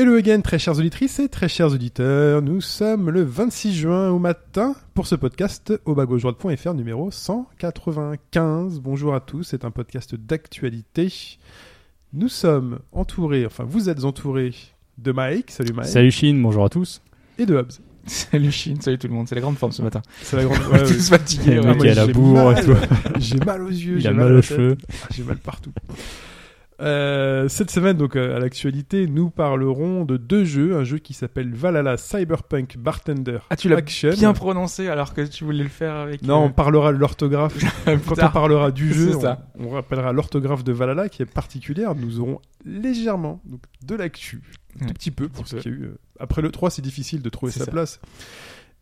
Hello again, très chères auditrices et très chers auditeurs. Nous sommes le 26 juin au matin pour ce podcast au bas-gauche-droite.fr numéro 195. Bonjour à tous, c'est un podcast d'actualité. Nous sommes entourés, enfin vous êtes entourés de Mike, salut Mike, Salut Chine, bonjour à tous. et de Hobbs. Salut Chine, salut tout le monde, c'est la grande forme ce matin. C'est la grande... ouais, ouais. Tous fatigués. Le ouais. a la bourre et tout. J'ai mal aux yeux, j'ai mal aux cheveux. J'ai mal partout. Euh, cette semaine, donc euh, à l'actualité, nous parlerons de deux jeux. Un jeu qui s'appelle Valhalla Cyberpunk Bartender Ah, tu l'as Action. bien prononcé alors que tu voulais le faire avec. Non, on euh, parlera de l'orthographe. Quand on parlera du jeu, on, on rappellera l'orthographe de Valhalla qui est particulière. Nous aurons légèrement donc, de l'actu, un tout Ouais, petit peu pour ce qu'il y a eu. Après le 3, c'est difficile de trouver sa ça. place.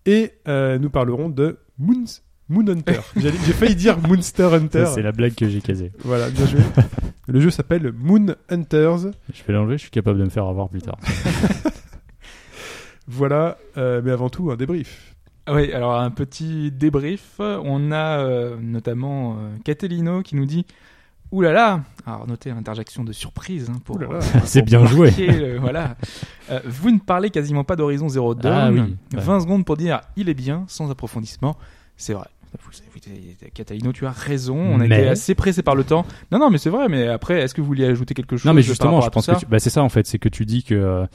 Et euh, nous parlerons de Moons, Moon Hunter. J'ai failli dire Moonster Hunter. C'est la blague que j'ai casée. Voilà, bien joué. Le jeu s'appelle Moon Hunters. Je vais l'enlever, je suis capable de me faire avoir plus tard. Voilà, euh, mais avant tout, un débrief. Ah Oui, alors un petit débrief. On a euh, notamment euh, Catelino qui nous dit Ouh là là Alors notez interjection de surprise hein, pour. C'est bien joué. le- voilà. Euh, vous ne parlez quasiment pas d'Horizon Zero Dawn. Ah oui, ouais. 20 secondes pour dire il est bien, sans approfondissement. C'est vrai. Vous savez, Catalino, tu as raison. On a Mais- été assez pressé par le temps. Non, non, mais c'est vrai. Mais après, est-ce que vous vouliez ajouter quelque chose Non, mais justement, je pense que tu- bah, c'est ça en fait, c'est que tu dis que euh,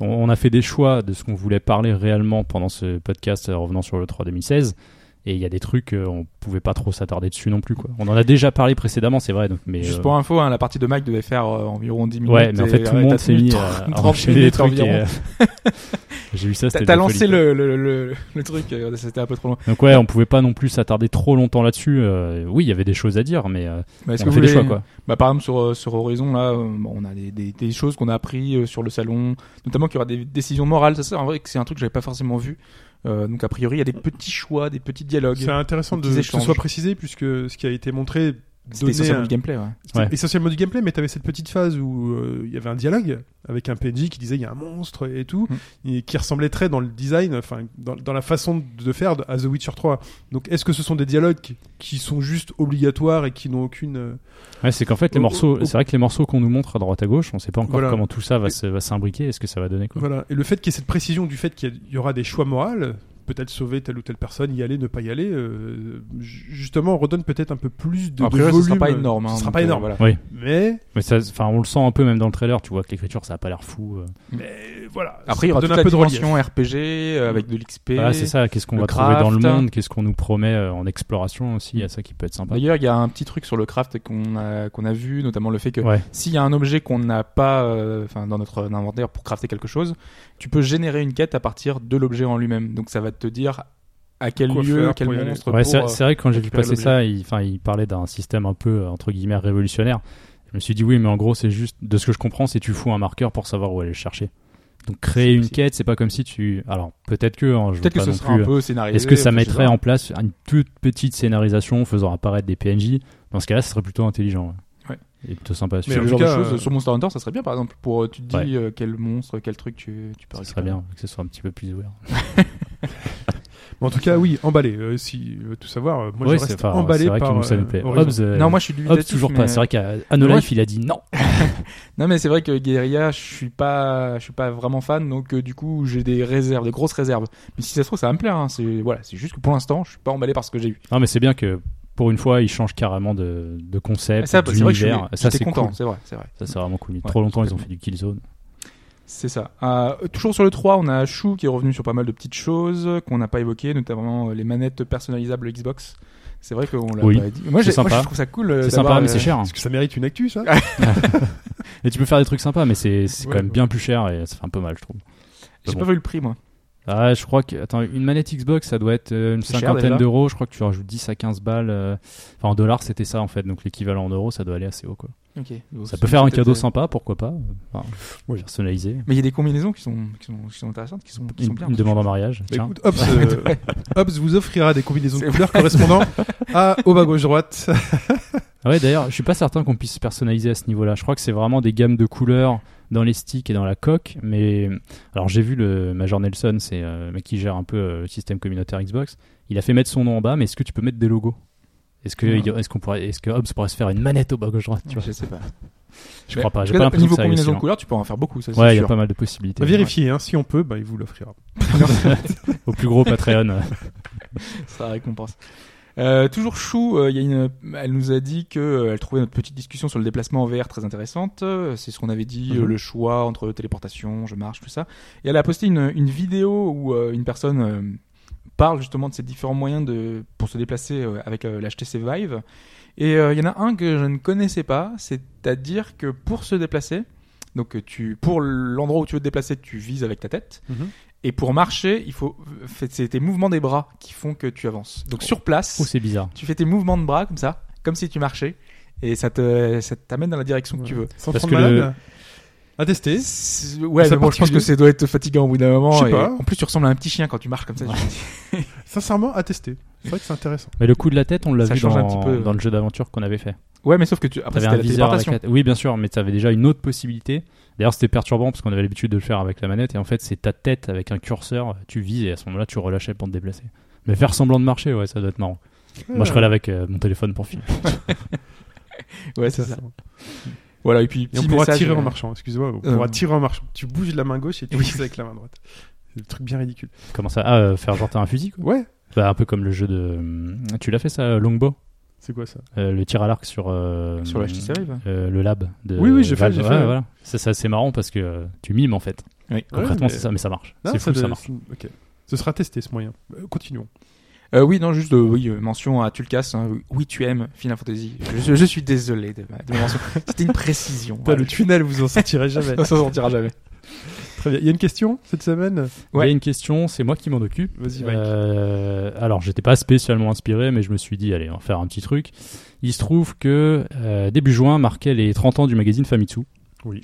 on, on a fait des choix de ce qu'on voulait parler réellement pendant ce podcast euh, revenant sur le 3 2016. Et il y a des trucs, euh, on pouvait pas trop s'attarder dessus non plus. Quoi. On en a déjà parlé précédemment, c'est vrai. Donc, mais, Juste euh, pour info, hein, la partie de Mike devait faire euh, environ 10 minutes. Ouais, mais en fait, tout le monde s'est mis 30 à, à 30 enchaîner des minutes trucs. et, environ. J'ai vu ça, c'était t'as lancé le, le, le, le truc, c'était un peu trop loin. Donc ouais, on pouvait pas non plus s'attarder trop longtemps là-dessus. euh, oui, il y avait des choses à dire, mais euh, Bah, on que fait des voulez- choix quoi. Bah, par exemple, sur, sur Horizon, là, on a des, des, des choses qu'on a appris sur le salon, notamment qu'il y aura des décisions morales. Ça, c'est en vrai que c'est un truc que j'avais pas forcément vu. Euh, donc, a priori, il y a des petits choix, des petits dialogues. C'est intéressant de, que ce soit précisé puisque ce qui a été montré C'était essentiellement un- du gameplay, ouais. Essentiellement du gameplay, mais tu avais cette petite phase où euh, il y avait un dialogue avec un PNJ qui disait il y a un monstre et tout, Mm. et qui ressemblait très dans le design, enfin dans, dans la façon de faire de- à The Witcher 3. Donc est-ce que ce sont des dialogues qui, sont juste obligatoires et qui n'ont aucune... euh, Ouais, c'est qu'en fait les Au- morceaux, au- c'est vrai que les morceaux qu'on nous montre à droite à gauche, on sait pas encore Voilà. comment tout ça va s'imbriquer, est-ce que ça va donner quoi. Voilà. Et le fait qu'il y ait cette précision du fait qu'il y y aura des choix moraux, peut-être sauver telle ou telle personne, y aller, ne pas y aller, euh, ju- justement redonne peut-être un peu plus de, Après, de ce volume. sera pas énorme. hein, Ce sera pas euh, énorme. voilà. Oui, Mais, mais ça, enfin on le sent un peu même dans le trailer, tu vois que l'écriture ça a pas l'air fou. euh. mais voilà. Après, il y aura donne toute un la peu de dimension RPG euh, avec de l'XP. Voilà, c'est ça, qu'est-ce qu'on va trouver dans le craft. monde, qu'est-ce qu'on nous promet euh, en exploration aussi, il y a ça qui peut être sympa. D'ailleurs, il y a un petit truc sur le craft qu'on a, qu'on a vu, notamment le fait que Ouais. s'il y a un objet qu'on n'a pas euh, enfin, dans notre inventaire pour crafter quelque chose, tu peux générer une quête à partir de l'objet en lui-même. Donc ça va te dire à quel Quoi lieu, faire quel monstre. Ouais, pour, c'est euh, c'est vrai que quand j'ai vu passer ça, il, enfin, il parlait d'un système un peu euh, entre guillemets révolutionnaire. Je me suis dit oui, mais en gros, c'est juste de ce que je comprends, c'est tu fous un marqueur pour savoir où aller le chercher. Donc créer C'est une possible. quête, c'est pas comme si tu. Alors peut-être que hein, Peut-être que pas ce sera plus, un euh, peu scénarisé. Est-ce que ça mettrait en place une toute petite scénarisation faisant apparaître des PNJ Dans ce cas-là, ce serait plutôt intelligent. Ouais. Ouais. Et plutôt sympa. Mais genre de cas, choses euh, sur Monster Hunter, ça serait bien par exemple. Pour euh, tu te dis Ouais. euh, quel monstre, quel truc tu, tu peux Ce serait bien que ce soit un petit peu plus ouvert. Mais en tout cas, oui, emballé. Euh, si veut tout savoir, euh, moi Ouais, je reste enfin, emballé c'est vrai par que nous, ça euh, nous plaît. Euh, Non, moi je suis toujours mais- pas. C'est vrai qu'à Life, il a dit non. Non mais c'est vrai que Guerilla, je suis pas, je suis pas vraiment fan, donc euh, du coup j'ai des réserves, des grosses réserves. Mais si ça se trouve, ça va me plaire. Hein. C'est voilà, c'est juste que pour l'instant, je suis pas emballé par ce que j'ai eu. Non, mais c'est bien que pour une fois, il change carrément de, de concept, d'univers. Ça, j'étais c'est content. cool. C'est vrai, c'est vrai. Ça, c'est vraiment cool. Ouais, Trop longtemps, ils ont fait du Killzone. C'est ça. Euh, toujours sur le 3, on a Chou qui est revenu sur pas mal de petites choses qu'on n'a pas évoquées, notamment euh, les manettes personnalisables Xbox. C'est vrai qu'on l'a Oui, pas dit. Moi, j'ai- moi, sympa. je trouve ça cool. euh, C'est sympa, mais euh, c'est cher. Est-ce que ça mérite une actu, ça Et tu peux faire des trucs sympas, mais c'est c'est Ouais, quand même ouais. bien plus cher et ça fait un peu mal, je trouve. J'ai Bon. pas vu le prix, moi. Ah, je crois que. Attends, une manette Xbox, ça doit être une cinquantaine d'euros. Je crois que tu rajoutes 10 à 15 balles. Enfin, en dollars, c'était ça en fait. Donc l'équivalent en euros, ça doit aller assez haut, quoi. Ça peut faire un cadeau sympa, pourquoi pas. Enfin, Oui. Personnalisé. Mais il y a des combinaisons qui sont, qui sont, qui sont intéressantes, qui sont, qui sont Une, bien. une demande en mariage. Bah, tiens. écoute, Hobbs, euh, Hobbs vous offrira des combinaisons de couleurs correspondant Ah, au bas gauche droite. Ah ouais, d'ailleurs, je suis pas certain qu'on puisse personnaliser à ce niveau-là. Je crois que c'est vraiment des gammes de couleurs dans les sticks et dans la coque. Mais alors, j'ai vu le Major Nelson, c'est euh, qui gère un peu euh, le système communautaire Xbox. Il a fait mettre son nom en bas, mais est-ce que tu peux mettre des logos? Est-ce que, Ouais. il- est-ce qu'on pourrait, est-ce que Hobbs pourrait se faire une manette au bas gauche droite tu vois Je sais pas. Je crois pas. J'ai pas niveau combinaison de couleurs, tu peux en faire beaucoup, ça c'est Ouais, il y a pas mal de possibilités. Vérifier, hein. si on peut, bah, il vous l'offrira. Au plus gros Patreon. Ça récompense. Euh, toujours chou, euh, il y a une, elle nous a dit que euh, elle trouvait notre petite discussion sur le déplacement en VR très intéressante. Euh, C'est ce qu'on avait dit, Mhm. le choix entre téléportation, je marche, tout ça. Et elle a posté une, une vidéo où une personne parle justement de ces différents moyens de pour se déplacer euh, avec euh, l'HTC Vive. Et euh, il y en a un que je ne connaissais pas, c'est-à-dire que pour se déplacer, donc tu pour l'endroit où tu veux te déplacer, tu vises avec ta tête. Mhm. Et pour marcher, il faut, c'est tes mouvements des bras qui font que tu avances. Donc sur place, Oh, c'est bizarre. tu fais tes mouvements de bras comme ça, comme si tu marchais, et ça te, ça t'amène dans la direction que tu veux. Sans Parce prendre que malade. le- À tester. Ouais, C'est mais bon, je pense que ça doit être fatigant au bout d'un moment. Je sais et pas. En plus, tu ressembles à un petit chien quand tu marches comme ça. Sincèrement, à tester. C'est vrai que c'est intéressant. Mais le coup de la tête, on l'a vu dans, un petit peu. dans le jeu d'aventure qu'on avait fait. Ouais, mais sauf que tu, après, c'était un la viseur avec la. Oui, bien sûr, mais t'avais déjà une autre possibilité. D'ailleurs, c'était perturbant parce qu'on avait l'habitude de le faire avec la manette. Et en fait, c'est ta tête avec un curseur. Tu vises et à ce moment-là, tu relâchais pour te déplacer. Mais faire semblant de marcher, ouais, ça doit être marrant. Moi, je serais là avec euh, mon téléphone pour filmer. Ouais, c'est ça. ça. Voilà, et puis, Et on pourra message, tirer euh, en marchant, excusez-moi. On Euh. pourra tirer en marchant. Tu bouges de la main gauche et tu Oui. vises avec la main droite. C'est un truc bien ridicule. Comment ça? Ah, euh, faire genre un fusil, quoi? Ouais. Bah, un peu comme le jeu de. hum, Tu l'as fait ça, Longbow? C'est quoi ça? Euh, Le tir à l'arc sur. euh, Sur le HTC Vive euh, Le lab de. Oui, oui, j'ai fait, j'ai Ouais, fait. voilà. Ça, ça, c'est marrant parce que euh, tu mimes en fait. Oui. Concrètement, mais- c'est ça, mais ça marche. Non, C'est fou, ça doit- marche. Ok. Ce sera testé ce moyen. Euh, continuons. Euh, oui, non, juste, euh, oui, euh, mention à Tulkas. hein, oui, tu aimes Final Fantasy. Je, je suis désolé de ma, de ma mention. C'était une précision. Putain, Voilà. le tunnel, vous en sortirez jamais. Ça s'en sortira jamais. Très bien. Il y a une question cette semaine? Il y a une question, c'est moi qui m'en occupe. Vas-y, Mike. Euh, alors, j'étais pas spécialement inspiré, mais je me suis dit, allez, on va faire un petit truc. Il se trouve que euh, début juin marquait les 30 ans du magazine Famitsu. Oui.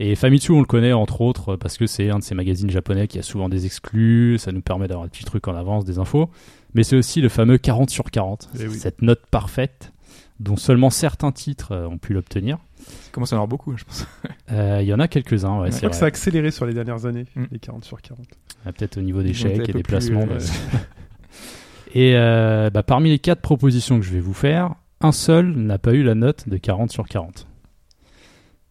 Et Famitsu, on le connaît entre autres parce que c'est un de ces magazines japonais qui a souvent des exclus, ça nous permet d'avoir des petits trucs en avance, des infos. Mais c'est aussi le fameux 40 sur 40, Eh oui. cette note parfaite dont seulement certains titres euh, ont pu l'obtenir. Ça commence à en avoir beaucoup, je pense. Euh, Il y en a quelques-uns, ouais, Je c'est crois que ça a accéléré sur les dernières années, Mm. les 40 sur 40. Ah, Peut-être au niveau des chèques un et des plus, placements. euh, de- Et euh, bah, parmi les quatre propositions que je vais vous faire, un seul n'a pas eu la note de 40 sur 40.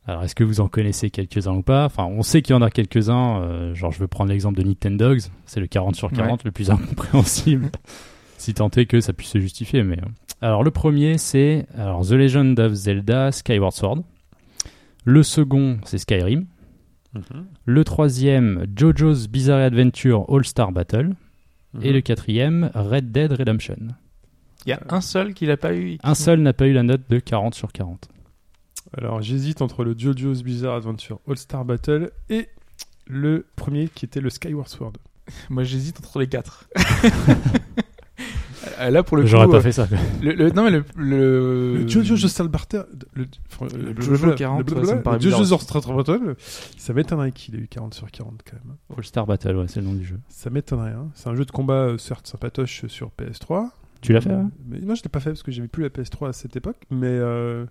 Alors, est-ce que vous en connaissez quelques-uns ou pas? Enfin, on sait qu'il y en a quelques-uns. euh, genre, je veux prendre l'exemple de Nintendogs. C'est le 40 sur 40, le plus incompréhensible. si tant est que ça puisse se justifier. Mais euh. alors, le premier, c'est alors The Legend of Zelda Skyward Sword. Le second, c'est Skyrim. Le troisième, JoJo's Bizarre Adventure All Star Battle. Et le quatrième, Red Dead Redemption. Il y a un seul qui l'a pas eu. Un seul n'a pas eu la note de 40 sur 40. Alors j'hésite entre le JoJo's Bizarre Adventure All-Star Battle et le premier qui était le Skyward Sword. Moi, j'hésite entre les quatre. Euh, Là, pour le coup, J'aurais pas euh, fait ça. le, le- non mais le le, Le JoJo's All-Star Battle... Le, enfin, le le- JoJo le- 40, le- ouais, ça me paraît le JoJo's bizarre All-Star Battle, ça m'étonnerait qu'il ait eu 40 sur 40 quand même. All Star Battle, ouais, c'est le nom du jeu. Ça m'étonnerait. Hein. C'est un jeu de combat, euh, certes sympatoche sur PS3. Tu l'as fait, ouais mais Non, je l'ai pas fait parce que j'avais plus la PS3 à cette époque. Mais euh,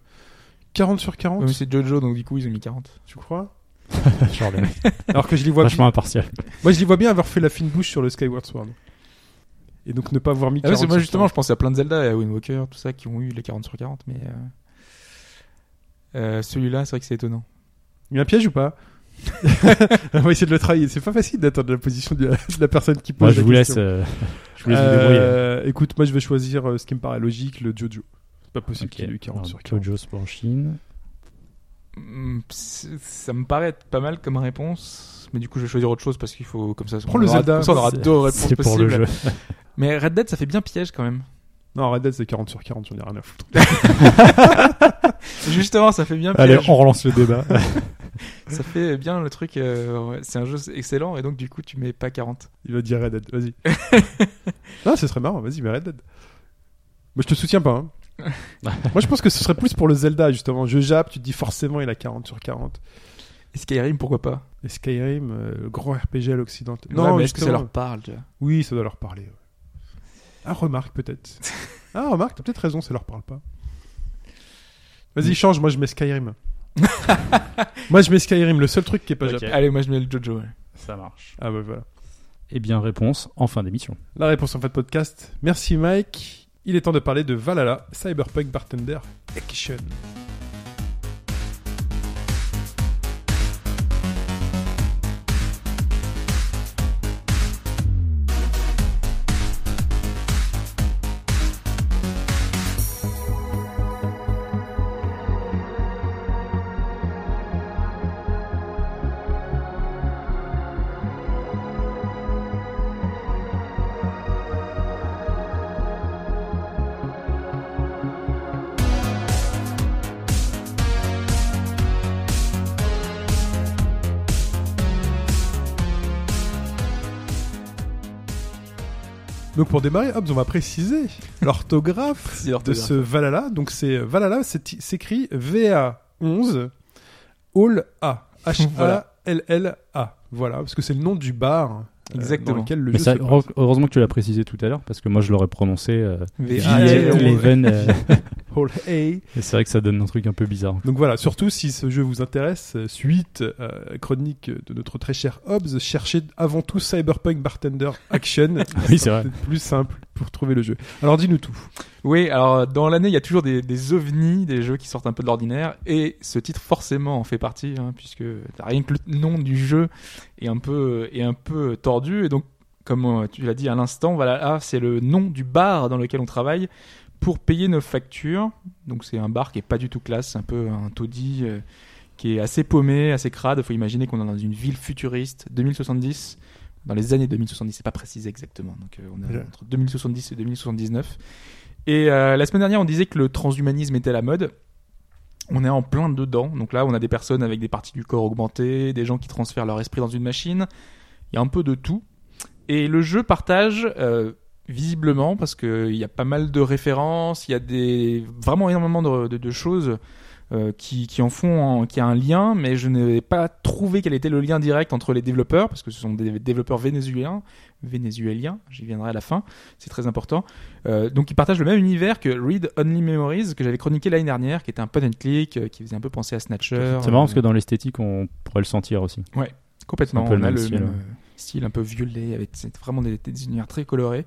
40 sur 40, Ouais, mais c'est Jojo, donc du coup, ils ont mis 40. tu crois? Genre, le- Alors que je les vois vachement impartial. Moi, je les vois bien avoir fait la fine bouche sur le Skyward Sword. Et donc ne pas avoir mis Ah ouais, 40 c'est moi sur justement, 40. je pensais à plein de Zelda et à Wind Walker, tout ça, qui ont eu les 40 sur 40, mais euh... euh, celui-là, c'est vrai que c'est étonnant. Il y a un piège ou pas? On va essayer de le travailler. C'est pas facile d'attendre la position de la, de la personne qui pose Moi, je la vous laisse, question. euh, je vous laisse vous débrouiller. Euh, écoute, moi je vais choisir euh, ce qui me paraît logique, le Jojo. C'est pas possible Ok. qu'il ait eu 40 Alors, sur 40. JoJo's pour Chine. Hmm, c'est- Ça me paraît être pas mal comme réponse, mais du coup, je vais choisir autre chose parce qu'il faut comme ça. Prends le aura- Zelda. Ça, on aura deux réponses pour possibles. le jeu. Mais Red Dead, ça fait bien piège quand même. Non, Red Dead c'est 40 sur 40, j'en ai rien à foutre. Justement, ça fait bien Allez, piège. on relance le débat. Ça fait bien le truc. euh, c'est un jeu excellent et donc du coup, tu mets pas 40. Il va dire Red Dead, vas-y. non, ce serait marrant, vas-y, mais Red Dead. Moi je te soutiens pas. hein. moi je pense que ce serait plus pour le Zelda justement. Je jappe, tu te dis forcément il a 40 sur 40. Et Skyrim, pourquoi pas? Et Skyrim, euh, le grand RPG à l'Occident. Non, mais est-ce que ça leur parle vois? Oui, ça doit leur parler. ouais. Ah, remarque peut-être. Ah, remarque, t'as peut-être raison, ça leur parle pas. Vas-y, change, moi je mets Skyrim. moi je mets Skyrim, le seul truc qui est pas Ok. japonais. Allez, moi je mets le Jojo. ouais. Ça marche. Ah bah voilà. Eh bien, réponse en fin d'émission. La réponse en fin de podcast. Merci Mike. Il est temps de parler de Valhalla, Cyberpunk Bartender Action. Pour démarrer, hop, on va préciser l'orthographe de ce Valhalla. Donc c'est Valhalla, c'est- s'écrit VA11 All A. H-A-L-L-A. Voilà, parce que c'est le nom du bar euh, Exactement. dans lequel le Mais jeu ça, heureusement que tu l'as précisé tout à l'heure, parce que moi je l'aurais prononcé euh, VA. Eleven, euh, A. et c'est vrai que ça donne un truc un peu bizarre. Donc voilà, surtout si ce jeu vous intéresse, euh, suite euh, chronique de notre très cher Hobbs, cherchez avant tout Cyberpunk Bartender Action. Oui, c'est vrai. plus simple pour trouver le jeu. Alors dis-nous tout. Oui, alors dans l'année, il y a toujours des, ovnis, des jeux qui sortent un peu de l'ordinaire, et ce titre forcément en fait partie, hein, puisque rien que le nom du jeu est un peu, est un peu tordu, et donc comme euh, tu l'as dit à l'instant, voilà, ah, c'est le nom du bar dans lequel on travaille pour payer nos factures. Donc c'est un bar qui est pas du tout classe, c'est un peu un taudis euh, qui est assez paumé, assez crade. Faut imaginer qu'on est dans une ville futuriste, 2070, dans les années 2070, c'est pas précisé exactement. Donc euh, on est entre 2070 et 2079. Et euh, la semaine dernière, on disait que le transhumanisme était à la mode. On est en plein dedans. Donc là, on a des personnes avec des parties du corps augmentées, des gens qui transfèrent leur esprit dans une machine. Il y a un peu de tout. Et le jeu partage euh, visiblement parce qu'il y a pas mal de références, il y a des vraiment énormément de, de- de choses euh, qui, qui en font, en- qui a un lien, mais je n'ai pas trouvé quel était le lien direct entre les développeurs parce que ce sont des développeurs vénézuéliens, vénézuéliens, j'y viendrai à la fin, c'est très important. Euh, donc ils partagent le même univers que Read Only Memories que j'avais chroniqué l'année dernière, qui était un point and click, euh, qui faisait un peu penser à Snatcher. C'est marrant parce que dans l'esthétique, on pourrait le sentir aussi. Complètement. C'est un peu le on a même le style, même, ouais. style un peu violet, avec vraiment des, des univers très colorés.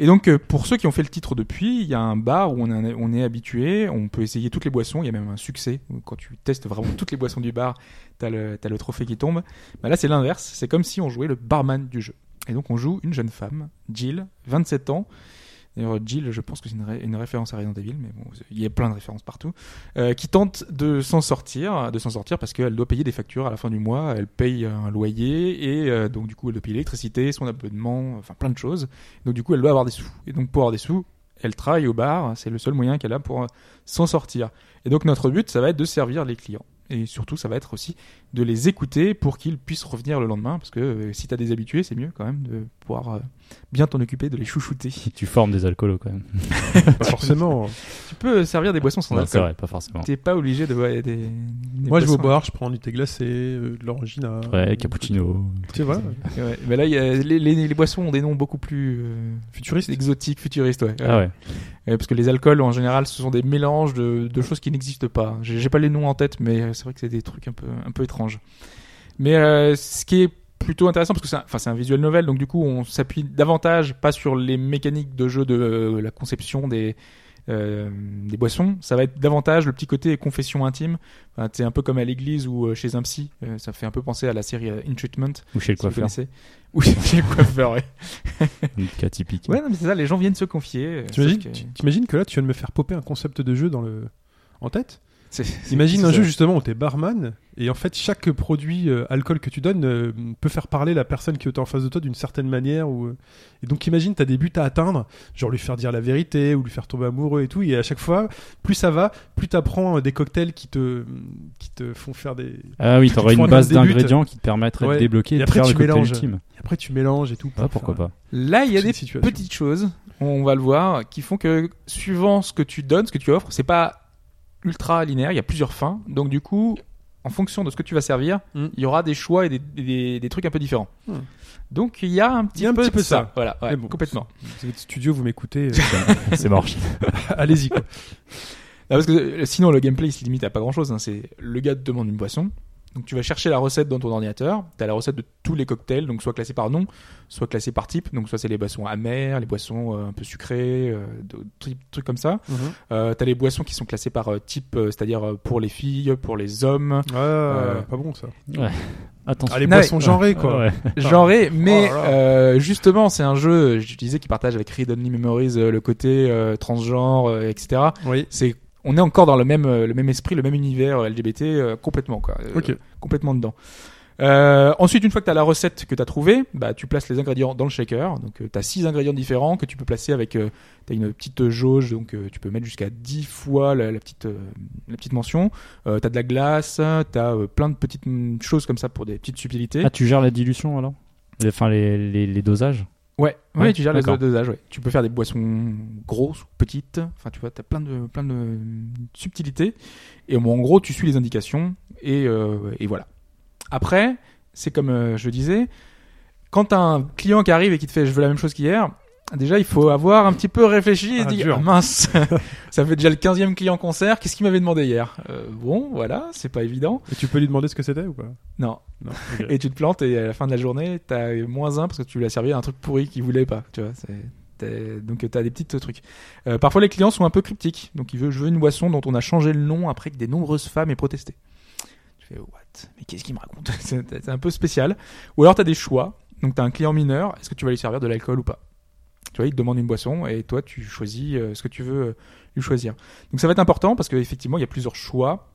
Et donc, euh, pour ceux qui ont fait le titre depuis, il y a un bar où on est, habitué, on peut essayer toutes les boissons, il y a même un succès. Quand tu testes vraiment toutes les boissons du bar, t'as le, t'as le trophée qui tombe. Bah là, c'est l'inverse, c'est comme si on jouait le barman du jeu. Et donc, on joue une jeune femme, Jill, 27 ans. D'ailleurs, Jill, je pense que c'est une, ré- une référence à Resident Evil, mais bon, il y a plein de références partout. Euh, qui tente de s'en sortir, de s'en sortir parce qu'elle doit payer des factures à la fin du mois. Elle paye un loyer et euh, donc du coup elle doit payer l'électricité, son abonnement, enfin plein de choses. Donc du coup elle doit avoir des sous. Et donc pour avoir des sous, elle travaille au bar. C'est le seul moyen qu'elle a pour euh, s'en sortir. Et donc notre but, ça va être de servir les clients. Et surtout, ça va être aussi de les écouter pour qu'ils puissent revenir le lendemain. Parce que euh, si t'as des habitués, c'est mieux quand même de pouvoir euh, bien t'en occuper, de les chouchouter. Tu formes des alcoolos quand même. Pas forcément. Tu peux servir des boissons sans Ouais, c'est alcool. vrai, pas forcément. T'es pas obligé de ouais, des, des Moi, je vais au bar, je prends du thé glacé, euh, de l'orangina. Ouais, cappuccino. Tu vois, Ouais, mais là, il y a- les, les, les boissons ont des noms beaucoup plus euh, futuriste. exotiques, futuristes, ouais. Ah ouais. Euh, parce que les alcools, en général, ce sont des mélanges de, de choses qui n'existent pas. J'ai pas les noms en tête, mais euh, c'est vrai que c'est des trucs un peu, un peu étranges. Mais euh, ce qui est plutôt intéressant, parce que c'est un, enfin, c'est un visual novel, donc du coup, on s'appuie davantage, pas sur les mécaniques de jeu de euh, la conception des, euh, des boissons, ça va être davantage le petit côté confession intime. Enfin, c'est un peu comme à l'église ou euh, chez un psy. Euh, ça fait un peu penser à la série In Treatment, Ou chez le si coiffeur. Ou chez le coiffeur, ouais. Un cas typique. Ouais, non, mais c'est ça, les gens viennent se confier. T'imagines que- que là, tu viens de me faire popper un concept de jeu dans le... en tête? C'est- c'est- Imagine c'est un ça. jeu justement où t'es barman et en fait chaque produit euh, alcool que tu donnes euh, peut faire parler la personne qui est en face de toi d'une certaine manière ou euh, et donc imagine t'as des buts à atteindre genre lui faire dire la vérité ou lui faire tomber amoureux et tout et à chaque fois plus ça va plus t'apprends des cocktails qui te qui te font faire des Ah oui, fous une un base d'ingrédients qui te permettraient Ouais. de débloquer Et et de faire le tu cocktail mélanges. ultime. et après tu mélanges et tout Ah, pourquoi pas. Là, il y a des petites choses, on va le voir, qui font que suivant ce que tu donnes, ce que tu offres, c'est pas ultra linéaire, il y a plusieurs fins. Donc du coup, en fonction de ce que tu vas servir, Mm. il y aura des choix et des, des, des trucs un peu différents. Mm. Donc il y a un petit, a un peu, petit de peu ça. ça. Voilà, ouais, Mais bon, complètement. Vous êtes studio, vous m'écoutez. euh, C'est mort. Allez-y, quoi. Parce que euh, sinon le gameplay il se limite à pas grand chose. C'est le gars te demande une boisson. Donc tu vas chercher la recette dans ton ordinateur. Tu as la recette de tous les cocktails, donc soit classés par nom, soit classés par type. Donc soit c'est les boissons amères, les boissons euh, un peu sucrées, euh, trucs, trucs comme ça. Euh, t'as les boissons qui sont classées par euh, type, euh, c'est-à-dire pour les filles, pour les hommes, Ah, Euh, pas bon ça. Attention. Ah, les Non, boissons mais- genrées, quoi. Ouais. genré. Mais Oh là là. euh, justement, c'est un jeu, je disais, qui partage avec Read Only Memories euh, le côté euh, transgenre, euh, etc. Oui. C'est on est encore dans le même euh, le même esprit, le même univers euh, LGBT euh, complètement quoi. Euh, Ok. complètement dedans. Euh, ensuite, une fois que tu as la recette que tu as trouvée, bah, tu places les ingrédients dans le shaker. Donc, tu as six ingrédients différents que tu peux placer avec. tu as une petite jauge, donc euh, tu peux mettre jusqu'à 10 fois la, la petite, euh, la petite mention. Euh, tu as de la glace, tu as plein de petites mm, choses comme ça pour des petites subtilités. Ah, tu gères la dilution alors? Les- Enfin, les, les, les dosages? Ouais, ouais, Ouais, tu gères les dosages. Ouais. Tu peux faire des boissons grosses ou petites. Enfin, tu vois, t'as plein de plein de subtilités. Et bon, en gros, tu suis les indications et, euh, et voilà. Après, c'est comme euh, je disais, quand un client qui arrive et qui te fait je veux la même chose qu'hier. Déjà, il faut avoir un petit peu réfléchi et Ah, dire ah, mince, ça fait déjà le 15e client concert. Qu'est-ce qu'il m'avait demandé hier? Euh, Bon, voilà, c'est pas évident. Et tu peux lui demander ce que c'était ou pas? Non, et tu te plantes et à la fin de la journée, t'as moins un parce que tu lui as servi un truc pourri qu'il voulait pas. Tu vois, donc t'as des petits trucs. Euh, parfois les clients sont un peu cryptiques. Donc il veut, je veux une boisson dont on a changé le nom après que des nombreuses femmes aient protesté. Tu fais what? Mais qu'est-ce qu'il me raconte? C'est c'est un peu spécial. Ou alors t'as des choix. Donc t'as un client mineur. Est-ce que tu vas lui servir de l'alcool ou pas? Tu vois, il te demande une boisson et toi tu choisis euh, ce que tu veux euh, lui choisir. Donc ça va être important parce qu'effectivement il y a plusieurs choix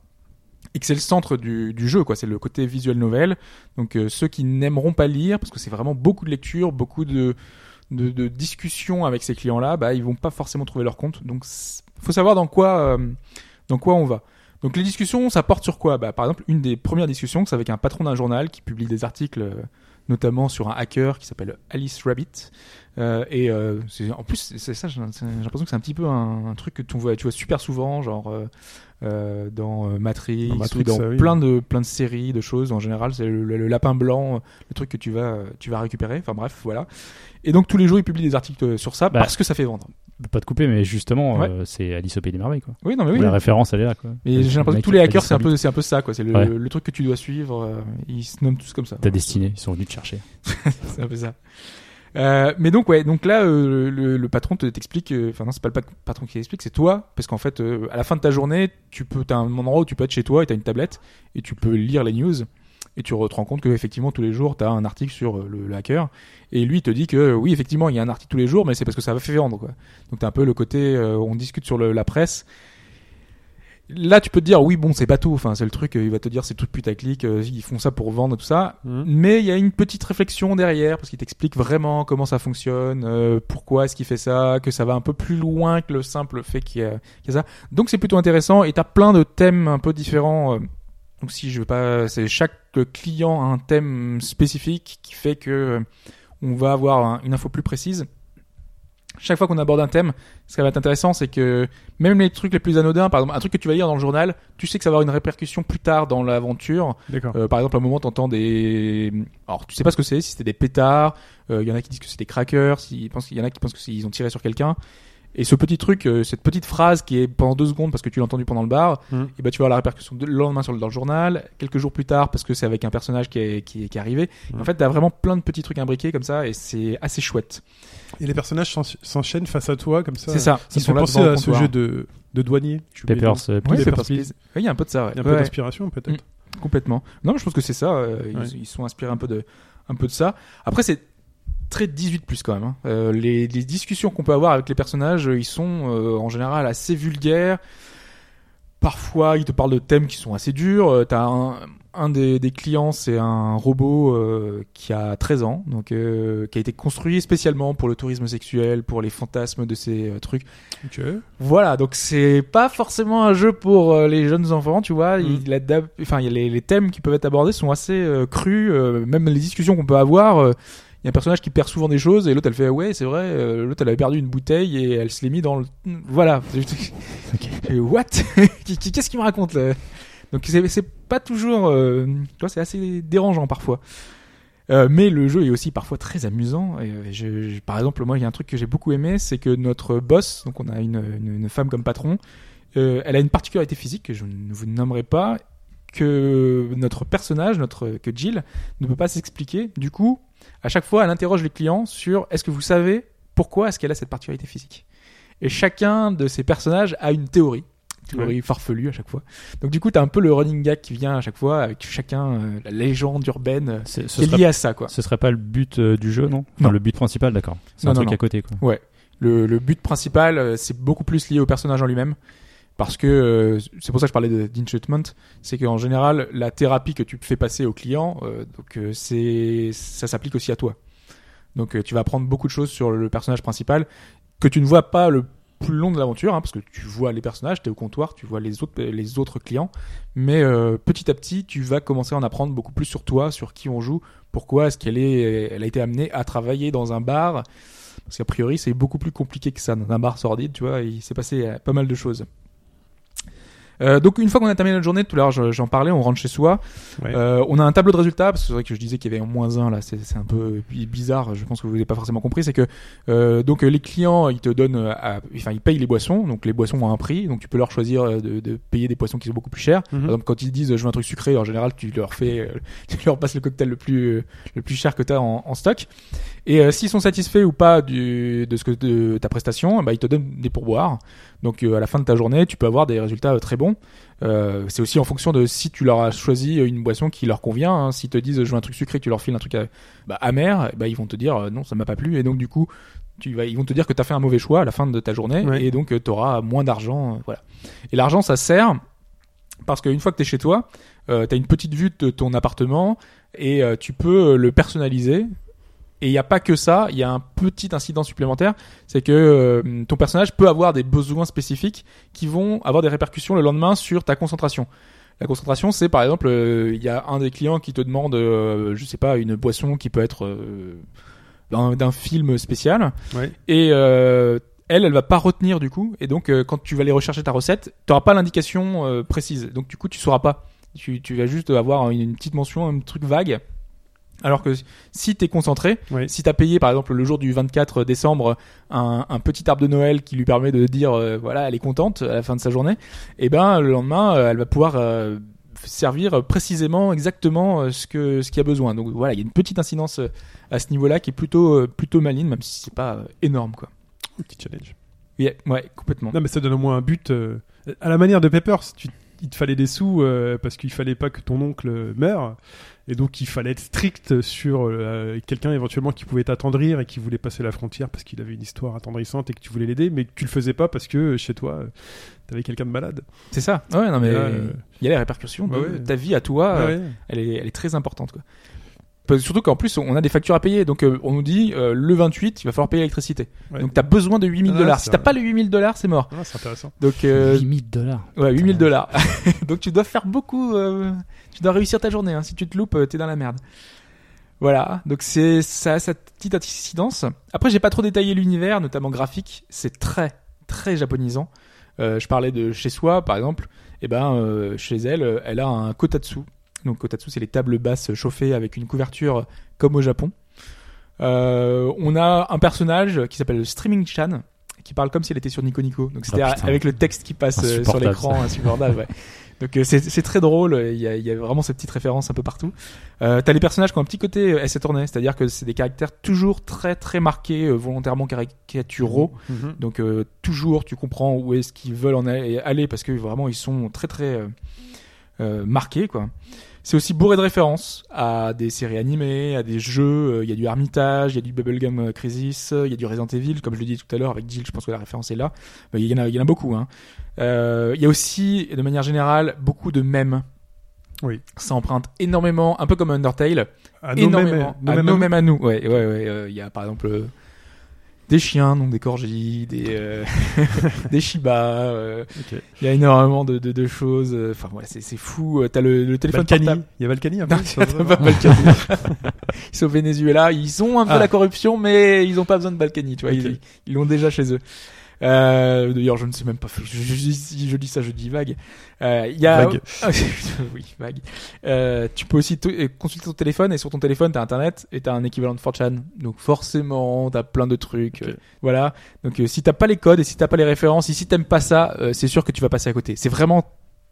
et que c'est le centre du, jeu, quoi. C'est le côté visuel novel. Donc euh, ceux qui n'aimeront pas lire, parce que c'est vraiment beaucoup de lecture, beaucoup de, discussions avec ces clients-là, bah ils vont pas forcément trouver leur compte. Donc faut savoir dans quoi dans quoi on va. Donc les discussions, ça porte sur quoi? Bah, Par exemple, une des premières discussions, c'est avec un patron d'un journal qui publie des articles, notamment sur un hacker qui s'appelle Alice Rabbit. Euh, et euh, en plus, c'est ça, j'ai l'impression que c'est un petit peu un, un truc que tu vois, tu vois super souvent, genre euh, dans Matrix, Dans Matrix, ou dans ça, oui. plein de plein de séries, de choses. En général, c'est le, le- le lapin blanc, le truc que tu vas tu vas récupérer. Enfin bref, voilà. Et donc tous les jours, il publie des articles sur ça Bah. parce que ça fait vendre. Pas te couper, mais justement, Ouais. c'est Alice au Pays des Merveilles, quoi. Oui, non mais oui. La référence, elle est là, quoi. Mais Le j'ai l'impression que tous les hackers, c'est un peu, c'est un peu ça, quoi. C'est le, Ouais. le truc que tu dois suivre. ils se nomment tous comme ça. Ta destinée, ils sont venus te chercher. c'est un peu ça. Euh, mais donc ouais, donc là euh, le, le patron te t'explique, euh, enfin non c'est pas le pat- patron qui t'explique, c'est toi, parce qu'en fait euh, à la fin de ta journée, tu peux, t'as un endroit où tu peux être chez toi et t'as une tablette et tu peux lire les news et tu te rends compte que effectivement tous les jours t'as un article sur le, hacker et lui te dit que oui effectivement il y a un article tous les jours mais c'est parce que ça va faire vendre quoi. Donc t'as un peu le côté euh, on discute sur le- la presse. Là, tu peux te dire, oui, bon, c'est pas tout. Enfin, c'est le truc, euh, il va te dire, c'est tout putaclic, euh, ils font ça pour vendre, tout ça. Mhm. Mais il y a une petite réflexion derrière parce qu'il t'explique vraiment comment ça fonctionne, euh, pourquoi est-ce qu'il fait ça, que ça va un peu plus loin que le simple fait qu'il y, y a ça. Donc c'est plutôt intéressant et t'as plein de thèmes un peu différents. Donc si je veux pas, c'est chaque client a un thème spécifique qui fait que on va avoir un- une info plus précise. Chaque fois qu'on aborde un thème, ce qui va être intéressant, c'est que même les trucs les plus anodins, par exemple un truc que tu vas lire dans le journal, tu sais que ça va avoir une répercussion plus tard dans l'aventure. Euh, par exemple, à un moment, t'entends des. Alors, tu sais pas ce que c'est, si c'était des pétards. euh, Il y en a qui disent que c'est des crackers. Il pense qu'il y en a qui pensent que c'est- ils ont tiré sur quelqu'un. Et ce petit truc, euh, cette petite phrase qui est pendant deux secondes parce que tu l'as entendu pendant le bar, Mhm. et ben tu vas avoir la répercussion de- le lendemain sur le, dans le journal, quelques jours plus tard parce que c'est avec un personnage qui est, qui est, qui est arrivé. Mhm. En fait, t'as vraiment plein de petits trucs imbriqués comme ça et c'est assez chouette. Et les personnages s'en- s'enchaînent face à toi comme ça. C'est ça. Ça Ils me fait sont là penser à ce jeu de, de douanier. Papers, euh, Ouais, Papers. Ouais, il y a un peu de ça. Ouais. Il y a un peu Ouais. d'inspiration peut-être. Complètement. Non, mais je pense que c'est ça. euh, ils, Ouais. ils sont inspirés un peu de, un peu de ça. Après, c'est très 18 plus quand même. hein. Euh, les, les discussions qu'on peut avoir avec les personnages, euh, ils sont euh, en général assez vulgaires. Parfois, ils te parlent de thèmes qui sont assez durs. T'as un, un des, des clients, c'est un robot euh, qui a 13 ans, donc qui a été construit spécialement pour le tourisme sexuel, pour les fantasmes de ces trucs. Voilà, donc c'est pas forcément un jeu pour les jeunes enfants, tu vois. Mm. Il enfin, il a les, les thèmes qui peuvent être abordés sont assez crus. même les discussions qu'on peut avoir, il y a un personnage qui perd souvent des choses et l'autre elle fait ouais c'est vrai. euh, l'autre elle avait perdu une bouteille et elle se l'est mis dans le. Voilà. Et What? Qu'est-ce qu'il me raconte là? Donc c'est pas toujours, euh, tu vois, c'est assez dérangeant parfois. Euh, mais le jeu est aussi parfois très amusant. Et, euh, je, je- par exemple, moi, il y a un truc que j'ai beaucoup aimé, c'est que notre boss, donc on a une, une, une femme comme patron, elle a une particularité physique que je ne vous nommerai pas, que notre personnage, notre que Jill, ne peut pas s'expliquer. Du coup, à chaque fois, elle interroge les clients sur est-ce que vous savez pourquoi est-ce qu'elle a cette particularité physique. Et chacun de ces personnages a une théorie. Théorie farfelue à chaque fois. Donc du coup, t'as un peu le running gag qui vient à chaque fois avec chacun euh, la légende urbaine qui est serait, liée à ça, quoi. ce serait pas le but euh, du jeu, non, Enfin, Non. Le but principal, d'accord. C'est un non, truc non. à côté, quoi. Le, le but principal, euh, c'est beaucoup plus lié au personnage en lui-même. Parce que euh, c'est pour ça que je parlais de- d'enchantment, c'est qu'en général, la thérapie que tu fais passer au client, euh, donc euh, c'est ça s'applique aussi à toi. Donc euh, tu vas apprendre beaucoup de choses sur le personnage principal que tu ne vois pas le plus long de l'aventure, hein, parce que tu vois les personnages, tu es au comptoir, tu vois les autres les autres clients, mais euh, petit à petit, tu vas commencer à en apprendre beaucoup plus sur toi, sur qui on joue, pourquoi est-ce qu'elle est elle a été amenée à travailler dans un bar parce qu'a priori, c'est beaucoup plus compliqué que ça. Dans un bar sordide, tu vois, il s'est passé euh, pas mal de choses. Euh, donc une fois qu'on a terminé notre journée, tout à l'heure je- j'en parlais, on rentre chez soi. Ouais. Euh, on a un tableau de résultats parce que c'est vrai que je disais qu'il y avait un moins 1 là, c'est un peu bi- bizarre. Je pense que vous n'avez pas forcément compris. C'est que euh, donc euh, les clients ils te donnent, euh, à- enfin ils payent les boissons, donc les boissons ont un prix, donc tu peux leur choisir de, de payer des boissons qui sont beaucoup plus chères. Mhm. Par exemple quand ils disent je veux un truc sucré, en général tu leur fais, tu leur passes le cocktail le plus le plus cher que tu as en, en stock. Et s'ils sont satisfaits ou pas du, de ce que de ta prestation, bah ils te donnent des pourboires. Donc euh, à la fin de ta journée, tu peux avoir des résultats euh, très bons. Euh, c'est aussi en fonction de si tu leur as choisi une boisson qui leur convient. Hein. S'ils te disent je veux un truc sucré, que tu leur files un truc bah, amer, bah, ils vont te dire non ça m'a pas plu et donc du coup tu vas, ils vont te dire que tu as fait un mauvais choix à la fin de ta journée Ouais. et donc tu auras moins d'argent. voilà. Et l'argent ça sert parce qu'une fois que tu es chez toi, euh, tu as une petite vue de ton appartement et euh, tu peux le personnaliser. Et il n'y a pas que ça, il y a un petit incident supplémentaire, c'est que euh, ton personnage peut avoir des besoins spécifiques qui vont avoir des répercussions le lendemain sur ta concentration. La concentration, c'est par exemple, euh, il y a un des clients qui te demande, euh, je sais pas, une boisson qui peut être euh, d'un film spécial, Ouais. et elle, elle va pas retenir du coup, et donc quand tu vas aller rechercher ta recette, tu n'auras pas l'indication précise, donc du coup tu sauras pas. Tu, tu vas juste avoir une, une petite mention, un truc vague. Alors que si tu es concentré, Ouais. si tu as payé par exemple le jour du 24 décembre un, un petit arbre de Noël qui lui permet de dire euh, voilà elle est contente à la fin de sa journée, et ben le lendemain euh, elle va pouvoir euh, servir précisément exactement ce que ce qu'il y a besoin. Donc voilà il y a une petite incidence à ce niveau-là qui est plutôt plutôt maligne même si c'est pas énorme quoi. Un petit challenge. Ouais, ouais complètement. Non, mais ça donne au moins un but. à la manière de Peppers, tu, il te fallait des sous parce qu'il fallait pas que ton oncle meure. Et donc, il fallait être strict sur euh, quelqu'un éventuellement qui pouvait t'attendrir et qui voulait passer la frontière parce qu'il avait une histoire attendrissante et que tu voulais l'aider, mais que tu le faisais pas parce que euh, chez toi, euh, t'avais quelqu'un de malade. C'est ça. Ouais non mais il euh, y a les répercussions bah de ouais. ta vie à toi. euh, ouais, ouais. elle est, elle est très importante quoi. Surtout qu'en plus on a des factures à payer, donc euh, on nous dit euh, le 28 il va falloir payer l'électricité. Ouais. Donc t'as besoin de 8000 Ah, dollars. Si t'as pas les 8000 dollars c'est mort. Ah, c'est intéressant. Donc euh, 8000 dollars. ouais 8000 Putain. dollars. donc tu dois faire beaucoup, euh, tu dois réussir ta journée. Hein. Si tu te loupes euh, t'es dans la merde. Voilà, donc c'est ça a cette petite incidence. Après j'ai pas trop détaillé l'univers, notamment graphique. C'est très très japonisant. Euh, je parlais de chez soi par exemple. Et ben euh, chez elle, euh, elle a un kotatsu. Donc kotatsu, c'est les tables basses chauffées avec une couverture comme au Japon. Euh, on a un personnage qui s'appelle Streaming Chan qui parle comme si elle était sur Nico Nico. Donc c'était Ah, putain. avec le texte qui passe euh, sur l'écran, insupportable. ouais. Donc euh, c'est très drôle. Il y, a, il y a vraiment ces petites références un peu partout. Euh, T'as les personnages qui ont un petit côté euh, essai tourné, c'est-à-dire que c'est des caractères toujours très très marqués, euh, volontairement caricaturaux. Mhm. Donc euh, toujours tu comprends où est-ce qu'ils veulent en aller parce que vraiment ils sont très très euh, euh, marqués quoi. C'est aussi bourré de références à des séries animées, à des jeux. euh, Il y a du Armitage, il y a du Bubblegum euh, Crisis, il y a du Resident Evil, comme je le dis tout à l'heure avec Jill. Je pense que la référence est là. Il y en a, il y en a beaucoup. Hein. Euh, il y a aussi, de manière générale, beaucoup de mèmes. Oui. Ça emprunte énormément, un peu comme Undertale, À nos énormément. mêmes- nos à mêmes nos amis. mêmes à nous. Ouais, ouais, ouais. euh, Il y a par exemple des chiens, donc des corgis, des euh, des Shiba. euh. Il y a énormément de, de, de choses. euh, Enfin, ouais, c'est c'est fou. Euh, T'as le, le téléphone Balkany. portable. Il y a Balkany un peu Non, pas. Balkany. ils sont au Venezuela, ils ont un peu Ah. la corruption, mais ils ont pas besoin de Balkany, tu vois, Ok. ils ils l'ont déjà chez eux. Euh, D'ailleurs, je ne sais même pas. Je, je, je- si je dis ça, je dis vague. Euh, y a Vague. oui, vague. Euh, tu peux aussi consulter ton téléphone et sur ton téléphone, t'as Internet et t'as un équivalent de 4chan. Donc forcément, t'as plein de trucs. Euh, voilà. Donc euh, si t'as pas les codes et si t'as pas les références, et si t'aimes pas ça, euh, c'est sûr que tu vas passer à côté. C'est vraiment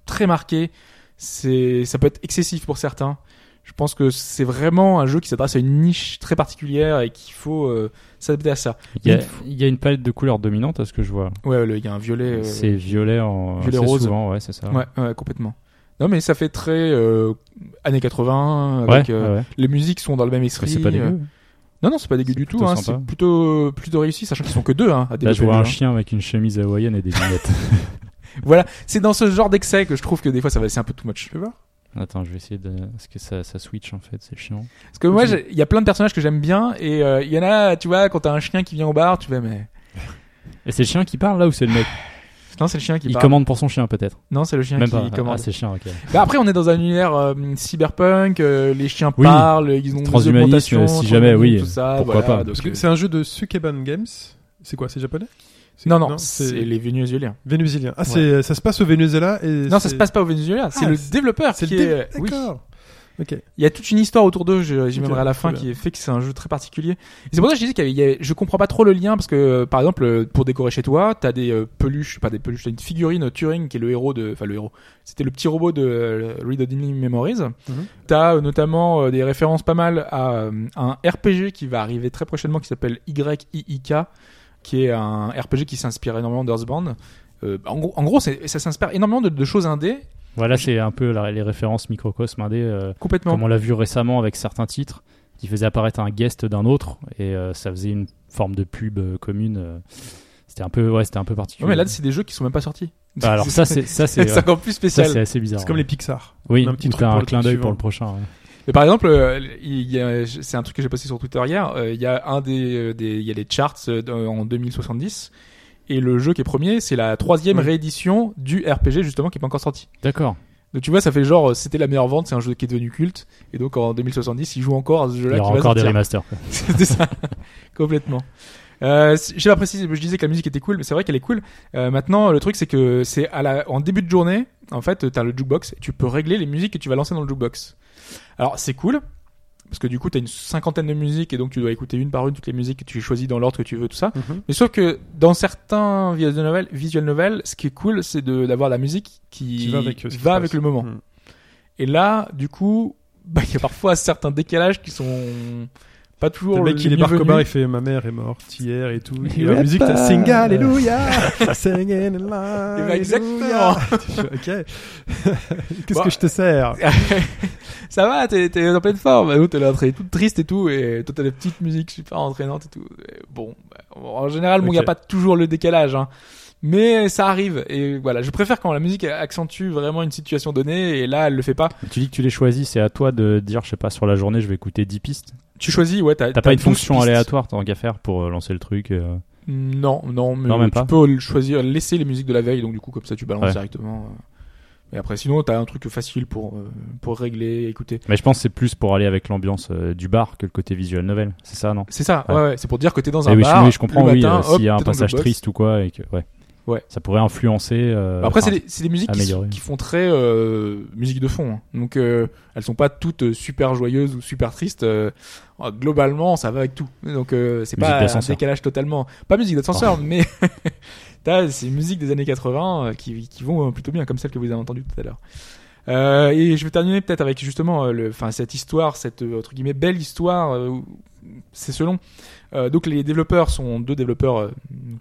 très marqué. C'est, ça peut être excessif pour certains. Je pense que c'est vraiment un jeu qui s'adresse à une niche très particulière et qu'il faut euh, s'adapter à ça. Il y, a, Il il y a une palette de couleurs dominante à ce que je vois. Ouais, le- il y a un violet. euh, C'est violet en violet rose. souvent, ouais, c'est ça. Ouais, ouais, complètement. Non, mais ça fait très euh, années 80. Avec, Ouais, euh, ouais, ouais. Les musiques sont dans le même Mais esprit. c'est pas euh, dégueu. Non, non, c'est pas dégueu du tout. Hein, c'est plutôt plutôt réussi, sachant qu'ils sont que deux. Hein, à Là, je vois un hein. chien avec une chemise hawaïenne et des lunettes. Voilà, c'est dans ce genre d'excès que je trouve que des fois ça va c'est un peu too much. Tu peux voir? Attends, je vais essayer de. Est-ce que ça, ça switch en fait C'est chiant. Parce que moi, il y a plein de personnages que j'aime bien et euh, il y en a, tu vois, quand t'as un chien qui vient au bar, tu fais mais Et c'est le chien qui parle là ou c'est le mec? Non, c'est le chien qui Il parle. commande pour son chien peut-être. Non, c'est le chien Même qui pas. commande. Ah, c'est le chien, ok. Bah, après, on est dans un univers euh, cyberpunk, euh, les chiens Oui. parlent, ils ont des Transhumanisme, augmentations, si jamais, oui, tout ça, pourquoi voilà, pas. donc, Parce que euh, c'est un jeu de Sukeban Games. C'est quoi C'est japonais? Non, non, c'est les vénézuéliens. vénézuélien. Ah, c'est ça se passe au Venezuela et Non, ça se passe pas au Venezuela, c'est Ah, le développeur qui le est. Oui. D'accord. Ok. Il y a toute une histoire autour d'eux, j'y Ok, viendrai à la fin, qui fait que c'est un jeu très particulier. C'est pour ça que je disais qu'il y avait- je comprends pas trop le lien, parce que, euh, par exemple, euh, pour décorer chez toi, t'as des euh, peluches, pas des peluches, t'as une figurine Turing qui est le héros de, enfin le héros, c'était le petit robot de Read Only Memories. Mhm. T'as euh, notamment des références pas mal à un RPG qui va arriver très prochainement qui s'appelle YIIK, qui est un RPG qui s'inspire énormément d'Earthbound. Euh, en gros, en gros ça s'inspire énormément de, de choses indées, Voilà, c'est un peu la- les références microcosme indé, euh, complètement. comme on l'a vu récemment avec certains titres qui faisaient apparaître un guest d'un autre et euh, ça faisait une forme de pub euh, commune. C'était un peu, ouais, c'était un peu particulier. Ouais, mais là, c'est des jeux qui sont même pas sortis. Bah, alors ça, c'est ça, c'est encore plus spécial. c'est assez bizarre. C'est comme ouais. les Pixar. Oui, un petit truc un clin d'œil pour le prochain. ouais. Mais par exemple, euh, il y a- c'est un truc que j'ai posté sur Twitter hier. euh, Il y a un des, euh, des, il y a les charts euh, en 2070 et le jeu qui est premier, c'est la troisième Oui. réédition du RPG justement qui est pas encore sorti. D'accord. Donc tu vois, ça fait genre euh, c'était la meilleure vente, c'est un jeu qui est devenu culte et donc en 2070 ils jouent encore à ce Il jeu-là y qui aura va encore des sortir. remasters. quoi. C'était ça, complètement. Euh, c- j'ai pas précisé, je disais que la musique était cool, mais c'est vrai qu'elle est cool. Euh, maintenant, le truc c'est que c'est à la, en début de journée, en fait, t'as le jukebox et tu peux régler les musiques que tu vas lancer dans le jukebox. Alors c'est cool parce que du coup t'as une cinquantaine de musiques et donc tu dois écouter une par une toutes les musiques que tu choisis dans l'ordre que tu veux, tout ça. Mhm. Mais sauf que dans certains visual novels, visual novels, ce qui est cool, c'est de d'avoir la musique qui, Qui va avec, euh, qui va avec passe. le moment. Mhm. Et là, du coup, bah, il y a parfois certains décalages qui sont pas toujours Le mec, il les débarque au bar, il fait Ma mère est morte hier et tout. Et la musique, t'as Sing Alléluia Sing Eh ben, Alléluia exactement. Ok. Qu'est-ce que je te sers ça va, t'es, t'es en pleine forme. Elle est entrée toute triste et tout. Et toi, t'as des petites musiques super entraînantes et tout. Bon, bah, en général, bon, il y a pas toujours le décalage. Hein. Mais ça arrive. Et voilà, je préfère quand la musique accentue vraiment une situation donnée. Et là, elle le fait pas. Tu dis que tu les choisis, c'est à toi de dire, je sais pas, sur la journée, je vais écouter 10 pistes. Tu choisis, ouais, t'as, T'as pas une 12 fonction pistes. aléatoire, tant qu'à faire, pour euh, lancer le truc. euh. Non, non, mais Non, même tu pas. peux choisir, laisser les musiques de la veille. Donc, du coup, comme ça, tu balances Ouais. directement. euh. Et après, sinon, t'as un truc facile pour, euh, pour régler, écouter. Mais je pense que c'est plus pour aller avec l'ambiance euh, du bar que le côté visual novel. C'est ça, non? C'est ça, ouais, Ouais. ouais. C'est pour dire que t'es dans un oui, bar. oui, je comprends, le oui, matin, euh, hop, s'il y a un passage triste ou quoi, et que, ouais. Ouais. Ça pourrait influencer. euh, Après, c'est des, c'est des musiques qui, améliorer. sont- qui font très euh, musique de fond. hein. Donc, euh, elles sont pas toutes euh, super joyeuses ou super tristes. euh, globalement, ça va avec tout. Donc, euh, c'est Musique pas un décalage totalement. Pas musique d'ascenseur, mais t'as ces musiques des années 80 euh, qui, qui vont plutôt bien, comme celle que vous avez entendue tout à l'heure. Euh, et je vais terminer peut-être avec justement le, enfin cette histoire, cette entre guillemets belle histoire. euh, c'est selon. Euh, donc les développeurs sont deux développeurs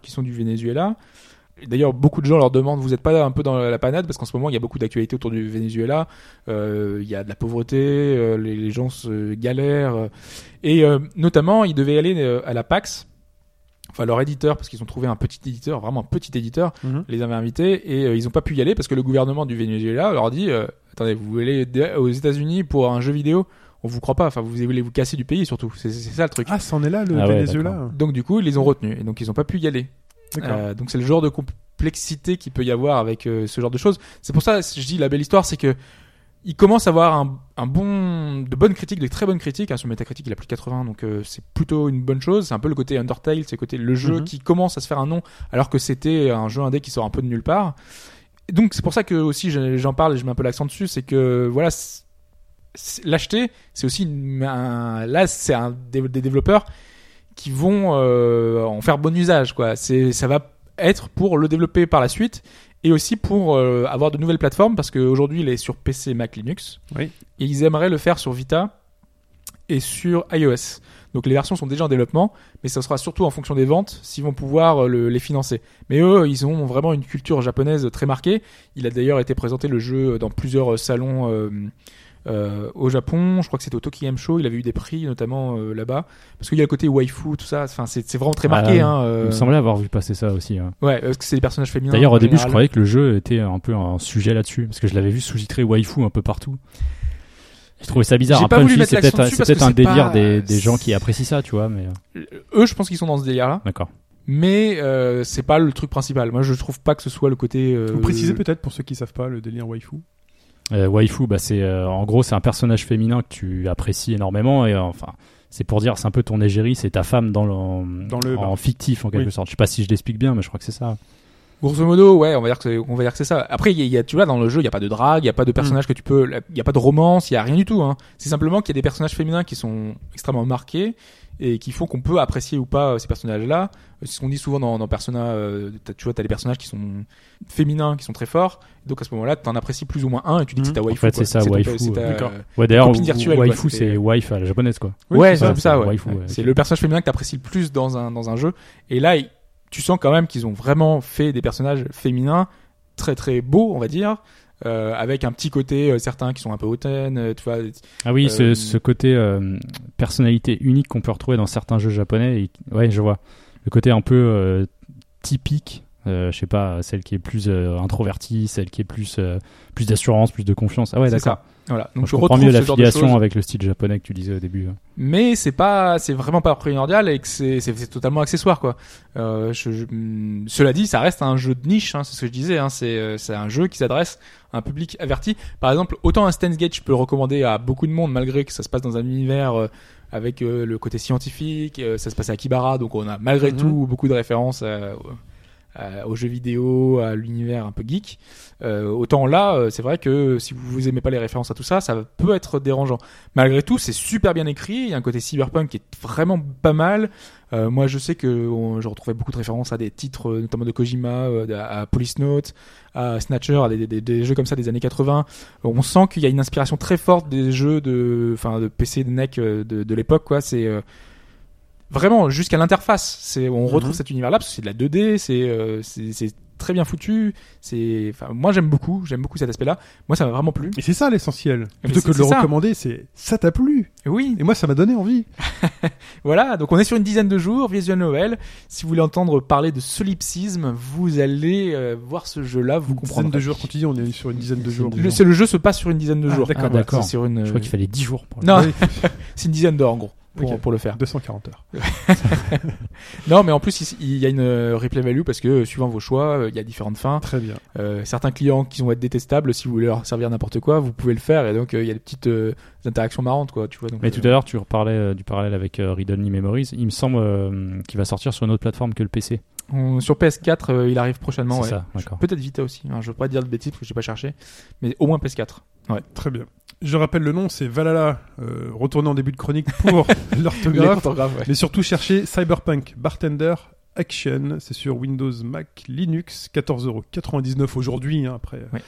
qui sont du Venezuela. D'ailleurs, beaucoup de gens leur demandent, vous n'êtes pas un peu dans la panade parce qu'en ce moment, il y a beaucoup d'actualités autour du Venezuela. Euh, il y a de la pauvreté, euh, les, les gens se galèrent. et euh, notamment, ils devaient aller euh, à la PAX, enfin leur éditeur, parce qu'ils ont trouvé un petit éditeur, vraiment un petit éditeur, Mhm. les avait invités et euh, ils n'ont pas pu y aller parce que le gouvernement du Venezuela leur dit euh, attendez vous voulez aller aux États-Unis pour un jeu vidéo? On vous croit pas enfin vous voulez vous casser du pays surtout c'est c'est ça le truc Ah, c'en est là, le Ah ouais, Venezuela. donc du coup ils les ont retenus et donc ils n'ont pas pu y aller. Euh, donc c'est le genre de complexité qu'il peut y avoir avec euh, ce genre de choses c'est pour ça je dis la belle histoire c'est que il commence à avoir un, un bon, de bonnes critiques, de très bonnes critiques. Hein, sur Metacritic, il a plus de 80, donc euh, c'est plutôt une bonne chose. C'est un peu le côté Undertale, c'est le côté le jeu Mhm. qui commence à se faire un nom, alors que c'était un jeu indé qui sort un peu de nulle part. Et donc c'est pour ça que aussi je- j'en parle et je mets un peu l'accent dessus, c'est que voilà, l'acheter, c'est aussi une- un, là c'est un des, des développeurs qui vont euh, en faire bon usage, quoi. C'est ça va être pour le développer par la suite et aussi pour euh, avoir de nouvelles plateformes parce qu'aujourd'hui il est sur PC, Mac, Linux. Oui. Et ils aimeraient le faire sur Vita et sur iOS. Donc les versions sont déjà en développement, mais ça sera surtout en fonction des ventes s'ils vont pouvoir euh, le- les financer. Mais eux, ils ont vraiment une culture japonaise très marquée. Il a d'ailleurs été présenté le jeu dans plusieurs salons euh, euh, au Japon. Je crois que c'était au Tokyo Game Show. Il avait eu des prix notamment euh, là-bas parce qu'il y a le côté waifu, tout ça. Enfin, c'est c'est vraiment très marqué. Ah, hein, Il euh, me semblait avoir vu passer ça aussi. hein. Ouais, parce que c'est des personnages féminins. D'ailleurs, au début, je croyais que le jeu était un peu un sujet là-dessus, parce que je l'avais vu sous-titré waifu un peu partout. Je trouvais ça bizarre. J'ai Après, c'est peut-être un parce que c'est délire pas- des, des gens qui apprécient ça, tu vois, mais euh, Eux, je pense qu'ils sont dans ce délire-là, d'accord. mais euh, c'est pas le truc principal. Moi, je trouve pas que ce soit le côté. euh, Vous précisez peut-être pour ceux qui savent pas le délire waifu. Euh, waifu, bah c'est euh, en gros c'est un personnage féminin que tu apprécies énormément et euh, enfin c'est pour dire c'est un peu ton égérie, c'est ta femme dans le en, Dans le- en fictif en quelque Oui. sorte. Je sais pas si je l'explique bien, mais je crois que c'est ça. Grosso modo, ouais, on va dire que c'est, on va dire que c'est ça. Après, y a- y a, tu vois, dans le jeu, il y a pas de drague, il y a pas de Mm. personnages que tu peux, il y a pas de romance, il y a rien du tout. Hein. C'est simplement qu'il y a des personnages féminins qui sont extrêmement marqués et qui font qu'on peut apprécier ou pas euh, ces personnages-là. Euh, C'est ce qu'on dit souvent dans, dans Persona. euh, tu vois, t'as des personnages qui sont féminins, qui sont très forts. Donc à ce moment-là, t'en apprécies plus ou moins un et tu dis que c'est ta waifu. En fait, c'est ça, waifu, c'est ta- d'accord. Ouais, d'ailleurs waifu c'est wife à la japonaise quoi. Ouais, c'est ça, ouais. waifu, ouais, C'est le personnage féminin que t'apprécies le plus dans un, dans un jeu. Et là, tu sens quand même qu'ils ont vraiment fait des personnages féminins très très beaux, on va dire. Euh, avec un petit côté, euh, certains qui sont un peu hautaines, euh, tu vois. Ah oui, Euh, ce, ce côté euh, personnalité unique qu'on peut retrouver dans certains jeux japonais. et- ouais, je vois. Le côté un peu euh, typique. euh, je sais pas, celle qui est plus euh, introvertie, celle qui est plus euh, plus d'assurance, plus de confiance. Ah ouais, d'accord. Voilà. Donc Donc, je je comprends retrouve mieux l'affiliation avec le style japonais que tu disais au début. hein. mais c'est pas c'est vraiment pas primordial et que c'est totalement accessoire quoi euh, je, je- hum, cela dit ça reste un jeu de niche hein, c'est ce que je disais hein, c'est euh, c'est un jeu qui s'adresse à un public averti par exemple autant un Steins Gate je peux le recommander à beaucoup de monde malgré que ça se passe dans un univers euh, avec euh, le côté scientifique euh, ça se passe à Kibara donc on a malgré Mhm. tout beaucoup de références euh, aux jeux vidéo, à l'univers un peu geek. Euh, autant là, euh, c'est vrai que si vous, vous aimez pas les références à tout ça, ça peut être dérangeant. Malgré tout, c'est super bien écrit. Il y a un côté cyberpunk qui est vraiment pas mal. Euh, moi, je sais que on- je retrouvais beaucoup de références à des titres, euh, notamment de Kojima, euh, à à Police Note, à Snatcher, à des, des- des jeux comme ça des années 80. On sent qu'il y a une inspiration très forte des jeux de, enfin, de PC, de NEC de, de l'époque, quoi. C'est vraiment jusqu'à l'interface. C'est, on retrouve Mhm. cet univers-là parce que c'est de la 2D, c'est, euh, c'est, c'est très bien foutu. C'est, enfin, moi j'aime beaucoup, j'aime beaucoup cet aspect-là. Moi, ça m'a vraiment plu. Et c'est ça l'essentiel. Plutôt que de le ça. recommander, c'est ça t'a plu. Oui, Et moi, ça m'a donné envie. Voilà, donc on est sur une dizaine de jours, visual novel. Si vous voulez entendre parler de solipsisme, vous allez euh, voir ce jeu-là, vous Une dizaine comprendrez. de jours, quand tu dis, on est sur une dizaine de jours. Le, c'est le jeu se passe sur une dizaine de Ah, jours. d'accord, Voilà, d'accord. c'est sur une. Je crois qu'il fallait 10 jours pour le Non, c'est une dizaine d'heures en gros pour, Ok. pour le faire. 240 heures. Non, mais en plus il- y a une euh, replay value parce que euh, suivant vos choix, euh, il y a différentes fins. Très bien. Euh, certains clients qui vont être détestables, si vous voulez leur servir n'importe quoi, vous pouvez le faire et donc euh, il y a des petites euh, interactions marrantes quoi, tu vois. Donc, Mais euh, tout à l'heure, tu reparlais euh, du parallèle avec euh, Read Only Memories. Il me semble euh, qu'il va sortir sur une autre plateforme que le PC. on- sur PS4, euh, il arrive prochainement. C'est ouais. ça, d'accord. Peut-être Vita aussi. hein, je veux pas dire de bêtises parce que j'ai pas cherché, mais au moins PS4. Très bien. Je rappelle le nom, c'est Valhalla, euh, retourné en début de chronique pour l'orthographe. Ouais. Mais surtout, cherchez Cyberpunk Bartender Action. C'est sur Windows, Mac, Linux. 14,99€ aujourd'hui. hein, après, Ouais.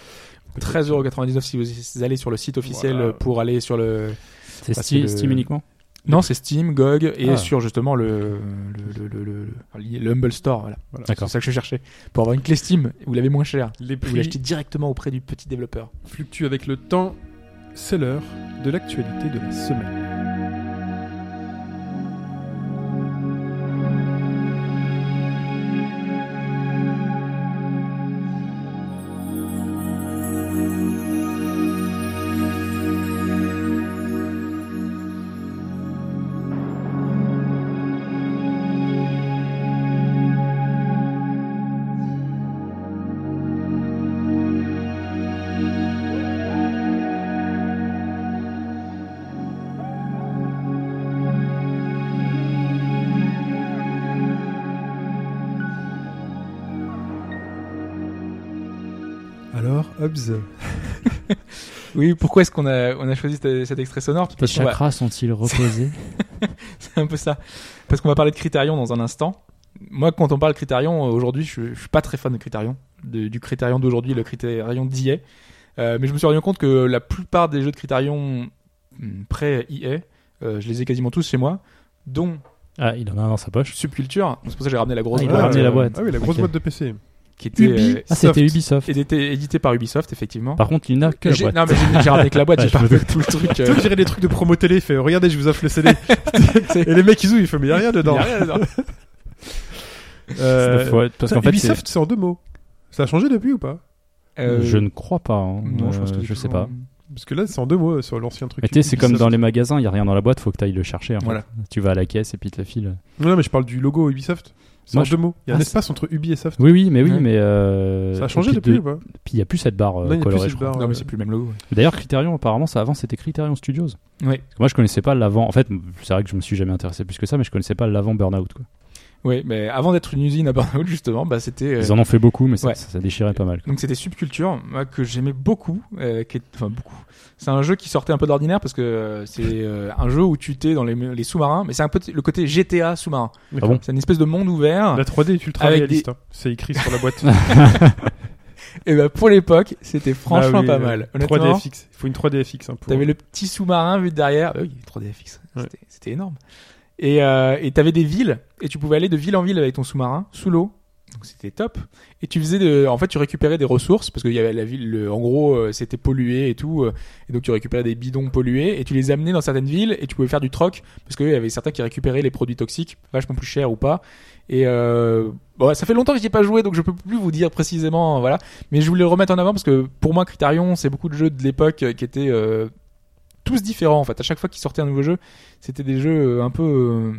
13,99€ si vous allez sur le site officiel Voilà. euh, pour aller sur le. C'est Steam, c'est le- Steam uniquement Non, c'est Steam, GOG et Ah. sur justement le le, le, le, le, le- le Humble Store. Voilà. Voilà. D'accord. C'est ça que je cherchais. Pour avoir une clé Steam, vous l'avez moins cher. Les Vous l'achetez directement auprès du petit développeur. fluctuent avec le temps. C'est l'heure de l'actualité de la semaine. Oui, pourquoi est-ce qu'on a, on a choisi cet, cet extrait sonore? Tes Parce qu'on va- chakras sont-ils reposés? C'est un peu ça. Parce qu'on va parler de Criterion dans un instant. Moi, quand on parle Criterion, euh, aujourd'hui, je, je suis pas très fan de Criterion. De- du Criterion d'aujourd'hui, le Criterion d'IA. Euh, mais je me suis rendu compte que la plupart des jeux de Criterion hum, pré-IA, euh, je les ai quasiment tous chez moi, dont Ah, il en a un dans sa poche. Subculture. C'est pour ça que j'ai ramené la grosse Ah, il a boîte, ramené la euh, boîte. Ah oui, la grosse boîte de PC. Qui était Ubi. euh, Ah, c'était Soft. Ubisoft. édité, édité par Ubisoft, effectivement. Par contre, il n'a que la J'ai- boîte. non, mais j'ai j'ai ramené que la boîte, Ouais, j'ai je pas fait tout le truc. euh, Tu dirais des trucs de promo télé, il fait regardez, je vous offre le CD. Et les mecs ils ouvrent, il fait mais y a rien dedans. y a rien dedans. Euh, Faut être- parce qu'en fait, Ubisoft, c'est en deux mots. Ça a changé depuis ou pas? Euh, je ne crois pas. hein. non, je pense que Euh, c'est je sais toujours- pas. Parce que là, c'est en deux mots euh, sur l'ancien truc. Mais tu sais, c'est comme Ubisoft. dans les magasins, il y a rien dans la boîte, faut que tu ailles le chercher. en fait. Voilà. Tu vas à la caisse et puis tu te la files. Non, mais je parle du logo Ubisoft. C'est Moi, en je- deux mots. Il y a un Ah, espace entre Ubi et Soft. Oui, oui, mais oui, Ouais. mais euh, Ça a changé depuis de- ou pas Puis il y a plus cette barre euh, Non, colorée, cette je crois. barre. Non, mais euh, c'est plus le même logo. D'ailleurs, Criterion, apparemment, ça avant c'était Criterion Studios. Oui. Moi, je connaissais pas l'avant. En fait, c'est vrai que je me suis jamais intéressé plus que ça, mais je connaissais pas l'avant Burnout. Quoi. Oui, mais avant d'être une usine à Burnout, justement, bah, c'était. euh, Ils en ont fait beaucoup, mais ça, ouais. ça, ça déchirait pas mal. quoi. Donc c'était Subculture, moi, que j'aimais beaucoup, euh, qui est... enfin beaucoup. C'est un jeu qui sortait un peu d'ordinaire parce que euh, c'est euh, un jeu où tu étais dans les, les sous-marins, mais c'est un peu le côté GTA sous-marin. Bon C'est une espèce de monde ouvert. La 3D est ultra Avec réaliste. hein. C'est écrit sur la boîte. Et bah pour l'époque, c'était franchement Ah oui, pas euh, mal. 3D Honnêtement, FX. Il faut une 3D FX. Hein, pour... t'avais le petit sous-marin vu de derrière. Ah oui, 3D FX. Ouais. C'était- C'était énorme. Et euh, et t'avais des villes et tu pouvais aller de ville en ville avec ton sous-marin sous l'eau. Donc c'était top. Et tu faisais de, en fait, tu récupérais des ressources parce qu'il y avait la ville, le- en gros, euh, c'était pollué et tout. euh, et donc tu récupérais des bidons pollués et tu les amenais dans certaines villes et tu pouvais faire du troc parce qu'il y avait certains qui récupéraient les produits toxiques vachement plus chers ou pas. Et euh, bon, ça fait longtemps que j'y ai pas joué donc je peux plus vous dire précisément, voilà. Mais je voulais le remettre en avant parce que pour moi, Criterion, c'est beaucoup de jeux de l'époque qui étaient euh, tous différents en fait. À chaque fois qu'il sortait un nouveau jeu, c'était des jeux euh, un peu. euh,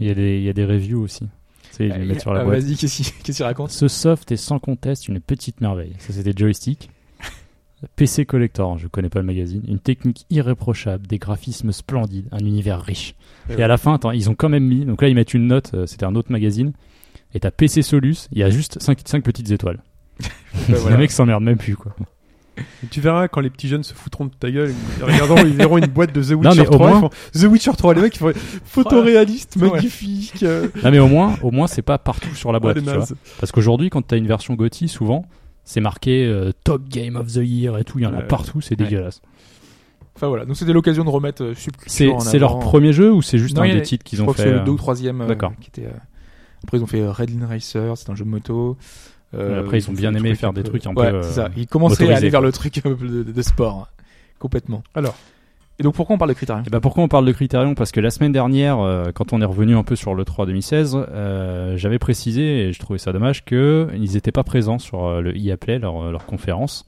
Il y, a des, il y a des reviews aussi. Tu sais, ils les mettent sur la ah, boîte. Vas-y, qu'est-ce qu'il raconte Ce soft est sans conteste une petite merveille. Ça, c'était Joystick. PC Collector, je connais pas le magazine. Une technique irréprochable, des graphismes splendides, un univers riche. Et Et à la fin, attends, ils ont quand même mis. Donc là, ils mettent une note, euh, c'était un autre magazine. Et t'as PC Solus, il y a juste 5, petites étoiles. Bah, voilà. Les mecs s'emmerdent même plus, quoi. Et Tu verras quand les petits jeunes se foutront de ta gueule, ils regarderont, ils verront une boîte de The Witcher Non, mais au 3. moins- ils font, The Witcher 3, les mecs ils font photoréaliste, magnifique. euh, Non, mais au moins, au moins, c'est pas partout sur la boîte, tu vois. Parce qu'aujourd'hui, quand t'as une version GOTY, souvent, c'est marqué euh, Top Game of the Year et tout. Il y en a Ouais. partout, c'est Ouais. dégueulasse. Enfin voilà, donc c'était l'occasion de remettre euh, C'est leur premier jeu ou c'est juste Non, un des titres qu'ils Je ont crois que fait c'est le euh, deux ou troisième. D'accord. qui était, Après, ils ont fait Red Lane Racer, c'est un jeu de moto. Euh, Après, ils ont bien aimé faire des peu- trucs un ouais, peu, c'est euh, ça. Ils commençaient à aller vers le truc peu de, de sport, complètement. Alors, Et donc pourquoi on parle de Criterion Eh ben, pourquoi on parle de Criterion Parce que la semaine dernière, euh, quand on est revenu un peu sur le 3 2016, euh, j'avais précisé, et je trouvais ça dommage, qu'ils n'étaient pas présents sur euh, le EA Play, leur, leur conférence.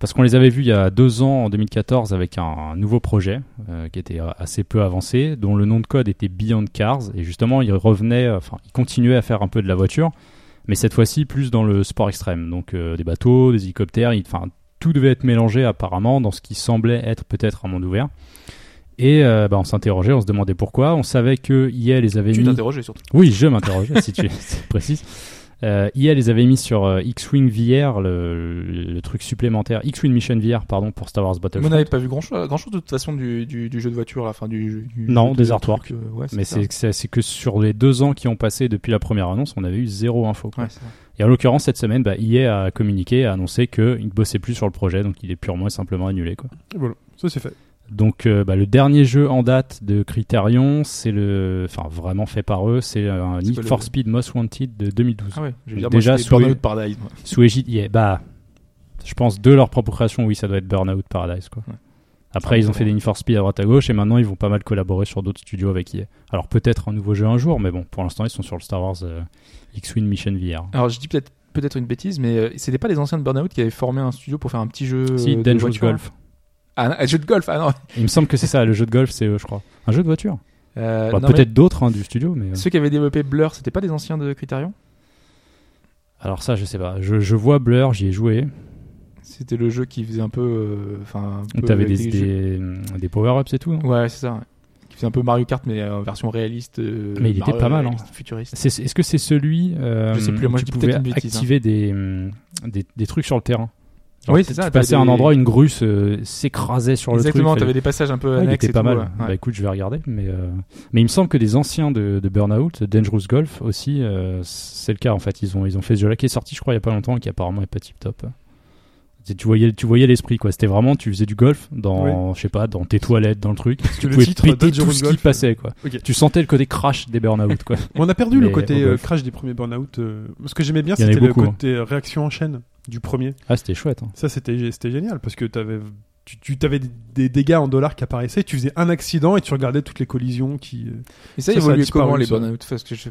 Parce qu'on les avait vus il y a deux ans, en 2014, avec un, un nouveau projet euh, qui était assez peu avancé, dont le nom de code était Beyond Cars. Et justement, ils revenaient, euh, enfin, ils continuaient à faire un peu de la voiture, mais cette fois-ci plus dans le sport extrême. Donc euh, des bateaux, des hélicoptères, enfin, tout devait être mélangé apparemment dans ce qui semblait être peut-être un monde ouvert. Et euh, bah, on s'interrogeait, on se demandait pourquoi. On savait que EA les avait Tu mis. t'interrogeais surtout. Oui, je m'interrogeais, si tu si tu précises. Euh, EA les avait mis sur euh, X-Wing VR, le, le truc supplémentaire, X-Wing Mission VR, pardon, pour Star Wars Mais on Battlefront. n'avait pas vu grand chose, grand chose de toute façon du, du, du jeu de voiture, la fin du, du Non, des de artworks. euh, ouais, Mais c'est que sur les deux ans qui ont passé depuis la première annonce, on avait eu zéro info. quoi. Ouais. Et en l'occurrence, cette semaine, bah, EA a communiqué, a annoncé qu'il ne bossait plus sur le projet, donc il est purement et simplement annulé. Quoi. voilà, ça c'est fait. Donc euh, bah, le dernier jeu en date de Criterion, c'est le, enfin vraiment fait par eux, c'est un C'est Need le- for Speed Most Wanted de 2012 Ah ouais, je veux dire, déjà, moi, sous- Burnout Paradise. moi. sous égide. yeah, bah, je pense de leur propre création, oui, ça doit être Burnout Paradise quoi. Ouais. Après, Ah, ils ont fait des Need for Speed à droite à gauche et maintenant ils vont pas mal collaborer sur d'autres studios avec EA. Alors peut-être un nouveau jeu un jour, mais bon, pour l'instant ils sont sur le Star Wars euh, X-Wing Mission VR. Alors je dis peut-être peut-être une bêtise, mais euh, c'était pas les anciens de Burnout qui avaient formé un studio pour faire un petit jeu si euh, de Dangerous voiture, Golf. Ah, un jeu de golf, ah non. Il me semble que c'est ça, le jeu de golf, c'est eux, je crois. Un jeu de voiture. Euh, Bah, mais peut-être d'autres hein, du studio, mais. euh, Ceux qui avaient développé Blur, c'était pas des anciens de Criterion? Alors ça, je sais pas. Je, je vois Blur, j'y ai joué. C'était le jeu qui faisait un peu. euh, Enfin. peu t'avais des, des, des power-ups et tout. Ouais, c'est ça. ouais. Qui faisait un peu Mario Kart, mais en version réaliste. euh, Mais il était pas mal, hein. Futuriste. Est-ce que c'est celui euh, Je sais plus, moi, je pouvais hein. activer des, des, des trucs sur le terrain? Genre, Oui, c'est ça, Tu passais à un endroit, une grue s'écrasait sur le Exactement, truc. t'avais des passages un peu Ouais, annexes était et pas tout, mal. ouais. Bah écoute, je vais regarder. Mais, euh, mais il me semble que des anciens de, de Burnout, Dangerous Golf aussi, euh, c'est le cas en fait. Ils ont, ils ont fait ce jeu-là qui est sorti, je crois, il y a pas longtemps et qui apparemment est pas tip top. Tu- voyais, tu voyais l'esprit quoi. C'était vraiment, tu faisais du golf dans, je sais pas, dans tes toilettes, dans le truc. Tu le pouvais titre, péter tout ce qui Golf, passait quoi. Tu sentais le côté crash des Burnout quoi. On a perdu le côté euh, crash des premiers Burnout. euh, Ce que j'aimais bien, c'était le hein. côté euh, réaction en chaîne du premier. Ah c'était chouette. hein. Ça, c'était c'était génial parce que t'avais tu, tu avais des, dégâts en dollars qui apparaissaient, tu faisais un accident et tu regardais toutes les collisions qui. euh, Et ça, Ça, évolue comment les ça. burn-out Parce que je-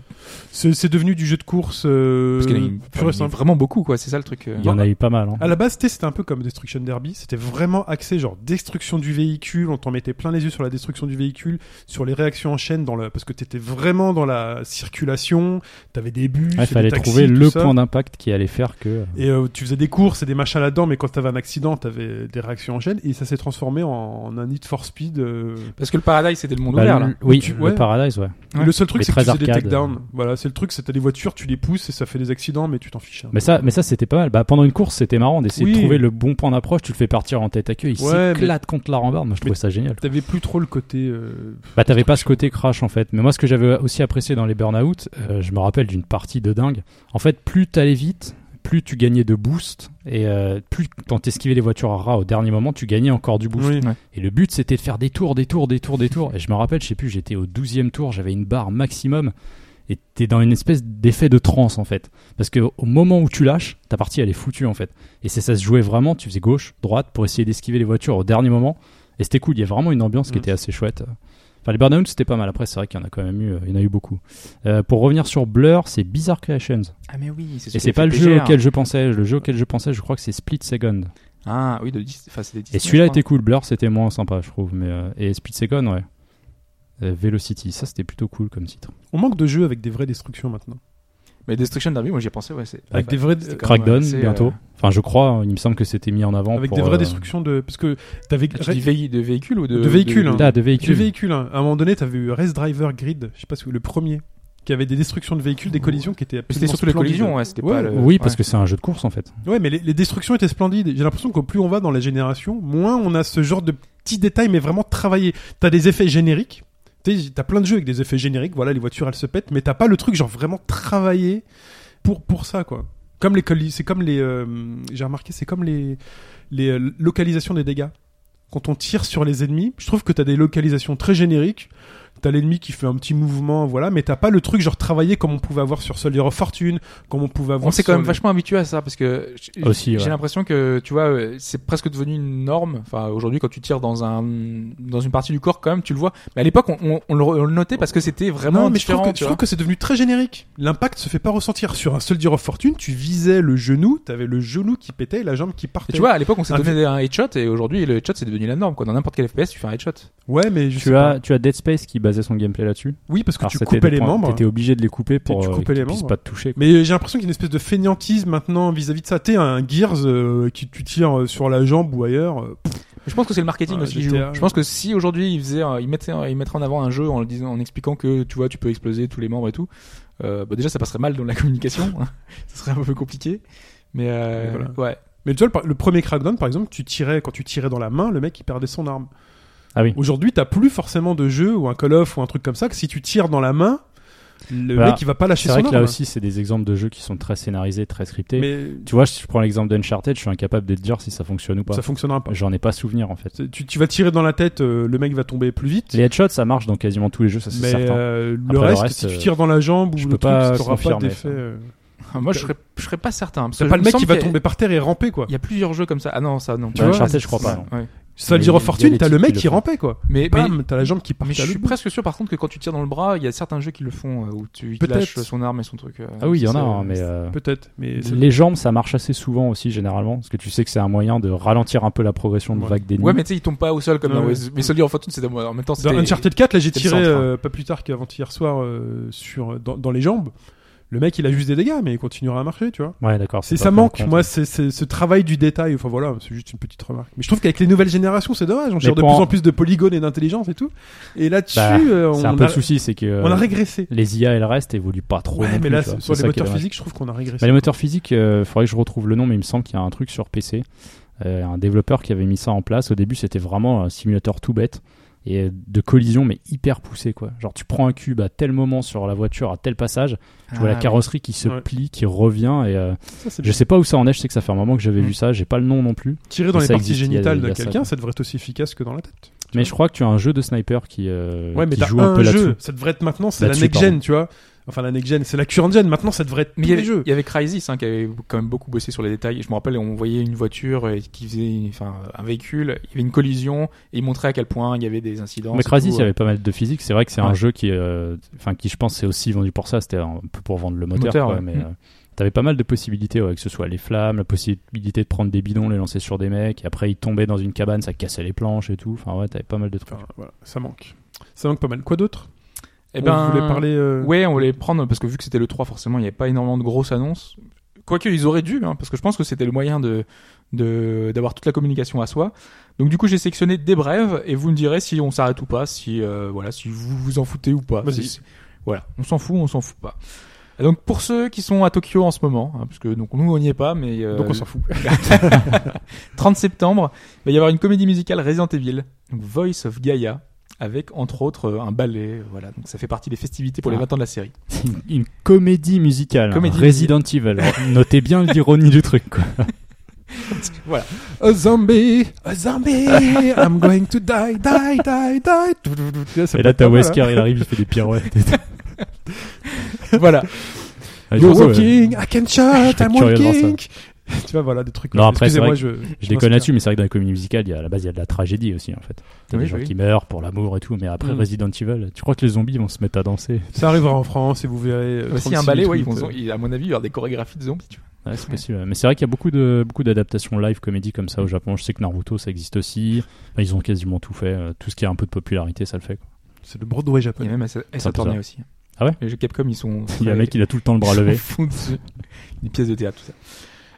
C'est c'est devenu du jeu de course. euh, parce qu'il y en a une- pur et enfin, il y en a simple. vraiment beaucoup, quoi. C'est ça le truc. euh. Il y en a eu pas mal. hein. À la base, c'était c'était un peu comme Destruction Derby. C'était vraiment axé genre destruction du véhicule. On t'en mettait plein les yeux sur la destruction du véhicule, sur les réactions en chaîne, dans le parce que t'étais vraiment dans la circulation. T'avais des bus, Ouais, des fallait taxis, trouver le ça. point d'impact qui allait faire que. Et euh, tu faisais des courses et des machins là-dedans, mais quand t'avais un accident, t'avais des réactions en chaîne et ça s'est transformé en, en un Need for Speed. euh. Parce que le Paradise, c'était le monde Bah, ouvert, là. oui, Tu- le. Paradise, ouais. Ouais. Le seul truc, c'est que tu faisais des takedowns. Voilà, c'est le truc, c'est t'as des voitures, tu les pousses et ça fait des accidents, mais tu t'en fiches. Mais ça, mais ça c'était pas mal. Bah, pendant une course, c'était marrant d'essayer Oui. de trouver le bon point d'approche. Tu le fais partir en tête à queue, il Ouais, s'éclate contre la rambarde. Moi, je trouvais ça génial. T'avais plus trop le côté. euh, Bah, t'avais pas ce côté crash en fait. Mais moi, ce que j'avais aussi apprécié dans les burn-out, euh, je me rappelle d'une partie de dingue. En fait, plus t'allais vite, plus tu gagnais de boost et euh, plus quand t'esquivais les voitures à ras au dernier moment, tu gagnais encore du boost. Oui. Et le but, c'était de faire des tours, des tours, des tours, des tours. Et je me rappelle, je sais plus, j'étais au 12e tour, j'avais une barre maximum. Et t'es dans une espèce d'effet de transe, en fait. Parce que au moment où tu lâches, ta partie, elle est foutue, en fait. Et c'est ça se jouait vraiment, tu faisais gauche, droite, pour essayer d'esquiver les voitures au dernier moment. Et c'était cool, il y a vraiment une ambiance qui était assez chouette. Enfin, les Burnout, c'était pas mal. Après, c'est vrai qu'il y en a quand même eu, euh, il y en a eu beaucoup. Euh, pour revenir sur Blur, c'est Bizarre Creations. Ah, mais oui, c'est Et c'est pas le jeu auquel je pensais. Le jeu auquel je pensais, je crois que c'est Split Second. Ah, oui, de enfin, c'est des Et Disney, celui-là je crois. était cool. Blur, c'était moins sympa, je trouve. Mais, euh, et Split Second, ouais. Euh, Velocity, ça c'était plutôt cool comme titre. On manque de jeux avec des vraies destructions maintenant. Mais Destruction Derby, moi j'y ai pensé, ouais. c'est- Avec des quand même Crackdown, assez, euh, bientôt. Enfin, je crois, il me semble que c'était mis en avant. Avec pour, des vraies euh, destructions de. Parce que t'avais. Ah, tu dis véhi- de véhicules ou de. De véhicules, hein. Ah, de Les véhicules. véhicules, hein. à un moment donné, t'avais eu Race Driver Grid, je sais pas si le premier, qui avait des destructions de véhicules, des collisions qui étaient C'était surtout les collisions, ouais. C'était Ouais. pas le. Oui, parce ouais. que c'est un jeu de course en fait. Ouais, mais les, les destructions étaient splendides. J'ai l'impression que plus on va dans la génération, moins on a ce genre de petits détails, mais vraiment travaillés. T'as des effets génériques. T'as plein de jeux avec des effets génériques. Voilà, les voitures elles se pètent, mais t'as pas le truc genre vraiment travaillé pour pour ça quoi. Comme les c'est comme les. euh, J'ai remarqué, c'est comme les les euh, localisations des dégâts. Quand on tire sur les ennemis, je trouve que t'as des localisations très génériques. T'as l'ennemi qui fait un petit mouvement, voilà, mais t'as pas le truc genre travaillé comme on pouvait avoir sur Soldier of Fortune, comme on pouvait avoir. On s'est quand même les- vachement habitué à ça parce que j'ai ouais. l'impression que tu vois euh, c'est presque devenu une norme. Enfin aujourd'hui quand tu tires dans un dans une partie du corps quand même tu le vois. Mais à l'époque on, on- on le, on le notait parce que c'était vraiment non, mais je trouve, différent. que, tu je vois. trouve que c'est devenu très générique. L'impact se fait pas ressentir. Sur un Soldier of Fortune, tu visais le genou, t'avais le genou qui pétait et la jambe qui partait. Et tu vois à l'époque on s'est donné un headshot et aujourd'hui le headshot c'est devenu la norme quoi. Dans n'importe quel FPS tu fais un headshot. Ouais, mais je sais Tu as, pas. tu as Dead Space qui son gameplay là-dessus. Oui, parce que Alors, tu coupais les points- membres. T'étais obligé de les couper pour Tu euh, coupais les membres. pas te toucher. quoi. Mais j'ai l'impression qu'il y a une espèce de fainéantise maintenant vis-à-vis de ça. T'es un Gears euh, qui tu tires euh, sur la jambe ou ailleurs. euh, je pense que c'est le marketing aussi qui joue. GTA. Je pense que si aujourd'hui ils faisaient, ils mettaient, un- ils mettraient en avant un jeu en le disant, en expliquant que tu vois, tu peux exploser tous les membres et tout. Euh, bah déjà, ça passerait mal dans la communication. ça serait un peu compliqué. Mais euh, Voilà. ouais. Mais tu vois, le, le premier Crackdown, par exemple, tu tirais quand tu tirais dans la main, le mec il perdait son arme. Ah oui. Aujourd'hui, t'as plus forcément de jeu ou un Call of ou un truc comme ça que si tu tires dans la main, le Voilà. mec il va pas lâcher C'est son vrai que arme. là aussi, c'est des exemples de jeux qui sont très scénarisés, très scriptés. Mais Tu vois, si je prends l'exemple d'Uncharted, je suis incapable de te dire si ça fonctionne ou pas. ça fonctionnera pas. J'en ai pas souvenir en fait. C'est- Tu, tu vas tirer dans la tête, euh, le mec va tomber plus vite. Les headshots, ça marche dans quasiment tous les jeux, ça c'est mais certain. euh, le, Après, le reste, reste, si tu euh, tires dans la jambe ou je le peux truc, pas t'auras pas d'effet. ça. euh. Moi, je serais, je serais pas certain. C'est pas le me mec qui va tomber par terre et ramper quoi. Il y a plusieurs jeux comme ça. Ah non, ça non. Tu vois, Uncharted, je crois pas. Non. Ouais. Soldier Mais of il y a Fortune, t'as le mec qui le rampait quoi. Mais, Bam, t'as la jambe qui part. mais je suis presque sûr par contre que quand tu tires dans le bras, il y a certains jeux qui le font euh, où tu lâches son arme et son truc. euh, Ah oui, il y en a, ça- hein, mais euh, Peut-être, mais les jambes, ça marche assez souvent aussi généralement, parce que tu sais que c'est un moyen de ralentir un peu la progression de Ouais. vague d'ennemis. Ouais, mais tu sais, il tombe pas au sol comme dans Ouais. Mais Soldier of Fortune, c'est en même temps. Dans c'était- Uncharted 4, là j'ai le tiré hein. euh, pas plus tard qu'avant-hier soir euh, sur dans, dans les jambes. Le mec il a juste des dégâts, mais il continuera à marcher, tu vois. Ouais, d'accord. C'est ça manque, compte. moi, c'est c'est ce travail du détail. Enfin voilà, c'est juste une petite remarque. Mais je trouve qu'avec les nouvelles générations, c'est dommage. On gère de plus en- plus de polygones et d'intelligence et tout. Et là-dessus, Bah, euh, C'est un peu a, le souci, c'est que on a euh, régressé. les IA et le reste évoluent pas trop. Ouais, mais plus, là, vois. sur les moteurs physiques, je trouve qu'on a régressé. Bah, les moteurs physiques, euh, faudrait que je retrouve le nom, mais il me semble qu'il y a un truc sur PC euh, un développeur qui avait mis ça en place. Au début, c'était vraiment un simulateur tout bête et de collision mais hyper poussé quoi. Genre tu prends un cube à tel moment sur la voiture à tel passage, tu vois la Ah, carrosserie qui se Ouais. plie, qui revient et euh, Ça, je sais pas où ça en est, je sais que ça fait un moment que j'avais Mm. vu ça, j'ai pas le nom non plus. Tirer dans les parties existe, génitales de ça, quelqu'un, ça devrait être aussi efficace que dans la tête. Mais vois. je crois que tu as un jeu de sniper qui, euh, Ouais, mais qui joue un, un, peu jeu. là-dessus. Ça devrait être maintenant, c'est la Là-dessus, next gen, pardon. tu vois. Enfin, la next gen, c'est la current gen. Maintenant, ça devrait être Mais tous il y, les avait, jeux. il y avait Crysis hein, qui avait quand même beaucoup bossé sur les détails. Je me rappelle, on voyait une voiture euh, qui faisait enfin, un véhicule, il y avait une collision et il montrait à quel point il y avait des incidents. Mais Crysis, il y avait pas mal de physique. C'est vrai que c'est un jeu qui, euh, enfin, qui je pense, c'est aussi vendu pour ça. C'était un peu pour vendre le moteur, moteur, quoi, ouais. mais Mm. euh, t'avais pas mal de possibilités, ouais, que ce soit les flammes, la possibilité de prendre des bidons, les lancer sur des mecs, et après ils tombaient dans une cabane, ça cassait les planches et tout. Enfin, ouais, t'avais pas mal de trucs. Enfin, voilà, ça manque. Ça manque pas mal. Quoi d'autre? Eh On ben, voulait parler. euh, Ouais, on voulait prendre parce que vu que c'était le 3, forcément, il n'y avait pas énormément de grosses annonces. Quoique, ils auraient dû, hein, parce que je pense que c'était le moyen de de- d'avoir toute la communication à soi. Donc du coup, j'ai sélectionné des brèves et vous me direz si on s'arrête ou pas, si euh, voilà, si vous vous en foutez ou pas. Vas-y. Voilà, on s'en fout, on s'en fout pas. Et donc pour ceux qui sont à Tokyo en ce moment, hein, parce que donc nous on n'y est pas, mais euh, Donc on s'en fout. 30 septembre, il va y avoir une comédie musicale Resident Evil, donc Voice of Gaia, avec entre autres euh, un ballet. euh, Voilà, donc ça fait partie des festivités pour les Ah. 20 ans de la série. Une, une comédie musicale, hein, Comédie Resident Evil. Notez bien l'ironie du truc. Quoi. Voilà. A zombie, a zombie, I'm going to die, die, die, die. Et là, t'as Wesker, il arrive, il fait des pirouettes. voilà. Ah, hein. You're ouais, walking, I can shot, I'm walking. Tu vois, voilà, des trucs. Non, après, vrai je. Je déconne là-dessus, mais c'est vrai que dans la comédie musicale, il y a, à la base, il y a de la tragédie aussi, en fait. T'as Oui, des gens qui meurent pour l'amour et tout, mais après Mm. Resident Evil, tu crois que les zombies vont se mettre à danser? Ça arrivera en France et vous verrez. euh, Aussi un 36 ballet, ouais, ils vont, euh, à mon avis, il y aura des chorégraphies de zombies. Tu vois. Ouais, c'est possible. Mais c'est vrai qu'il y a beaucoup de beaucoup d'adaptations live comédie comme ça au Japon. Je sais que Naruto, ça existe aussi. Enfin, ils ont quasiment tout fait. Euh, Tout ce qui a un peu de popularité, ça le fait. quoi. C'est le Broadway Il y a japonais. même Ça ça. aussi. Ah ouais? Les jeux Capcom, ils sont. Il y a un mec, il a tout le temps le bras levé. Des pièces de théâtre, tout ça.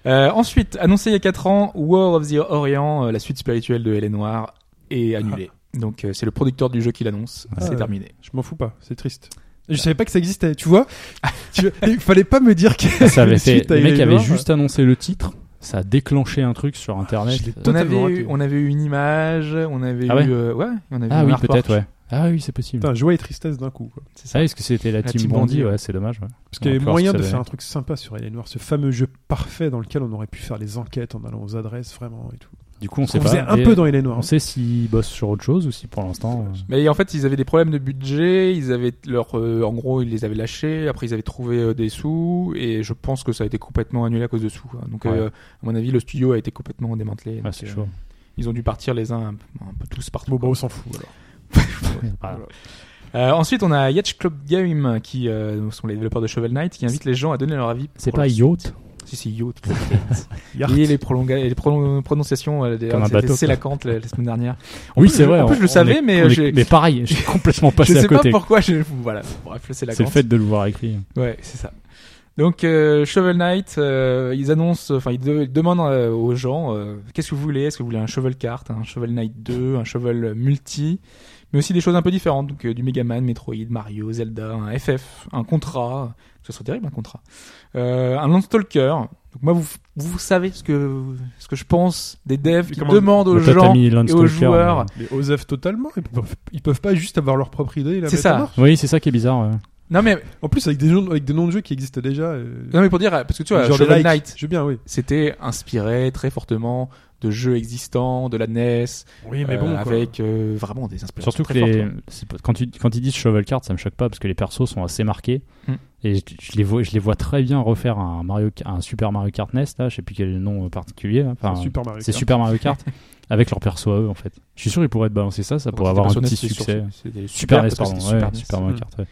Euh, ensuite, annoncé il y a 4 ans, War of the Orient, euh, la suite spirituelle de Hélène Noire, est annulée. Donc euh, c'est le producteur du jeu qui l'annonce. Ah, c'est terminé. Je m'en fous pas, c'est triste. Je savais pas que ça existait, tu vois. tu... Il fallait pas me dire que. Ça avait fait. Les mecs avaient juste annoncé le titre. Ça a déclenché un truc sur Internet. l'ai Euh, On avait, eu, raté. on avait eu une image, on avait Ah ouais eu. euh, ouais, on avait Ah eu oui, peut-être, ouais. Ah oui, c'est possible. Putain, joie et tristesse d'un coup. Quoi. C'est Ah ça. oui, est-ce que c'était la, La team team Bandit Bandit, Ouais, c'est dommage. ouais. Parce qu'il y On avait moyen de faire un truc sympa sur Hélène Noire, ce fameux jeu parfait dans lequel on aurait pu faire les enquêtes en allant aux adresses vraiment et tout. Du coup, on sait pas. faisait un Et peu dans Hélène Noire. On sait s'ils bossent sur autre chose aussi pour l'instant. euh. Mais en fait, ils avaient des problèmes de budget. Ils avaient leur, euh, en gros, ils les avaient lâchés. Après, ils avaient trouvé euh, des sous, et je pense que ça a été complètement annulé à cause de sous. quoi. Donc, Ouais. euh, à mon avis, le studio a été complètement démantelé. Ah, Donc, c'est euh, chaud. Ils ont dû partir les uns un, peu- un peu tous partout. Bon, bah, quoi. on s'en fout alors. Voilà. Euh, ensuite, on a Yacht Club Game qui euh, sont les développeurs de Shovel Knight qui invitent les gens à donner leur avis. C'est pas Yacht. Si, si, Yacht. Et les, prolonga- et les prolon- prononciations, euh, c'est la cante la, la semaine dernière. En Oui, c'est je- vrai. En plus, je le savais, est- mais euh, est- Mais pareil, j'ai complètement je passé sais à côté. pas pourquoi. Je... Voilà, bref, c'est la C'est le fait de le voir écrit. Ouais, c'est ça. Donc euh, Shovel Knight, euh, ils annoncent, enfin ils, de- ils demandent euh, aux gens, euh, qu'est-ce que vous voulez? Est-ce que vous voulez un Shovel Kart, un Shovel Knight 2, un Shovel Multi, mais aussi des choses un peu différentes, donc euh, du Mega Man, Metroid, Mario, Zelda, un FF, un contrat, ce serait terrible un contrat, euh, un Landstalker. Donc moi vous, vous savez ce que ce que je pense des devs qui demandent aux Bah, gens et aux joueurs. Mais Osef totalement, ils peuvent, ils peuvent pas juste avoir leur propre idée et la C'est mettre en ça. mais- Oui, c'est ça qui est bizarre. ouais. Non mais En plus, avec des, noms, avec des noms de jeux qui existent déjà. euh, non mais pour dire parce que tu vois genre Shovel. Knight, Je veux bien, oui. c'était inspiré très fortement de jeux existants, de la NES, Oui, mais euh, bon. avec euh, vraiment des inspirations Surtout que très les... fortes. c'est pas- quand, tu... quand ils disent Shovel Kart, ça me choque pas parce que les persos sont assez marqués. Mm. Et je, je les vois, je les vois très bien refaire un, Mario... un Super Mario Kart NES, là, je sais plus quel est le nom particulier. hein. Enfin, C'est Super Mario c'est Kart. Super Mario Kart avec leur perso à eux en fait. Je suis sûr qu'ils pourraient te balancer ça, ça pourrait avoir un petit succès. Super Super, NES, que pardon. ouais, Super Mario. Kart, ouais.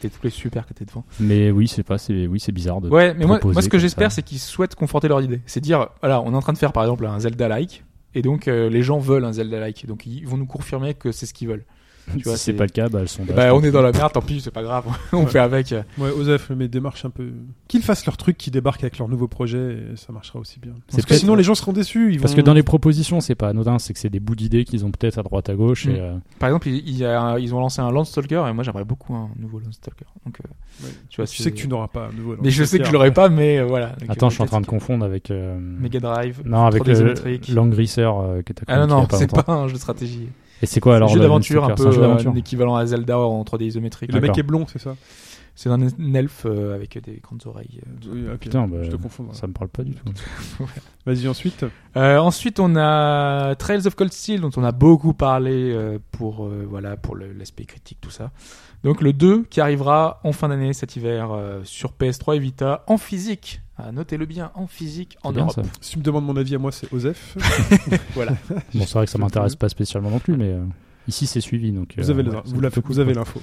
C'était tous les super qui étaient devant. Mais oui, c'est pas, c'est oui, c'est bizarre de. Ouais, mais moi, ce que j'espère, c'est qu'ils souhaitent conforter leur idée. C'est dire, voilà, on est en train de faire par exemple un Zelda-like, et donc euh, les gens veulent un Zelda-like, donc ils vont nous confirmer que c'est ce qu'ils veulent. Tu vois, si c'est pas le cas, bah, elles sont. Bah, on est dans la merde, tant pis, c'est pas grave. on fait avec. Ouais, Osef, mais démarche un peu. Qu'ils fassent leur truc, qu'ils débarquent avec leur nouveau projet, et ça marchera aussi bien. Parce que sinon, les gens seront déçus. Ils Parce vont... que dans les propositions, c'est pas anodin, c'est que c'est des bouts d'idées qu'ils ont peut-être à droite à gauche. Mm. Et, euh, Par exemple, il y a- ils ont lancé un Landstalker et moi j'aimerais beaucoup un nouveau Landstalker. Donc, euh, Ouais. tu vois, tu c'est- sais que tu n'auras pas un nouveau. Mais je sais que je l'aurai pas, mais euh, voilà. Donc, Attends, euh, je suis en train de confondre avec. euh, Mega Drive. Non, avec 3D le isométrique. Langrisser que t'as Ah non, non, c'est pas un jeu de stratégie. Et c'est quoi alors un jeu d'aventure un peu un jeu euh, un équivalent à Zelda en 3D isométrique. Le mec est blond, c'est ça C'est un elfe euh, avec des grandes oreilles. euh. Putain, bah, je te confonds. ça me parle pas du tout. Vas-y, ensuite. Euh, ensuite, on a Trails of Cold Steel, dont on a beaucoup parlé euh, pour euh, voilà pour l'aspect critique, tout ça. Donc le 2 qui arrivera en fin d'année cet hiver euh, sur PS3 et Vita en physique. Ah, Notez-le bien, en physique en bien, Europe. ça. Si tu me demandes mon avis à moi, c'est Osef. Voilà. Bon, c'est vrai que ça m'intéresse pas spécialement non plus, mais euh, ici c'est suivi. Donc, Vous euh, avez ouais, le- c'est vous avez l'info.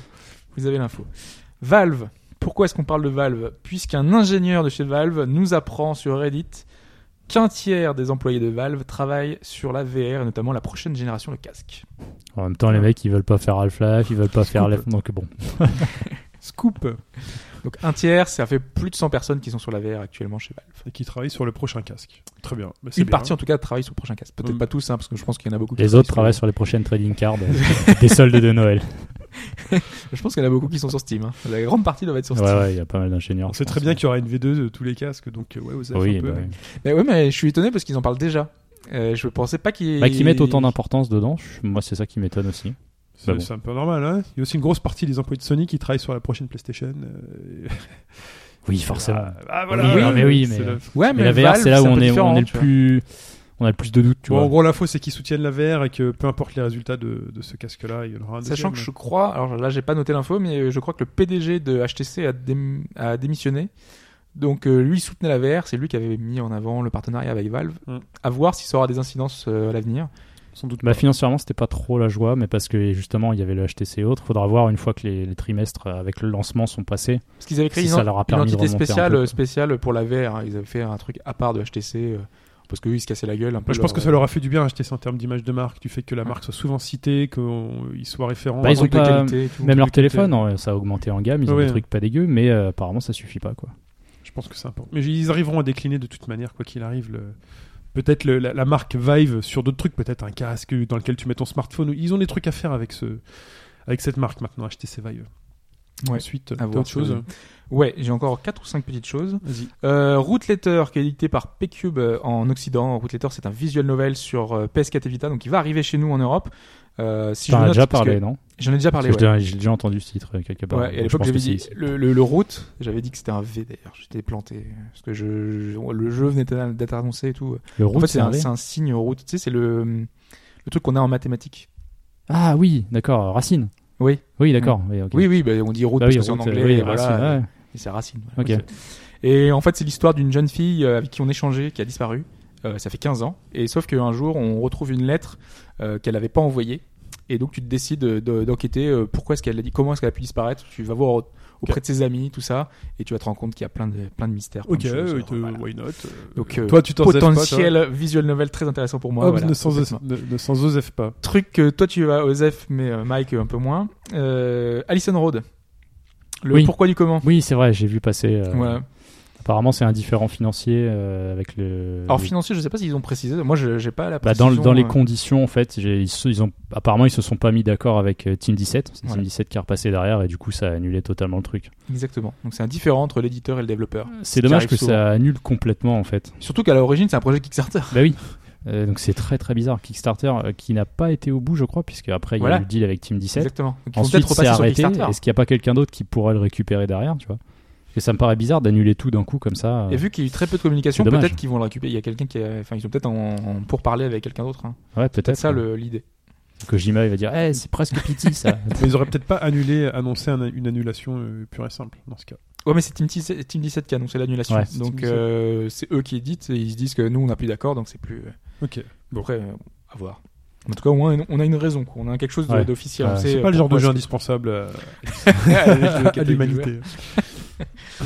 Vous avez l'info. Valve. Pourquoi est-ce qu'on parle de Valve? Puisqu'un ingénieur de chez Valve nous apprend sur Reddit qu'un tiers des employés de Valve travaillent sur la VR et notamment la prochaine génération de casque. En même temps, les mecs ils veulent pas faire Half-Life, ils veulent pas faire Scoop. Left. Donc bon, Scoop. Donc un tiers, ça fait plus de 100 personnes qui sont sur la VR actuellement chez Valve. Et qui travaille sur le prochain casque. Très bien. Bah, c'est Une bien. partie en tout cas travaille sur le prochain casque. Peut-être Mm. pas tous, hein, parce que je pense qu'il y en a beaucoup. qui les autres travaillent sur les prochaines trading cards des soldes de Noël. Je pense qu'il y en a beaucoup qui sont sur Steam. hein. La grande partie doit être sur Ouais, Steam. ouais, il y a pas mal d'ingénieurs. Sait très bien qu'il y aura une V2 de tous les casques, donc euh, ouais, Osef Oui, un peu. bah oui. Mais ouais, mais je suis étonné parce qu'ils en parlent déjà. Euh, je pensais pas qu'ils. Bah, qu'ils mettent autant d'importance dedans, moi c'est ça qui m'étonne aussi. C'est Bah bon. c'est un peu normal. Hein il y a aussi une grosse partie des employés de Sony qui travaillent sur la prochaine PlayStation. euh, Oui, forcément. Ah, ah, Oui, non, mais oui, mais- le- Ouais, Mais la VR, c'est là où on est, on est le plus, on a le plus de doutes, tu Bon, en gros, l'info, c'est qu'ils soutiennent la VR et que peu importe les résultats de, de ce casque-là, il y en aura un Sachant deuxième. que je crois, alors là j'ai pas noté l'info, mais je crois que le PDG de HTC a, dém- a démissionné. Donc euh, lui il soutenait la VR, c'est lui qui avait mis en avant le partenariat avec Valve. Mm. À voir si ça aura des incidences euh, à l'avenir. Sans doute Bah, financièrement, c'était pas trop la joie, mais parce que justement, il y avait le HTC et autres. Faudra voir une fois que les, les trimestres avec le lancement sont passés. Parce qu'ils avaient créé Si une, ça leur a une permis de entité un spéciale, peu, quoi. spéciale pour la VR. hein. Ils avaient fait un truc à part de HTC euh, parce qu'eux ils se cassaient la gueule un peu. Moi, je pense leur- que ça leur a fait du bien HTC en termes d'image de marque, du fait que la marque soit souvent citée, qu'ils soient référents. Bah, ils ont de qualité tout. Même leur téléphone, qualité. ça a augmenté en gamme. Ils ont des trucs pas dégueux, mais euh, apparemment, ça suffit pas, quoi. Je pense que c'est important. Mais ils arriveront à décliner de toute manière, quoi qu'il arrive. Le... Peut-être la, la marque Vive sur d'autres trucs, peut-être un casque dans lequel tu mets ton smartphone. Ils ont des trucs à faire avec, ce... avec cette marque maintenant, HTC Vive. Ouais. Ensuite, À autre chose Ouais, j'ai encore quatre ou cinq petites choses. Vas-y. Euh, Root Letter, qui est édité par P-Cube euh, en Occident. Root Letter, c'est un visual novel sur euh, PS4 et Vita, donc il va arriver chez nous en Europe. Euh, si T'en as déjà parlé, non J'en ai déjà parlé. Ouais. j'ai- déjà entendu ce titre euh, quelque part. Ouais, et à l'époque, j'avais dit le, le, le route, j'avais dit que c'était un V d'ailleurs. J'étais planté parce que je, je- le jeu venait d'être annoncé et tout. Le En route, fait, c'est un, signe route. Tu sais, c'est le, le truc qu'on a en mathématiques. Ah oui, d'accord, Racine. Oui. Oui, d'accord. Oui. Oui, oui, bah, on dit route Bah parce oui, que c'est en anglais. oui, et voilà, Racine, ouais. et c'est Racine. voilà. Et en fait, c'est l'histoire d'une jeune fille euh, avec qui on échangeait, qui a disparu. Euh, ça fait 15 ans. Et sauf qu'un jour, on retrouve une lettre euh, qu'elle n'avait pas envoyée. Et donc, tu te décides de- de- d'enquêter euh, pourquoi est-ce qu'elle a dit, comment est-ce qu'elle a pu disparaître. Tu vas voir au- auprès de ses amis, tout ça. Et tu vas te rendre compte qu'il y a plein de, plein de mystères. plein Ok, de choses. oui, Alors, te- voilà. why not euh, Donc, euh, toi, tu t'en zèves pas, toi. Potentiel visual novel très intéressant pour moi. Hobbes voilà, ne s'en osef pas. Truc que toi tu vas Osef, mais euh, Mike un peu moins. Euh, Allison Road. Le Oui. pourquoi du comment? Oui, c'est vrai, j'ai vu passer. euh, Voilà. Apparemment, c'est un différent financier euh, avec le. Alors le- financier, je sais pas s'ils ont précisé. Moi, je j'ai pas la Bah, précision. dans, le- dans les euh, conditions, en fait, ils, ils ont apparemment ils se sont pas mis d'accord avec euh, Team 17. C'est Voilà. Team 17 qui est repassé derrière et du coup ça a annulé totalement le truc. Exactement. Donc c'est un différent entre l'éditeur et le développeur. C'est dommage que souvent. ça annule complètement en fait. Surtout qu'à l'origine, c'est un projet Kickstarter. Bah oui. Euh, donc c'est très très bizarre. Kickstarter euh, qui n'a pas été au bout, je crois, puisque après il y a eu le deal avec Team 17. Exactement. Donc, Ensuite, c'est arrêté. Kickstarter. Est-ce qu'il n'y a pas quelqu'un d'autre qui pourrait le récupérer derrière, tu vois? Parce que ça me paraît bizarre d'annuler tout d'un coup comme ça. Et vu qu'il y a eu très peu de communication, peut-être qu'ils vont le récupérer. Il y a quelqu'un qui, a... enfin, ils sont peut-être en, en pour parler avec quelqu'un d'autre. hein. Ouais, Peut-être peut-être. ça l'idée. Kojima il va dire, eh, c'est presque pity ça. Mais ils auraient peut-être pas annulé, annoncé un- une annulation euh, pure et simple dans ce cas. Ouais, mais c'est Team 17, Team 17 qui a annoncé l'annulation. Ouais, donc Team 17. euh, c'est eux qui éditent et ils se disent que nous on n'a plus d'accord, donc c'est plus. Ok. Bon après, euh, à voir. En tout cas, au moins on a une raison. quoi. On a quelque chose Ouais. d'officiel. Ouais, C'est euh, pas le genre de jeu indispensable à, à l'humanité.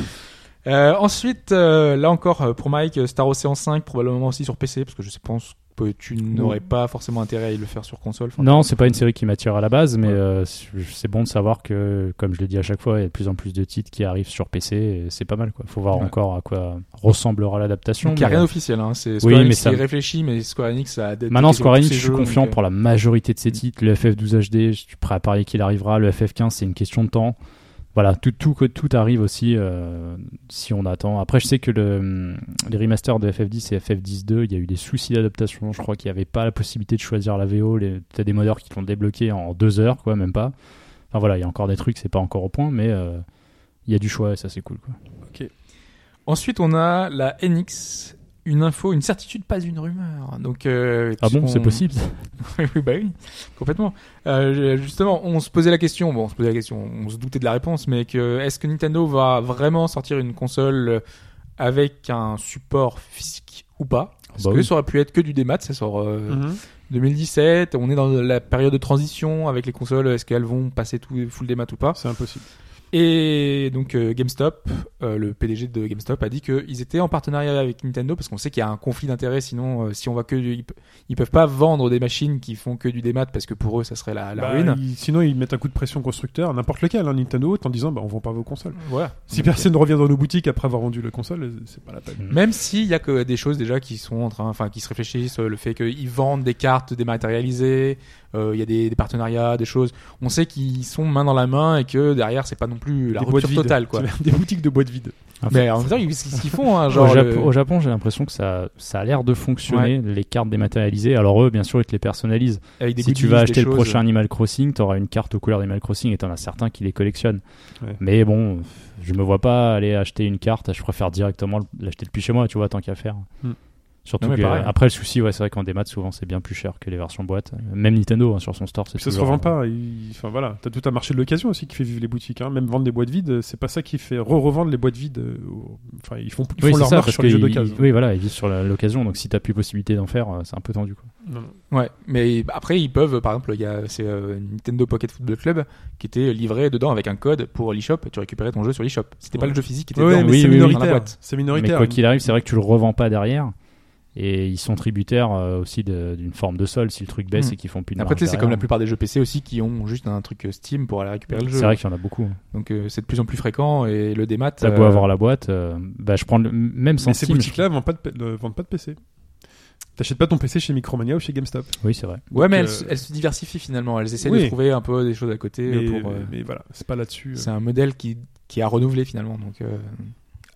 Euh, ensuite, euh, là encore euh, pour Mike, Star Ocean 5 probablement aussi sur PC parce que je pense que tu n'aurais pas forcément intérêt à le faire sur console. Enfin, Non, c'est pas une série qui m'attire à la base, mais euh, c'est bon de savoir que, comme je le dis à chaque fois, il y a de plus en plus de titres qui arrivent sur PC. et C'est pas mal, quoi. Faut voir Ouais. encore à quoi ressemblera l'adaptation. Il n'y a rien d'officiel, hein. c'est Square Oui, Enix mais ça- qui réfléchit, mais Square Enix a des- Maintenant, Square Enix, je suis confiant donc, pour la majorité de ses titres. Le FF12 HD, je suis prêt à parier qu'il arrivera. Le FF15, c'est une question de temps. Voilà, tout, tout, tout arrive aussi euh, si on attend. Après, je sais que le, les remasters de FF10 et FF10-2, il y a eu des soucis d'adaptation. Je crois qu'il n'y avait pas la possibilité de choisir la VO. T'as des modeurs qui l'ont débloqué en deux heures, quoi, même pas. Enfin voilà, il y a encore des trucs, c'est pas encore au point, mais euh, il y a du choix et ça, c'est cool, quoi. Ensuite, on a la NX, une info, une certitude, pas une rumeur. Donc, euh, Ah bon, on- c'est possible oui, oui, bah oui, complètement. Euh, justement, on se posait la question, bon, on se posait la question, on se doutait de la réponse, mais que est-ce que Nintendo va vraiment sortir une console avec un support physique ou pas? Est-ce Bah que oui. ça aurait pu être que du démat Ça sort euh, Mhm. 2017, on est dans la période de transition avec les consoles, est-ce qu'elles vont passer tout full démat ou pas? C'est impossible. Et donc euh, GameStop, euh, le PDG de GameStop a dit qu'ils étaient en partenariat avec Nintendo parce qu'on sait qu'il y a un conflit d'intérêts. Sinon, euh, si on va que du- ils, pe- ils peuvent pas vendre des machines qui font que du démat parce que pour eux, ça serait la, la Bah, ruine. ils- sinon, ils mettent un coup de pression constructeur, n'importe lequel, hein, Nintendo, en disant bah, on vend pas vos consoles. Voilà. Si Donc, personne ne revient dans nos boutiques après avoir vendu la console, c'est pas la peine. euh, Même s'il y a que des choses déjà qui sont en train, enfin, qui se réfléchissent, euh, le fait qu'ils vendent des cartes dématérialisées, euh, il y a des, des partenariats, des choses. On sait qu'ils sont main dans la main et que derrière, c'est pas non plus la Des rupture totale, quoi. Des boutiques de boîtes vides. Mais en même temps, ce qu'ils font, hein, genre. au, Japon, le- au Japon, j'ai l'impression que ça, ça a l'air de fonctionner, les cartes dématérialisées. Alors eux, bien sûr, ils te les personnalisent. avec des si tu vas acheter le choses. prochain Animal Crossing, tu auras une carte aux couleurs d'Animal Crossing et t'en as certains qui les collectionnent. Ouais. Mais bon, je me vois pas aller acheter une carte, je préfère directement l'acheter depuis chez moi, tu vois, tant qu'à faire. Hmm. Surtout Non, mais que, pareil. après le souci, ouais, c'est vrai qu'en démat, souvent c'est bien plus cher que les versions boîte. Même Nintendo hein, sur son store, c'est ça se revend pas. il- Enfin voilà, t'as tout un marché de l'occasion aussi qui fait vivre les boutiques. Hein. Même vendre des boîtes vides, c'est pas ça qui fait re-revendre les boîtes vides. euh, Enfin, ils font, ils Oui, font leur ça, marche sur les jeux ils- d'occasion. Oui, voilà, ils vivent sur l'occasion, donc si t'as plus possibilité d'en faire, euh, c'est un peu tendu. Quoi. Non, non. Ouais, mais après ils peuvent, par exemple, il y a c'est euh, Nintendo Pocket Football Club qui était livré dedans avec un code pour l'eShop et tu récupérais ton jeu sur l'eShop. C'était pas Ouais. le jeu physique qui était Ouais, dedans, mais oui, c'est oui, oui, dans la minoritaire. boîte. C'est Mais minoritaire. quoi qu'il arrive, c'est vrai que tu le revends pas derrière. Et ils sont tributaires euh, aussi d'une forme de sol si le truc baisse Hmm. et qu'ils font plus de Après, tu sais, marge c'est comme la plupart des jeux PC aussi qui ont juste un truc euh, Steam pour aller récupérer le jeu. C'est vrai qu'il y en a beaucoup. Donc euh, c'est de plus en plus fréquent et le démat. T'as beau euh, avoir la boîte, euh, bah, je prends le- même sans Mais ces boutiques-là vendent vendent pas de PC. T'achètes pas ton PC chez Micromania ou chez GameStop. Oui, c'est vrai. Ouais, mais elles, se- elles se diversifient finalement. Elles essaient Oui. de trouver un peu des choses à côté Mais, pour. euh, mais voilà, c'est pas là-dessus. euh. C'est un modèle qui qui a renouvelé finalement. Donc euh,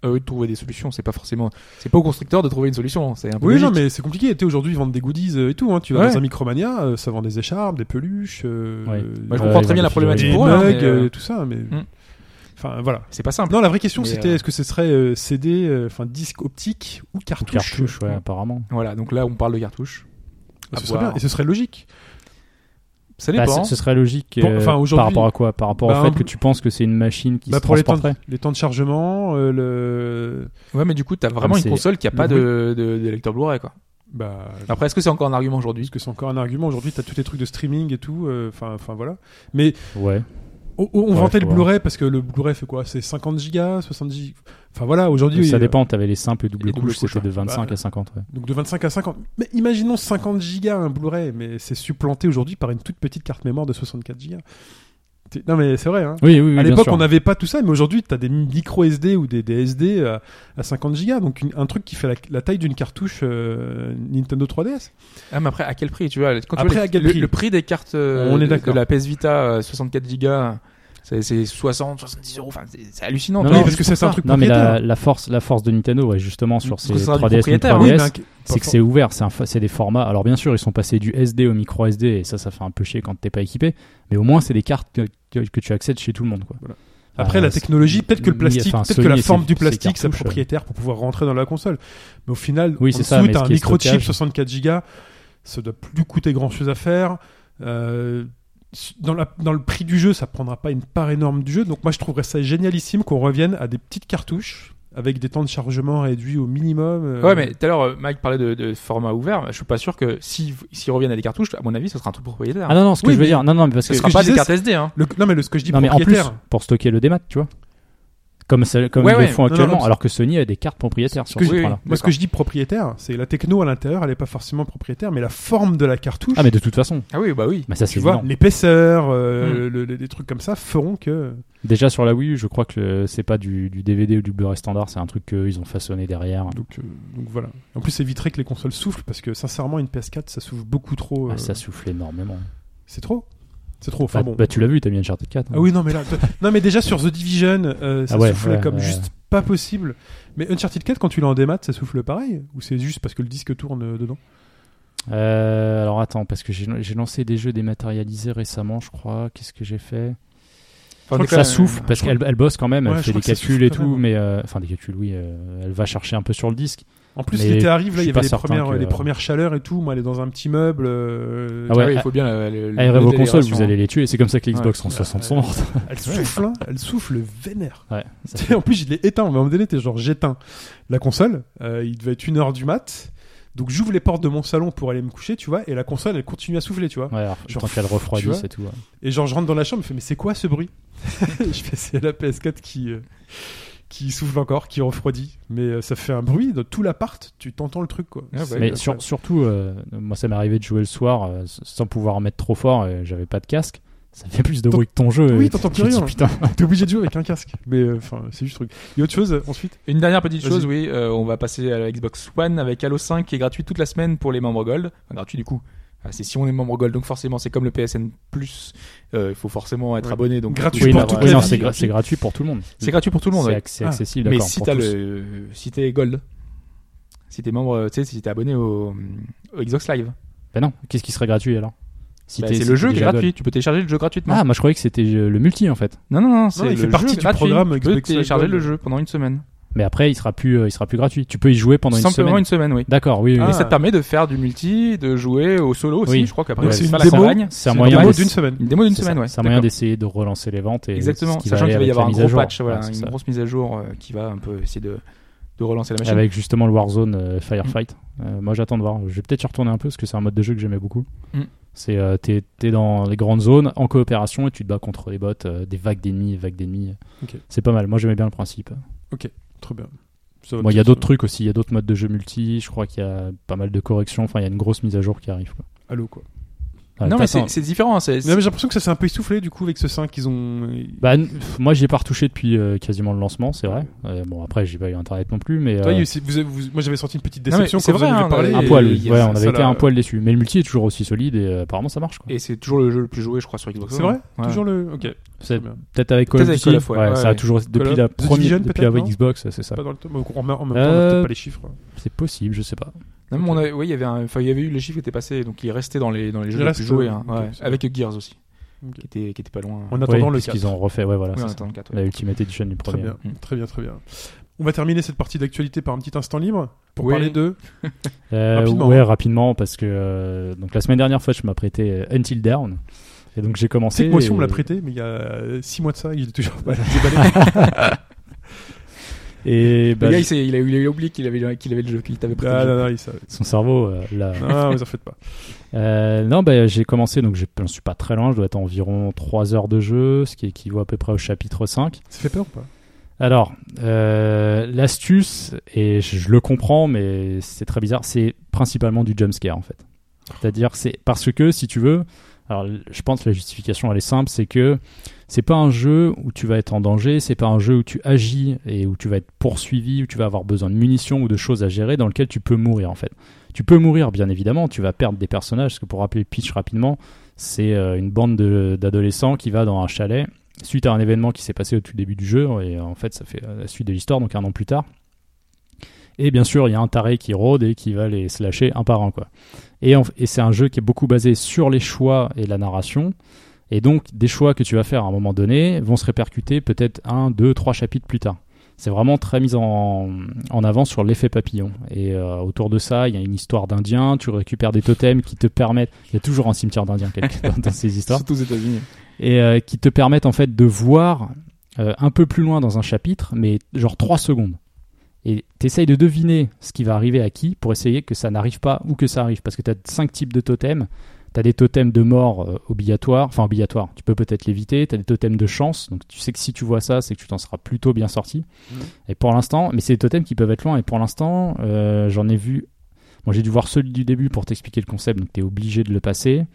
à eux de trouver des solutions. C'est pas forcément. C'est pas au constructeur de trouver une solution. C'est un peu Oui, non, mais c'est compliqué. Tu aujourd'hui, ils vendent des goodies euh, et tout. Hein. Tu vas Ouais. dans un Micromania, euh, ça vend des écharpes, des peluches. euh, Ouais. Moi, je comprends très bien la problématique pour eux. hein, mais, tout ça. Mais Hmm. enfin, voilà. C'est pas simple. Non, la vraie question, c'était euh, est-ce que ce serait euh, CD, euh, enfin disque optique ou Ou cartouche? Cartouche, ouais, apparemment. Voilà. Donc là, on parle de cartouches. Ah, à ce serait voir. bien. Et ce serait logique. Ça Bah, dépend. ce, ce serait logique Bon, euh, par rapport à quoi? Par rapport Bah, au un fait que tu penses que c'est une machine qui Bah, se pour les temps, de, les temps de chargement, euh, le. Ouais, mais du coup, t'as vraiment Ah, une c'est- console qui a pas de, de, de lecteur Blu-ray, quoi. Bah, Après, est-ce que c'est encore un argument aujourd'hui? parce que c'est encore un argument? Aujourd'hui, t'as tous les trucs de streaming et tout. euh, Enfin, enfin voilà. Mais Ouais. On, on Ouais, vantait le. Blu-ray parce que le Blu-ray fait quoi C'est 50 gigas, 70 gigas. Enfin voilà, aujourd'hui. ça euh, dépend, t'avais les simples et doubles couches, c'était de ouais. 25 Bah, à 50. Ouais. Donc de 25 à 50. Mais imaginons 50 gigas un Blu-ray, mais c'est supplanté aujourd'hui par une toute petite carte mémoire de 64 gigas. Non mais c'est vrai. Hein. Oui, oui, oui. à l'époque, on n'avait pas tout ça, mais aujourd'hui, tu as des micro SD ou des, des SD à, à 50 gigas, donc une- un truc qui fait la, la taille d'une cartouche euh, Nintendo 3DS. Ah, mais après, à quel prix Tu vois, quand tu Après, vois les- à quel le, prix? le prix des cartes euh, On est de- la PS Vita euh, 64 Go, c'est c'est 60, 70 euros. Enfin, c'est hallucinant. Non, juste parce que c'est un truc Non, mais la, la force, la force de Nintendo, ouais, justement, sur ces que ce sera du 3DS, New propriétaire, 3DS, Oui, c'est que c'est ouvert, c'est des formats. Alors bien sûr, ils sont passés du SD au micro SD, et ça, ça fait un peu chier quand t'es pas équipé. Mais au moins, c'est des cartes que, que, que tu accèdes chez tout le monde, quoi. Voilà. Après, Euh, la technologie, peut-être que le oui, plastique, enfin, peut-être que la forme du plastique, c'est euh. propriétaire pour pouvoir rentrer dans la console. Mais au final, Oui, en dessous, t'as un microchip stockage- 64 gigas, ça doit plus coûter grand chose à faire. Euh, dans, la, dans le prix du jeu, ça prendra pas une part énorme du jeu. Donc moi, je trouverais ça génialissime qu'on revienne à des petites cartouches avec des temps de chargement réduits au minimum. euh, Ouais, mais tout à l'heure, euh, Mike parlait de, de format ouvert. Je suis pas sûr que si- s'ils reviennent à des cartouches, à mon avis, ce sera un truc propriétaire. Ah non, non, ce que Oui, je veux mais dire, non, non, mais parce ce que sera que pas je des cartes SD, hein. le- non, mais le, ce que je dis non, mais en plus, propriétaire. pour stocker le démat, tu vois. Comme, ça- comme Ouais, ils ouais. le font Non, actuellement, non, alors que Sony a des cartes propriétaires sur ce oui, point-là. oui. Moi, ce que je dis propriétaire, c'est la techno à l'intérieur, elle est pas forcément propriétaire, mais la forme de la cartouche, Ah mais de toute façon, Ah oui, bah oui. bah ça tu vois, l'épaisseur, euh, le- le- des trucs comme ça feront que. Déjà sur la Wii U, je crois que c'est pas du, du DVD ou du Blu-ray standard, c'est un truc qu'ils ont façonné derrière. Donc, euh, donc voilà. En plus, ça éviterait que les consoles soufflent parce que sincèrement, une PS4, ça souffle beaucoup trop. Ah, euh, ça souffle énormément. C'est trop. C'est trop. Enfin Bah, bon. bah, tu l'as vu, t'as mis Uncharted 4. hein. Ah oui, non, mais là, non, mais déjà sur The Division, euh, ça Ah ouais, soufflait ouais, comme ouais. juste pas possible. Mais Uncharted 4, quand tu l'as en démat, ça souffle pareil? Ou c'est juste parce que le disque tourne euh, dedans? Euh, alors attends, parce que j'ai lancé des jeux dématérialisés récemment, je crois. Qu'est-ce que j'ai fait? Enfin, Je crois que ça souffle parce je crois- qu'elle elle bosse quand même, Ouais, elle fait des calculs et tout, mais euh, enfin des calculs, oui. euh, elle va chercher un peu sur le disque. En plus, l'été arrive, là, il y avait les premières, que- les premières chaleurs et tout. Moi, elle est dans un petit meuble. euh, Ah ouais, Ah il faut bien aux la consoles, vous allez les tuer. C'est comme ça que les Ouais. Xbox 360 sont mortes. Elle souffle, hein, elle souffle vénère. Ouais, en plus, je l'ai éteint. À un moment donné, t'es genre, j'éteins la console. euh, il devait être une heure du mat. Donc, j'ouvre les portes de mon salon pour aller me coucher, tu vois. Et la console, elle continue à souffler, tu vois. Ouais, alors, Genre, tant qu'elle refroidisse et tout. ouais. Et genre, je rentre dans la chambre, je fais, mais c'est quoi ce bruit? Je fais, c'est la PS4 qui, euh, qui souffle encore, qui refroidit. Mais euh, ça fait un bruit dans tout l'appart, tu t'entends le truc, quoi. Ah Mais sur- surtout, euh, moi, ça m'est arrivé de jouer le soir euh, sans pouvoir en mettre trop fort. et J'avais pas de casque. Ça fait plus de bruit que ton jeu. Oui, et t'entends plus dis, rien. Putain. T'es obligé de jouer avec un casque. Mais euh, enfin, c'est juste truc. Il y a autre chose ensuite? Une dernière petite chose, oui, euh, on va passer à la Xbox One avec Halo 5 qui est gratuit toute la semaine pour les membres Gold. Enfin, gratuit du coup. Ah, C'est si on est membre Gold, donc forcément c'est comme le PSN Plus, euh, il faut forcément être Ouais. abonné. Donc Gratuit Oui, pour la non, vie, c'est gra- gratuit. pour tout le monde. C'est gratuit pour tout le monde. C'est ouais. acc- c'est Ah. accessible, Mais si le, t'es Gold, si t'es membre, tu sais, si t'es abonné au, au Xbox Live, Ben non, qu'est-ce qui serait gratuit alors? Si bah, c'est si le jeu qui est gratuit. Gold. Tu peux télécharger le jeu gratuitement. Ah, moi je croyais que c'était euh, le multi en fait. non, non, non, c'est il le fait partie du gratuit. programme Tu peux télécharger le jeu pendant une semaine. Mais après, il sera plus, euh, il sera plus gratuit. Tu peux y jouer pendant une Simplement semaine. une semaine, oui. D'accord, oui. oui. Ah. Et ça te permet de faire du multi, de jouer au solo aussi. Oui. Je crois qu'après, c'est une démo, c'est un une moyen d'une semaine. Une démo d'une C'est semaine, ouais. C'est un moyen d'essayer de relancer les ventes et Exactement. Sachant qu'il va y avoir un mise à gros jour. patch, voilà, une ça. grosse mise à jour euh, qui va un peu essayer de, de relancer la machine. Avec justement le Warzone euh, Firefight. Euh, moi j'attends de voir. Je vais peut-être y retourner un peu parce que c'est un mode de jeu que j'aimais beaucoup. Mm. C'est euh, t'es t'es dans les grandes zones en coopération et tu te bats contre les bots, des vagues d'ennemis, vagues d'ennemis. Ok. C'est pas mal. Moi j'aimais bien le principe. Très bien. Ça va Bon, il y a d'autres trucs aussi. Il y a d'autres modes de jeu multi. Je crois qu'il y a pas mal de corrections. Enfin, il y a une grosse mise à jour qui arrive. Quoi. Allô, quoi. Non, mais c'est différent. c'est- Mais j'ai l'impression que ça s'est un peu essoufflé du coup avec ce 5 qu'ils ont. Bah, n- pff, moi, j'y ai pas retouché depuis euh, quasiment le lancement, c'est vrai. Euh, bon, après, j'ai pas eu internet non plus, mais. Toi, euh, vous vous- moi j'avais senti une petite Non, déception c'est quand vous vrai, en avez hein, parlé. on un poil, et- oui. Ouais, on avait été l'a- un poil déçu. Mais le multi est toujours aussi solide et euh, apparemment ça marche. Quoi. Et c'est toujours le jeu le plus joué, je crois, sur Xbox. C'est vrai? Ouais. Toujours le. Ok. Peut-être avec Call of Duty. Ça a toujours depuis la première, depuis peut-être, la non Xbox, c'est ça. On Euh, peut-être pas les chiffres. C'est possible, je sais pas. Non, mais on a- oui, il y avait un- il y avait eu les chiffres qui étaient passés, donc il restait dans les, dans les Il jeux les plus joués, euh, hein, ouais. avec Gears aussi, Ok. qui était, qui était pas loin. En attendant le puisqu'ils 4. ont refait, ouais, voilà, Oui, ça. attendant le 4, ouais. la Ultimate Edition du Très premier. bien, Mm. très bien, très bien. On va terminer cette partie d'actualité par un petit instant libre pour Oui. parler de. Euh, Rapidement. Ouais, rapidement, parce que euh, donc la semaine dernière, fois, je m'apprêtais euh, Until Dawn. Et donc j'ai commencé. C'est que moi aussi on me l'a et- prêté, mais il y a 6 mois de ça, il est toujours pas déballé. Et bah, le gars, il, je- a, il a oublié qu'il avait, qu'il avait le jeu, qu'il t'avait prêté. Ah non, non, il savait. son cerveau, euh, là. Non, vous en faites pas. Euh, non, bah, j'ai commencé, donc j'ai- j'en suis pas très loin, je dois être à environ 3 heures de jeu, ce qui équivaut à peu près au chapitre 5. Ça fait peur ou pas? Alors, euh, l'astuce, et je, je le comprends, mais c'est très bizarre, c'est principalement du jumpscare en fait. C'est-à-dire, c'est parce que si tu veux, alors je pense que la justification elle est simple, c'est que c'est pas un jeu où tu vas être en danger, c'est pas un jeu où tu agis et où tu vas être poursuivi, où tu vas avoir besoin de munitions ou de choses à gérer, dans lequel tu peux mourir en fait. Tu peux mourir bien évidemment, tu vas perdre des personnages, parce que pour rappeler le pitch rapidement, c'est euh, une bande de- d'adolescents qui va dans un chalet suite à un événement qui s'est passé au tout début du jeu, et en fait ça fait euh, la suite de l'histoire, donc un an plus tard. Et bien sûr, il y a un taré qui rôde et qui va les slasher un par un. Et c'est un jeu qui est beaucoup basé sur les choix et la narration. Et donc, des choix que tu vas faire à un moment donné vont se répercuter peut-être un, deux, trois chapitres plus tard. C'est vraiment très mis en, en avant sur l'effet papillon. Et euh, autour de ça, il y a une histoire d'Indiens, tu récupères des totems qui te permettent... Il y a toujours un cimetière quelque- dans, dans ces histoires Surtout aux États-Unis. et euh, qui te permettent en fait de voir euh, un peu plus loin dans un chapitre, mais genre 3 secondes. Et t'essayes de deviner ce qui va arriver à qui pour essayer que ça n'arrive pas ou que ça arrive. Parce que tu as 5 types de totems. T'as des totems de mort euh, obligatoires, enfin obligatoires, tu peux peut-être l'éviter. T'as des totems de chance, donc tu sais que si tu vois ça, c'est que tu t'en seras plutôt bien sorti. Mhm. Et pour l'instant, mais c'est des totems qui peuvent être loin, et pour l'instant, euh, j'en ai vu. Moi j'ai dû voir celui du début pour t'expliquer le concept, donc t'es obligé de le passer.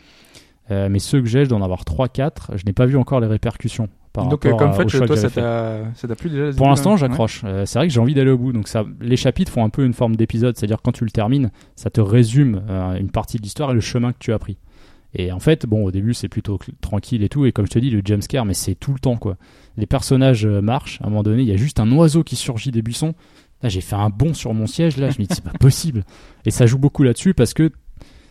Euh, mais ceux que j'ai, je dois en avoir 3-4. Je n'ai pas vu encore les répercussions. Par Donc, comme fait, toi, que ça t'a plu déjà Pour l'instant, j'accroche. C'est vrai que j'ai envie d'aller au bout. Donc, ça, les chapitres font un peu une forme d'épisode. C'est-à-dire, quand tu le termines, ça te résume une partie de l'histoire et le chemin que tu as pris. Et en fait, bon, au début, c'est plutôt tranquille et tout. Et comme je te dis, le jumpscare, mais c'est tout le temps, quoi. Les personnages euh, marchent. À un moment donné, il y a juste un oiseau qui surgit des buissons. Là, j'ai fait un bond sur mon siège. Là, je me dis, c'est pas possible. Et ça joue beaucoup là-dessus parce que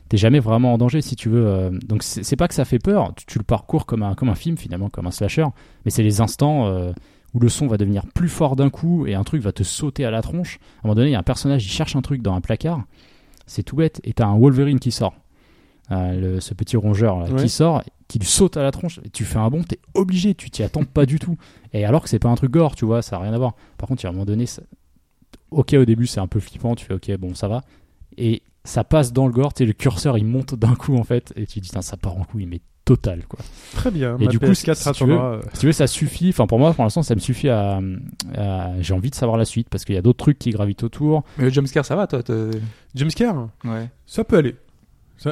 t'es jamais vraiment en danger si tu veux. euh, donc, c'est c'est pas que ça fait peur. Tu, tu le parcours comme un, comme un film, finalement, comme un slasher. Mais c'est les instants. euh, où le son va devenir plus fort d'un coup et un truc va te sauter à la tronche. À un moment donné, il y a un personnage, il cherche un truc dans un placard. C'est tout bête. Et t'as un Wolverine qui sort. Euh, le- ce petit rongeur là, Ouais. qui sort, qui lui saute à la tronche. Et tu fais un bond, t'es obligé, tu t'y attends pas du tout. Et alors que c'est pas un truc gore, tu vois, ça a rien à voir. Par contre, il y a un moment donné, ça- ok, au début c'est un peu flippant, tu fais ok, bon, ça va. Et ça passe dans le gore, tu sais, le curseur il monte d'un coup en fait, et tu dis, ça part en couille, mais total quoi. Très bien. Et ma du coup, PS4 si tu attendra, euh, Si tu veux, ça suffit. Enfin, pour moi, pour l'instant, ça me suffit à. à- J'ai envie de savoir la suite parce qu'il y a d'autres trucs qui gravitent autour. Mais le jumpscare, ça va, toi Jumpscare, Ouais. ça peut aller.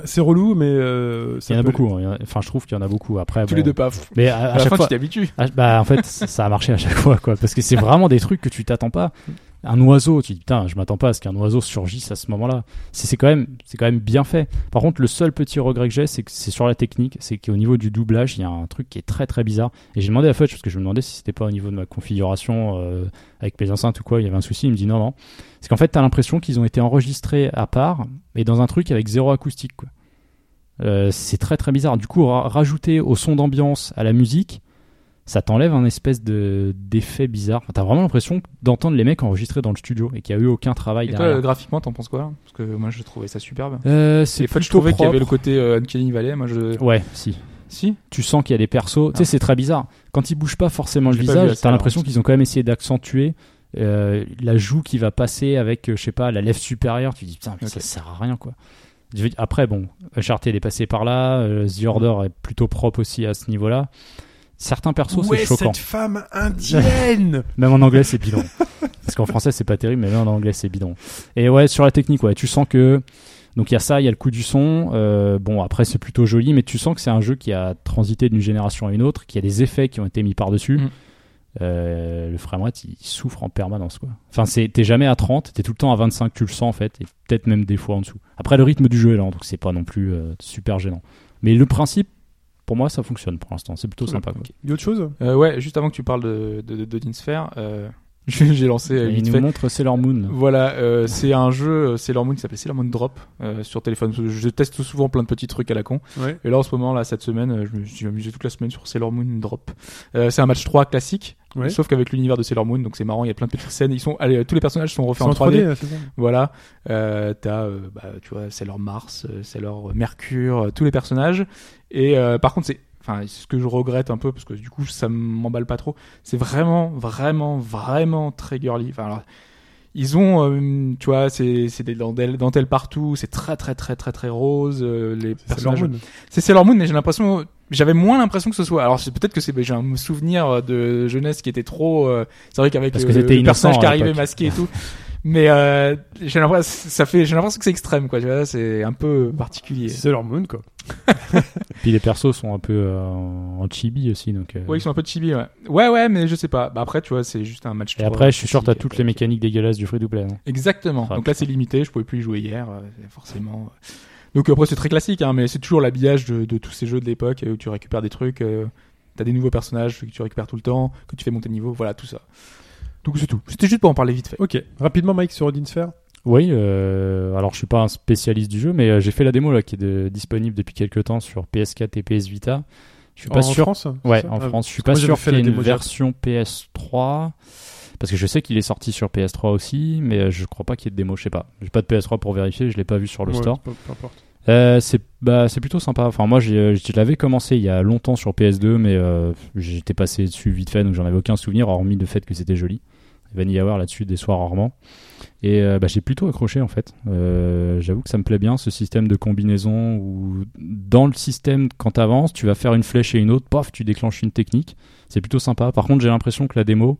C'est relou, mais euh, ça Il y en a peut beaucoup. hein. Enfin, je trouve qu'il y en a beaucoup. Après, Tous bon, les deux paf. Mais à, à À, la chaque fin, fois, tu t'habitues. Ah, bah, en fait, ça ça a marché à chaque fois, quoi. Parce que c'est vraiment des trucs que tu t'attends pas. Un oiseau, tu dis putain, je m'attends pas à ce qu'un oiseau surgisse à ce moment-là. C'est quand même, c'est quand même bien fait. Par contre, le seul petit regret que j'ai, c'est que c'est sur la technique, c'est qu'au niveau du doublage, il y a un truc qui est très très bizarre. Et j'ai demandé à Fudge parce que je me demandais si c'était pas au niveau de ma configuration euh, avec mes enceintes ou quoi, il y avait un souci. Il me dit non non. C'est qu'en fait, t'as l'impression qu'ils ont été enregistrés à part et dans un truc avec zéro acoustique. Euh, c'est très très bizarre. Du coup, ra- rajouter au son d'ambiance, à la musique, ça t'enlève un espèce de d'effet bizarre. T'as vraiment l'impression d'entendre les mecs enregistrés dans le studio et qu'il n'y a eu aucun travail Et toi, derrière. graphiquement, t'en penses quoi Parce que moi, je trouvais ça superbe. Euh, c'est fois, je trouvais qu'il y avait le côté euh, Uncanny Valley. Moi, je. Ouais, si. Si? Tu sens qu'il y a des persos. Tu sais, Ah. c'est très bizarre. Quand ils bougent pas forcément le Je pas visage, t'as l'impression qu'ils ont quand même essayé d'accentuer euh, la joue qui va passer avec, euh, je sais pas, la lèvre supérieure. Tu te dis putain, mais ça Ok. sert à rien quoi. Après, bon, Uncharted est passé par là. euh, The Order est plutôt propre aussi à ce niveau-là. Certains persos, c'est est choquant. cette femme indienne Même en anglais, c'est bidon. Parce qu'en français, c'est pas terrible, mais même en anglais, c'est bidon. Et ouais, sur la technique, ouais, tu sens que. Donc il y a ça, il y a le coup du son. euh, bon, après, c'est plutôt joli, mais tu sens que c'est un jeu qui a transité d'une génération à une autre, qui a des effets qui ont été mis par-dessus. Mhm. Euh, le framerate, il souffre en permanence, quoi. Enfin, c'est- t'es jamais à 30, t'es tout le temps à 25, tu le sens, en fait, et peut-être même des fois en dessous. Après, le rythme du jeu est lent, donc c'est pas non plus euh, super gênant. Mais le principe, pour moi, ça fonctionne pour l'instant. C'est plutôt sympa, quoi. Il y a autre chose Euh, ouais, juste avant que tu parles de, de, de, Sphere, euh, j'ai lancé euh, il nous fait. montre Sailor Moon. là. Voilà, euh, c'est un jeu Sailor Moon qui s'appelle Sailor Moon Drop euh, sur téléphone. Je teste souvent plein de petits trucs à la con. Ouais. Et là, en ce moment, là, cette semaine, je me suis amusé toute la semaine sur Sailor Moon Drop. Euh, c'est un match 3 classique, Ouais. sauf qu'avec l'univers de Sailor Moon, donc c'est marrant, il y a plein de petites scènes. Ils sont, allez, tous les personnages sont refaits en 3D. là, c'est ça Voilà, euh, t'as, euh, bah, tu vois, Sailor Mars, euh, Sailor Mercure, euh, tous les personnages. Et euh, par contre, c'est, enfin, ce que je regrette un peu parce que du coup, ça m'emballe pas trop. C'est vraiment, vraiment, vraiment très girly. Enfin, alors, ils ont, euh, tu vois, c'est, c'est des dentelles, dentelles partout. C'est très, très, très, très, très rose. euh, les C'est Sailor personnages. Moon. C'est Sailor Moon, mais j'ai l'impression, j'avais moins l'impression que ce soit. Alors c'est peut-être que c'est, j'ai un souvenir de jeunesse qui était trop. euh, c'est vrai qu'avec euh, le personnage qui arrivait masqué et tout. Mais euh, j'ai l'impression, ça fait, j'ai l'impression que c'est extrême, quoi. Tu vois, c'est un peu particulier. C'est Moon, quoi. Puis les persos sont un peu euh, en chibi aussi, donc. euh, Ouais, ils sont un peu chibi, ouais. Ouais, ouais, mais je sais pas. Bah après, tu vois, c'est juste un match. Et après, je suis sûr que t'as toutes les mécaniques dégueulasses du free to play. hein. Exactement. Donc là, c'est limité. Je pouvais plus y jouer hier, euh, forcément. Donc après, c'est très classique, hein, mais c'est toujours l'habillage de, de tous ces jeux de l'époque euh, où tu récupères des trucs. euh, T'as des nouveaux personnages que tu récupères tout le temps, que tu fais monter niveau, voilà, tout ça. Donc c'est tout. C'était juste pour en parler vite fait. Ok. Rapidement, Mike, sur Odin Sphere. Oui, euh, alors je suis pas un spécialiste du jeu, mais euh, j'ai fait la démo là qui est de- disponible depuis quelques temps sur PS4 et PS Vita. Je suis pas en sûr. France ouais, en Ah, France, je suis pas sûr qu'il y ait la une version PS3 parce que je sais qu'il est sorti sur PS3 aussi, mais euh, je crois pas qu'il y ait de démo. Je sais pas. J'ai pas de PS3 pour vérifier, je l'ai pas vu sur le Ouais, store. peu, peu importe. Euh, c'est bah, c'est plutôt sympa. Enfin, moi, j'ai- je l'avais commencé il y a longtemps sur PS2, mais euh, j'étais passé dessus vite fait, donc j'en avais aucun souvenir, hormis le fait que c'était joli. Vanillaware là-dessus des soirs rarement. Et euh, bah, j'ai plutôt accroché en fait. Euh, J'avoue que ça me plaît bien ce système de combinaison où dans le système, quand tu avances, tu vas faire une flèche et une autre, paf, tu déclenches une technique. C'est plutôt sympa. Par contre, j'ai l'impression que la démo,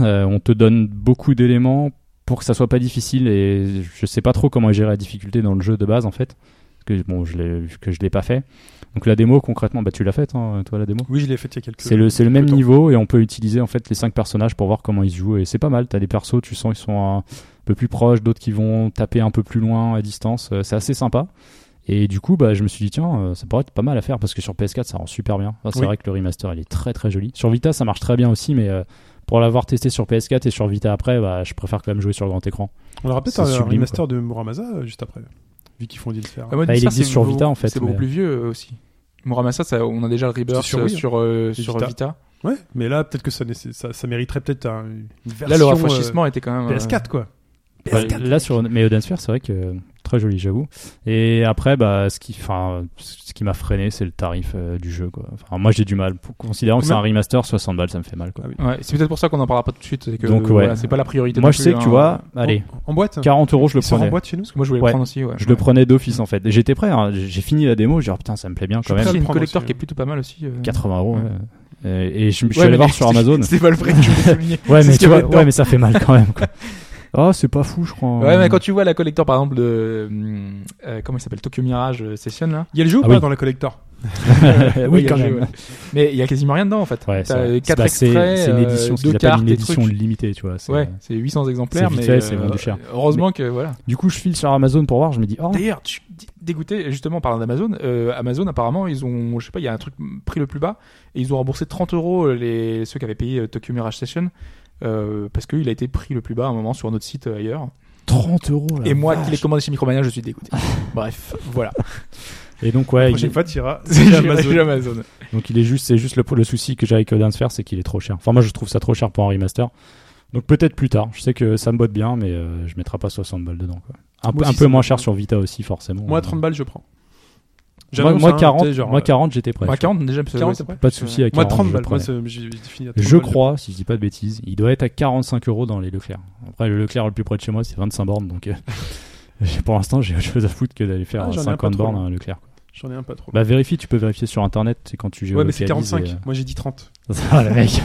euh, on te donne beaucoup d'éléments pour que ça soit pas difficile et je sais pas trop comment gérer la difficulté dans le jeu de base en fait. Que bon, je l'ai que je l'ai pas fait. Donc la démo concrètement, bah tu l'as faite hein, toi la démo? Oui, je l'ai fait il y a quelques C'est le, c'est le même temps. niveau et on peut utiliser en fait les cinq personnages pour voir comment ils se jouent et c'est pas mal. T'as des persos, tu sens ils sont un peu plus proches, d'autres qui vont taper un peu plus loin à distance. Euh, C'est assez sympa. Et du coup, bah, je me suis dit tiens, euh, ça pourrait être pas mal à faire parce que sur PS4 ça rend super bien. Enfin, c'est Oui. vrai que le remaster il est très très joli. Sur Vita ça marche très bien aussi, mais euh, pour l'avoir testé sur PS4 et sur Vita après, bah, je préfère quand même jouer sur grand écran. On aura peut-être un, sublime, remaster de Muramasa juste après, vu qu'ils font faire. Ah, Bah, il existe sur Vita, en fait, C'est beaucoup plus vieux euh, aussi. Muramasa, ça, on a déjà le Rebirth sur sur, euh, sur Vita. Vita. Ouais, mais là, peut-être que ça, nécess- ça, ça mériterait peut-être un- une version Là, le rafraîchissement était quand même. euh, euh, PS4, quoi. Ouais, PS4. là sur mais Odin Sphere, c'est vrai que très joli, j'avoue. Et après, bah, ce qui, enfin, ce qui m'a freiné, c'est le tarif euh, du jeu, quoi. Enfin, moi, j'ai du mal. Considérant que c'est un remaster, 60 balles, ça me fait mal, quoi. Ah oui. Ouais, c'est peut-être pour ça qu'on en parlera pas tout de suite. c'est Que, Donc, euh, ouais. voilà, c'est pas la priorité. Moi, je plus, sais que tu hein. vois, allez, En, en boîte 40 euros, je le sont en prenais. boîte chez nous Parce que moi, je voulais Ouais. le prendre aussi. Ouais. Je le prenais d'office, en fait. Et J'étais prêt. hein. J'ai fini la démo. J'ai dit, oh, putain, ça me plaît bien Je quand suis même. une collector aussi, qui est plutôt pas mal aussi. euh. 80 euros. Ouais. ouais. Euh, Et je, je suis allé voir sur Amazon. C'est pas le vrai que je voulais souligner. Ouais, mais tu vois, ouais, mais ça fait mal quand même. Quoi. Oh, c'est pas fou, je crois. Ouais, mais quand tu vois la collector, par exemple, de. euh, comment il s'appelle Tokyo Mirage euh, Session, là. Il y a le jeu ou Ah pas oui. dans la collector oui, quand jeu, même. ouais. Mais il y a quasiment rien dedans, en fait. Ouais, c'est T'as euh, quatre Bah, c'est extraits, c'est une euh, édition, ce deux qu'ils appellent cartes, une édition limitée, tu vois. Ouais, c'est 800 exemplaires, mais fait, c'est euh, vendu cher. heureusement que voilà. Du coup, je file sur Amazon pour voir. Je me dis, oh, D'ailleurs, tu dis- dégoûté justement en parlant d'Amazon. euh, Amazon apparemment ils ont, je sais pas, il y a un truc prix le plus bas et ils ont remboursé 30 euros les ceux qui avaient payé euh, Tokyo Mirage Session euh, parce qu'il a été pris le plus bas à un moment sur un autre site euh, ailleurs. 30 euros. et moi vache. qui l'ai commandé chez Micromania, je suis dégoûté. Bref, voilà. Et donc, La ouais, il fois, chez Amazon. Amazon. Donc il est juste, c'est juste le, le souci que j'ai avec Odin Sphere, c'est qu'il est trop cher. Enfin, moi, je trouve ça trop cher pour un remaster. Donc peut-être plus tard. Je sais que ça me botte bien, mais euh, je mettrai pas 60 balles dedans. Quoi. Un, peu- Moi un aussi, peu ça moins cher sur Vita aussi, forcément. Moi, Euh, 30 balles, je prends. Moi, moi, hein, 40, tu sais, genre, moi, euh, 40, j'étais prêt. Moi 40 déjà. 40, c'est prêt Pas de souci avec Moi, 40, 30 je balles. Moi, prenais. c'est- j'ai j'ai fini à 30 Je balles. crois, si je dis pas de bêtises, il doit être à 45 euros dans les Leclerc. Après, le Leclerc le plus près de chez moi, c'est 25 bornes, donc euh, pour l'instant, j'ai autre chose à foutre que d'aller faire Ah, j'en ai un 50 pas trop, bornes là. à un Leclerc. J'en ai un pas trop. Bah vérifie, tu peux vérifier sur internet, c'est quand tu ouais, mais c'est géolocalises 45. et, Moi, j'ai dit 30. euh, Ah, le mec.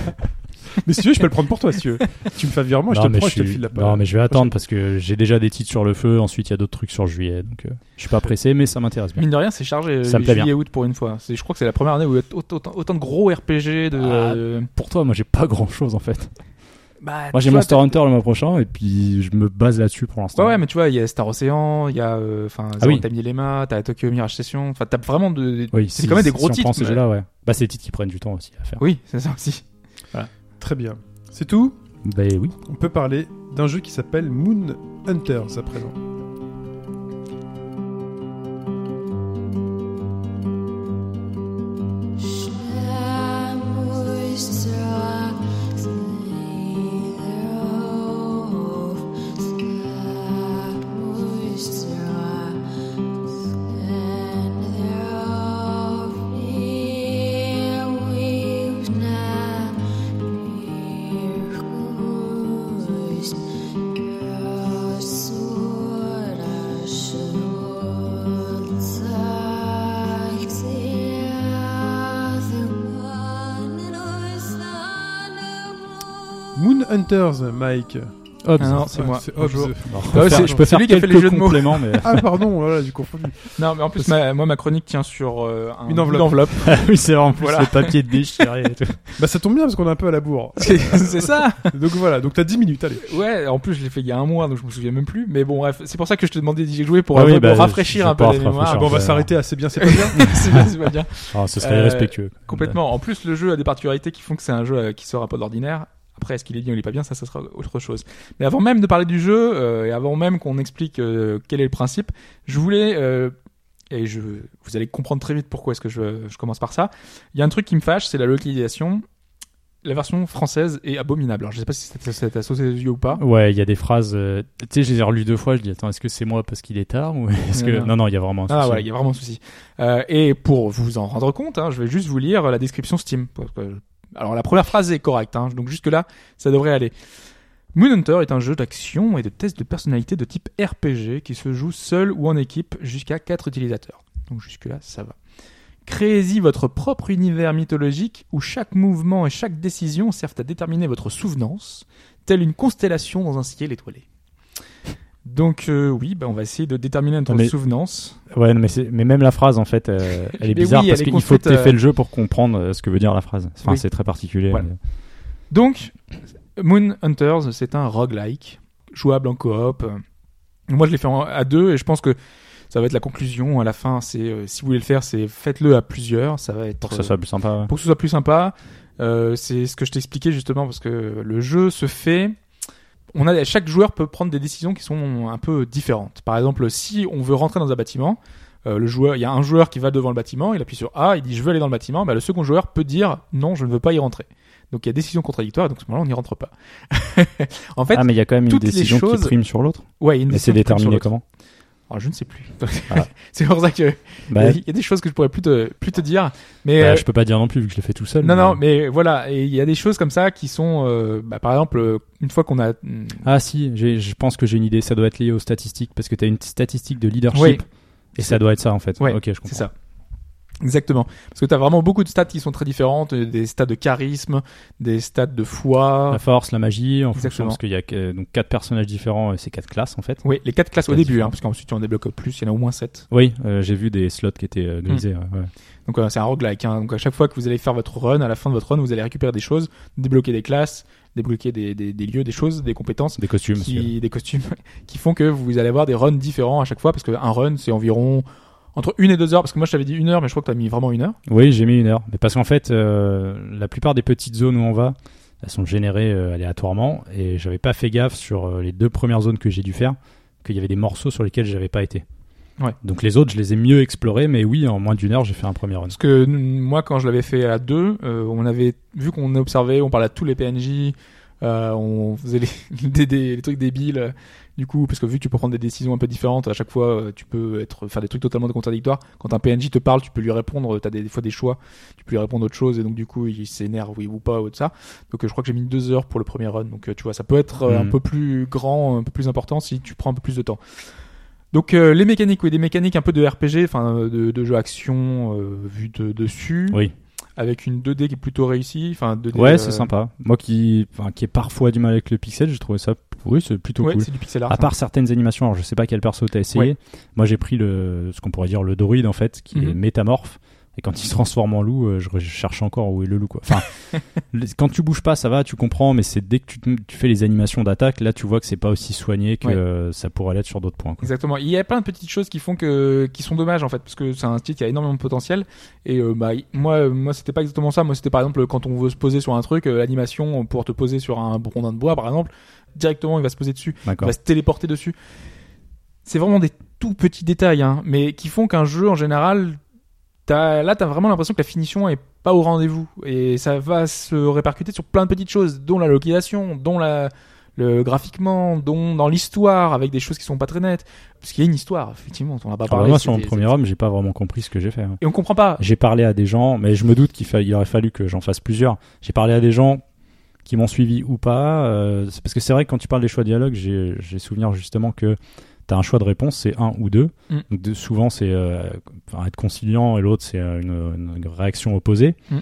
Mais si tu veux, je peux le prendre pour toi, si tu veux. Tu me fais virement, je te le prends, je te file la non, mais je vais attendre parce que j'ai déjà des titres sur le feu. Ensuite, il y a d'autres trucs sur juillet, donc euh, je suis pas pressé, mais ça m'intéresse bien. Mine de rien, c'est chargé euh, Ça me plaît bien. juillet août pour une fois. C'est, je crois que c'est la première année où il y a autant, de gros RPG de. Ah, euh, Pour toi, moi, j'ai pas grand chose en fait. bah, Moi, j'ai Monster Hunter le mois prochain et puis je me base là-dessus pour l'instant. Ouais, ouais, mais tu vois, il y a Star Ocean, il y a, euh, enfin, Ah oui. Time Dilemma, t'as Tokyo Mirage Session, enfin, t'as vraiment de, Oui, c'est si- quand même des si gros on titres. mais- jeux-là, ouais. Bah, c'est des titres qui prennent du temps aussi à faire. Oui, c'est ça aussi. Très bien. C'est tout? Bah oui. On peut parler d'un jeu qui s'appelle Moon Hunters à présent. Hunters, Mike. Hobbs. Ah non, c'est moi. c'est Hobbs. Bonjour. Ouais, c'est- faire, je peux c'est faire lui qui a fait quelques les jeux de mots. compléments, mais Ah, pardon, voilà, j'ai confondu. Non, mais en plus, ma- moi, ma chronique tient sur euh, un Une enveloppe. d'enveloppe. oui, c'est vrai, en plus Voilà. le papier déchiré et tout. Bah, ça tombe bien parce qu'on est un peu à la bourre. c'est c'est ça. Donc voilà, donc t'as 10 minutes, allez. Ouais, en plus, je l'ai fait il y a un mois, donc je me souviens même plus. Mais bon, bref, c'est pour ça que je te demandais d'y jouer pour, Ah un oui, peu- bah, pour rafraîchir je un peu la mémoire. rafraîchir. bon, on va bah, s'arrêter assez bien, c'est pas bien. c'est bien, c'est pas bien. Ah, ce serait Euh, irrespectueux. Complètement. En plus, le jeu a des particularités qui font que c'est un jeu euh, qui sort un peu d'ordinaire. Après, est-ce qu'il est bien ou il est pas bien, ça, ça sera autre chose. Mais avant même de parler du jeu, euh, et avant même qu'on explique euh, quel est le principe, je voulais, euh, et je, vous allez comprendre très vite pourquoi est-ce que je, je commence par ça. Il y a un truc qui me fâche, c'est la localisation. La version française est abominable. Alors, je sais pas si c'est associé aux yeux ou pas. Ouais, il y a des phrases. euh, tu sais, je les ai relues deux fois. Je dis attends, est-ce que c'est moi parce qu'il est tard ou est-ce que Non, non. il y a vraiment un Ah souci. ouais, il y a vraiment un souci. Euh, et pour vous en rendre compte, hein, je vais juste vous lire la description Steam. Parce que- Alors la première phrase est correcte, hein, donc jusque là, ça devrait aller. Moon Hunter est un jeu d'action et de test de personnalité de type RPG qui se joue seul ou en équipe jusqu'à 4 utilisateurs. Donc jusque-là, ça va. Créez-y votre propre univers mythologique où chaque mouvement et chaque décision servent à déterminer votre souvenance, telle une constellation dans un ciel étoilé. Donc euh, oui, bah, on va essayer de déterminer notre Mais- souvenance. Ouais, mais, même la phrase, en fait, euh, elle est bizarre oui, parce qu'il faut que fait euh, le jeu pour comprendre ce que veut dire la phrase. Enfin, Oui. c'est très particulier. Voilà. Donc, Moon Hunters, c'est un roguelike, jouable en coop. Moi, je l'ai fait en- à deux et je pense que ça va être la conclusion à la fin. C'est euh, si vous voulez le faire, c'est faites-le à plusieurs. Ça va être Pour que ça soit plus sympa. ouais. pour que ce soit plus sympa. C'est ce que je t'expliquais justement parce que le jeu se fait. On a chaque joueur peut prendre des décisions qui sont un peu différentes. Par exemple, si on veut rentrer dans un bâtiment, euh, le joueur, il y a un joueur qui va devant le bâtiment, il appuie sur A, il dit je veux aller dans le bâtiment. Bah, le second joueur peut dire non, je ne veux pas y rentrer. Donc il y a décision contradictoire, donc à ce moment-là on n'y rentre pas. en fait, Ah, mais il y a quand même une décision choses- qui prime sur l'autre. ouais, une c'est décision sur déterminé comment? Alors, je ne sais plus. Ah. c'est pour ça que bah, il y a des choses que je pourrais plus te, plus te dire. Mais bah, euh, Je peux pas dire non plus vu que je l'ai fait tout seul. Non, mais- non, mais voilà, et il y a des choses comme ça qui sont, euh, bah, par exemple, euh, une fois qu'on a, mm, Ah si, je pense que j'ai une idée. Ça doit être lié aux statistiques parce que tu as une statistique de leadership. Oui. Et ça doit être ça en fait. Ouais, ok, je comprends. c'est ça. Exactement. Parce que tu as vraiment beaucoup de stats qui sont très différentes, euh, des stats de charisme, des stats de foi. La force, la magie, en fonction Exactement. parce qu'il y a que- donc quatre personnages différents et c'est quatre classes en fait. Oui, les quatre classes au début, hein, parce qu'ensuite tu en débloques plus, il y en a au moins sept. Oui, euh, j'ai vu des slots qui étaient euh, grisés. ouais, ouais. Donc euh, c'est un roguelike. Hein. Donc à chaque fois que vous allez faire votre run, à la fin de votre run, vous allez récupérer des choses, débloquer des classes, débloquer des, des, des lieux, des choses, des compétences. Des costumes. qui, des costumes qui font que vous allez avoir des runs différents à chaque fois parce qu'un run c'est environ entre une et deux heures parce que moi je t'avais dit une heure mais je crois que t'as mis vraiment une heure Oui, j'ai mis une heure. Mais parce qu'en fait, euh, la plupart des petites zones où on va, elles sont générées euh, aléatoirement et j'avais pas fait gaffe sur euh, les deux premières zones que j'ai dû faire qu'il y avait des morceaux sur lesquels j'avais pas été. Ouais. Donc les autres, je les ai mieux explorés, mais oui, en moins d'une heure, j'ai fait un premier run. parce que moi quand je l'avais fait à deux on avait vu qu'on observait on parlait à tous les PNJ euh, on faisait les, des, des- les trucs débiles euh, du coup parce que vu que tu peux prendre des décisions un peu différentes à chaque fois euh, tu peux être faire des trucs totalement contradictoires quand un PNJ te parle tu peux lui répondre t'as des, des fois des choix tu peux lui répondre autre chose et donc du coup il s'énerve oui ou pas ou de ça donc euh, je crois que j'ai mis deux heures pour le premier run donc tu vois ça peut être un Mhm. peu plus grand un peu plus important si tu prends un peu plus de temps donc euh, les mécaniques oui des mécaniques un peu de RPG enfin de, de jeu action euh, vu de dessus Oui. Avec une 2D qui est plutôt réussie enfin 2D Ouais, euh, c'est sympa. Moi qui, enfin, qui ai parfois du mal avec le pixel, j'ai trouvé ça, oui, c'est plutôt ouais, cool. c'est du pixel art À part certaines animations, alors je sais pas quel perso t'as essayé. Ouais. Moi j'ai pris le, ce qu'on pourrait dire le druide en fait, qui Mhm. est métamorphe. Et quand il se transforme en loup, euh, je cherche encore où est le loup quoi. Enfin, les- quand tu bouges pas, ça va, tu comprends, mais c'est dès que tu, fais les animations d'attaque, là tu vois que c'est pas aussi soigné que Ouais. ça pourrait l'être sur d'autres points. Quoi. Exactement. Il y a plein de petites choses qui font que qui sont dommages en fait parce que c'est un style qui a énormément de potentiel et euh, bah moi euh, moi c'était pas exactement ça. Moi c'était par exemple quand on veut se poser sur un truc, l'animation pour te poser sur un rondin de bois par exemple, directement il va se poser dessus, il va se téléporter dessus. C'est vraiment des tout petits détails hein, mais qui font qu'un jeu en général t'as là t'as vraiment l'impression que la finition est pas au rendez-vous et ça va se répercuter sur plein de petites choses dont la localisation, dont la le graphiquement, dont dans l'histoire avec des choses qui sont pas très nettes parce qu'il y a une histoire effectivement on en a pas Alors, parlé moi sur mon premier homme, j'ai pas vraiment compris ce que j'ai fait. hein. et on comprend pas J'ai parlé à des gens, mais je me doute qu'il fa- aurait fallu que j'en fasse plusieurs. J'ai parlé à des gens qui m'ont suivi ou pas. euh, parce que c'est vrai que quand tu parles des choix de dialogue, j'ai j'ai souvenir justement que tu as un choix de réponse, c'est un ou deux. Mm. Donc de- souvent c'est euh, être conciliant et l'autre c'est euh, une, une réaction opposée. Mm.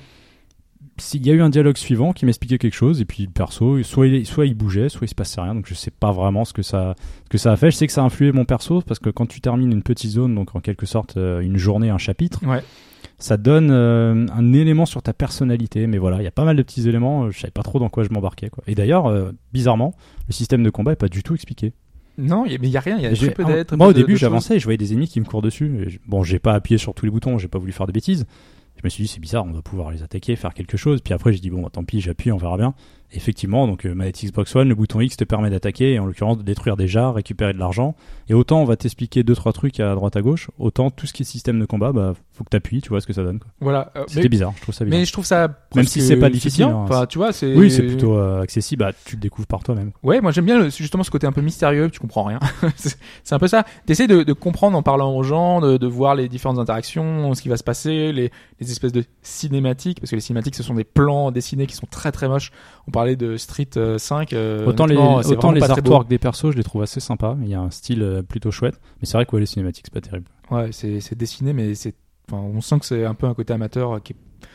S'il y a eu un dialogue suivant qui m'expliquait quelque chose et puis le perso, soit il, soit il bougeait, soit il se passait rien. Donc je sais pas vraiment ce que ça, ce que ça a fait. Je sais que ça a influé mon perso parce que quand tu termines une petite zone, donc en quelque sorte euh, une journée, un chapitre, ouais ça donne euh, un élément sur ta personnalité. Mais voilà, il y a pas mal de petits éléments. Je savais pas trop dans quoi je m'embarquais. Quoi. Et d'ailleurs, euh, bizarrement, le système de combat est pas du tout expliqué. Non mais il y a rien il y a J'ai- très peu d'êtres moi, au de- début, j'avançais et je voyais des ennemis qui me courent dessus. Et je- Bon, j'ai pas appuyé sur tous les boutons, j'ai pas voulu faire de bêtises. Je me suis dit, c'est bizarre, on doit pouvoir les attaquer, faire quelque chose. Puis après, j'ai dit, bon, bah, tant pis, j'appuie, on verra bien. Effectivement, donc, euh, manette Xbox One, le bouton X te permet d'attaquer, et en l'occurrence, de détruire des jars, récupérer de l'argent. Et autant on va t'expliquer deux, trois trucs à droite à gauche, autant tout ce qui est système de combat, bah, faut que t'appuies, tu vois ce que ça donne, quoi. voilà Euh, C'était bizarre, je trouve ça bizarre. mais je trouve ça Même si c'est pas difficile, bien. hein. enfin tu vois c'est Oui, c'est plutôt euh, accessible, bah, tu le découvres par toi-même. Ouais, moi j'aime bien le- justement ce côté un peu mystérieux, tu comprends rien. c'est c'est un peu ça. T'essaies de, de comprendre en parlant aux gens, de, de voir les différentes interactions, ce qui va se passer, les, les espèces de cinématiques, parce que les cinématiques ce sont des plans dessinés qui sont très très moches. On parlait de Street euh, 5. euh, Autant les, autant les artworks des persos, je les trouve assez sympas. Il y a un style euh, plutôt chouette. Mais c'est vrai que ouais, les cinématiques, c'est pas terrible. Ouais, c'est c'est dessiné, mais c'est, enfin, on sent que c'est un peu un côté amateur euh, qui, est-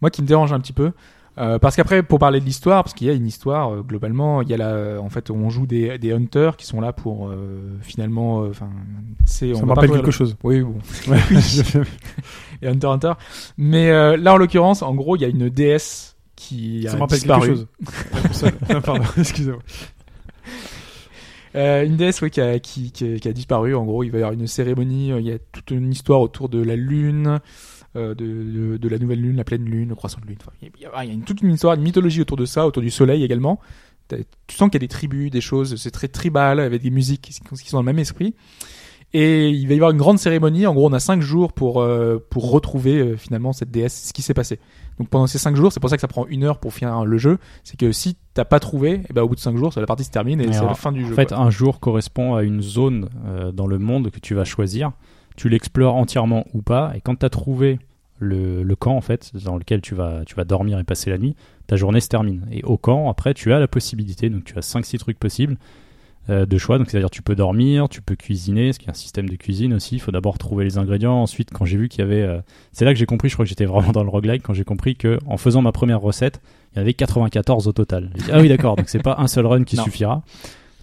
moi, qui me dérange un petit peu. Euh, parce qu'après, pour parler de l'histoire, parce qu'il y a une histoire euh, globalement, il y a la, en fait, on joue des, des hunters qui sont là pour euh, finalement, euh, enfin, c'est, on Ça me rappelle quelque chose. Oui, bon, Ouais. et Hunter Hunter. Mais euh, là, en l'occurrence, en gros, il y a une déesse qui Ça a me rappelle disparu. quelque chose. Ah, Pardon, excusez-moi. Euh, une déesse ouais, qui, a, qui, qui, a- qui a disparu. En gros, il va y avoir une cérémonie. euh, Il y a toute une histoire autour de la lune, euh, de, de, de la nouvelle lune, la pleine lune, le croissant de lune. Enfin, il y a, il y a une, toute une histoire, une mythologie autour de ça, autour du soleil également. Tu sens qu'il y a des tribus, des choses. C'est très tribal, avec des musiques qui, qui sont dans le même esprit. Et il va y avoir une grande cérémonie. En gros, on a cinq jours pour euh, pour retrouver euh, finalement cette déesse, ce qui s'est passé. Donc pendant ces cinq jours, c'est pour ça que ça prend une heure pour finir le jeu. C'est que si t'as pas trouvé, et ben au bout de cinq jours, la partie se termine et c'est la fin du jeu. En fait, quoi. un jour correspond à une zone euh, dans le monde que tu vas choisir. Tu l'explores entièrement ou pas. Et quand tu as trouvé le, le camp, en fait, dans lequel tu vas, tu vas dormir et passer la nuit, ta journée se termine. Et au camp, après, tu as la possibilité, donc tu as 5-6 trucs possibles de choix. Donc, c'est-à-dire, tu peux dormir, tu peux cuisiner, qu'il y a un système de cuisine aussi. Il faut d'abord trouver les ingrédients. Ensuite, quand j'ai vu qu'il y avait. euh, C'est là que j'ai compris, je crois que j'étais vraiment dans le roguelike, quand j'ai compris que en faisant ma première recette, il y avait 94 au total. Dit, ah oui, d'accord, donc c'est pas un seul run qui Non. suffira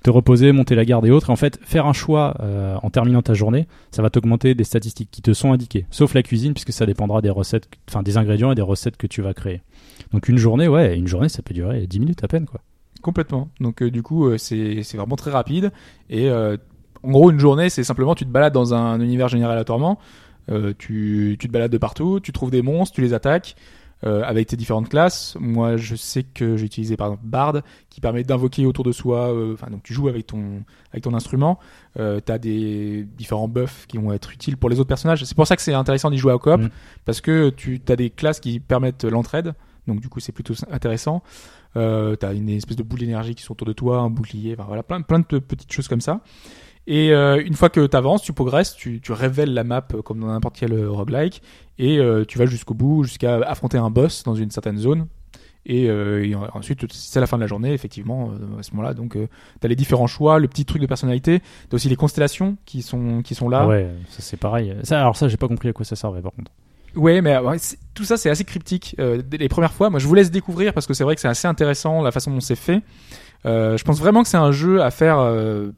te reposer, monter la garde et autres. Et en fait, faire un choix euh, en terminant ta journée, ça va t'augmenter des statistiques qui te sont indiquées. Sauf la cuisine, puisque ça dépendra des recettes, enfin des ingrédients et des recettes que tu vas créer. Donc une journée, ouais, une journée, ça peut durer 10 minutes à peine, quoi. Complètement. Donc euh, du coup, euh, c'est vraiment très rapide. Et euh, en gros, une journée, c'est simplement tu te balades dans un univers généré aléatoirement. Euh, tu, tu te balades de partout, tu trouves des monstres, tu les attaques euh, avec tes différentes classes. Moi, je sais que j'ai utilisé par exemple Bard, qui permet d'invoquer autour de soi. euh, Enfin, donc tu joues avec ton avec ton instrument. Euh, T'as des différents buffs qui vont être utiles pour les autres personnages. C'est pour ça que c'est intéressant d'y jouer au coop Mm. parce que tu as des classes qui permettent l'entraide. Donc du coup, c'est plutôt intéressant. Euh, t'as une espèce de boule d'énergie qui sont autour de toi, un bouclier, voilà, plein, de pe- petites choses comme ça. Et euh, une fois que tu avances, tu progresses, tu, tu révèles la map euh, comme dans n'importe quel roguelike, et tu vas jusqu'au bout, jusqu'à affronter un boss dans une certaine zone. Et, et en- ensuite, c'est la fin de la journée, effectivement, à ce moment-là. Donc, t'as les différents choix, le petit truc de personnalité. T'as aussi les constellations qui sont qui sont là. Ouais, ça c'est pareil. Ça, alors ça, j'ai pas compris à quoi ça servait par contre. Ouais, mais euh, ouais, tout ça c'est assez cryptique. Euh, les premières fois, moi je vous laisse découvrir parce que c'est vrai que c'est assez intéressant la façon dont c'est fait. Euh, je pense vraiment que c'est un jeu à faire euh,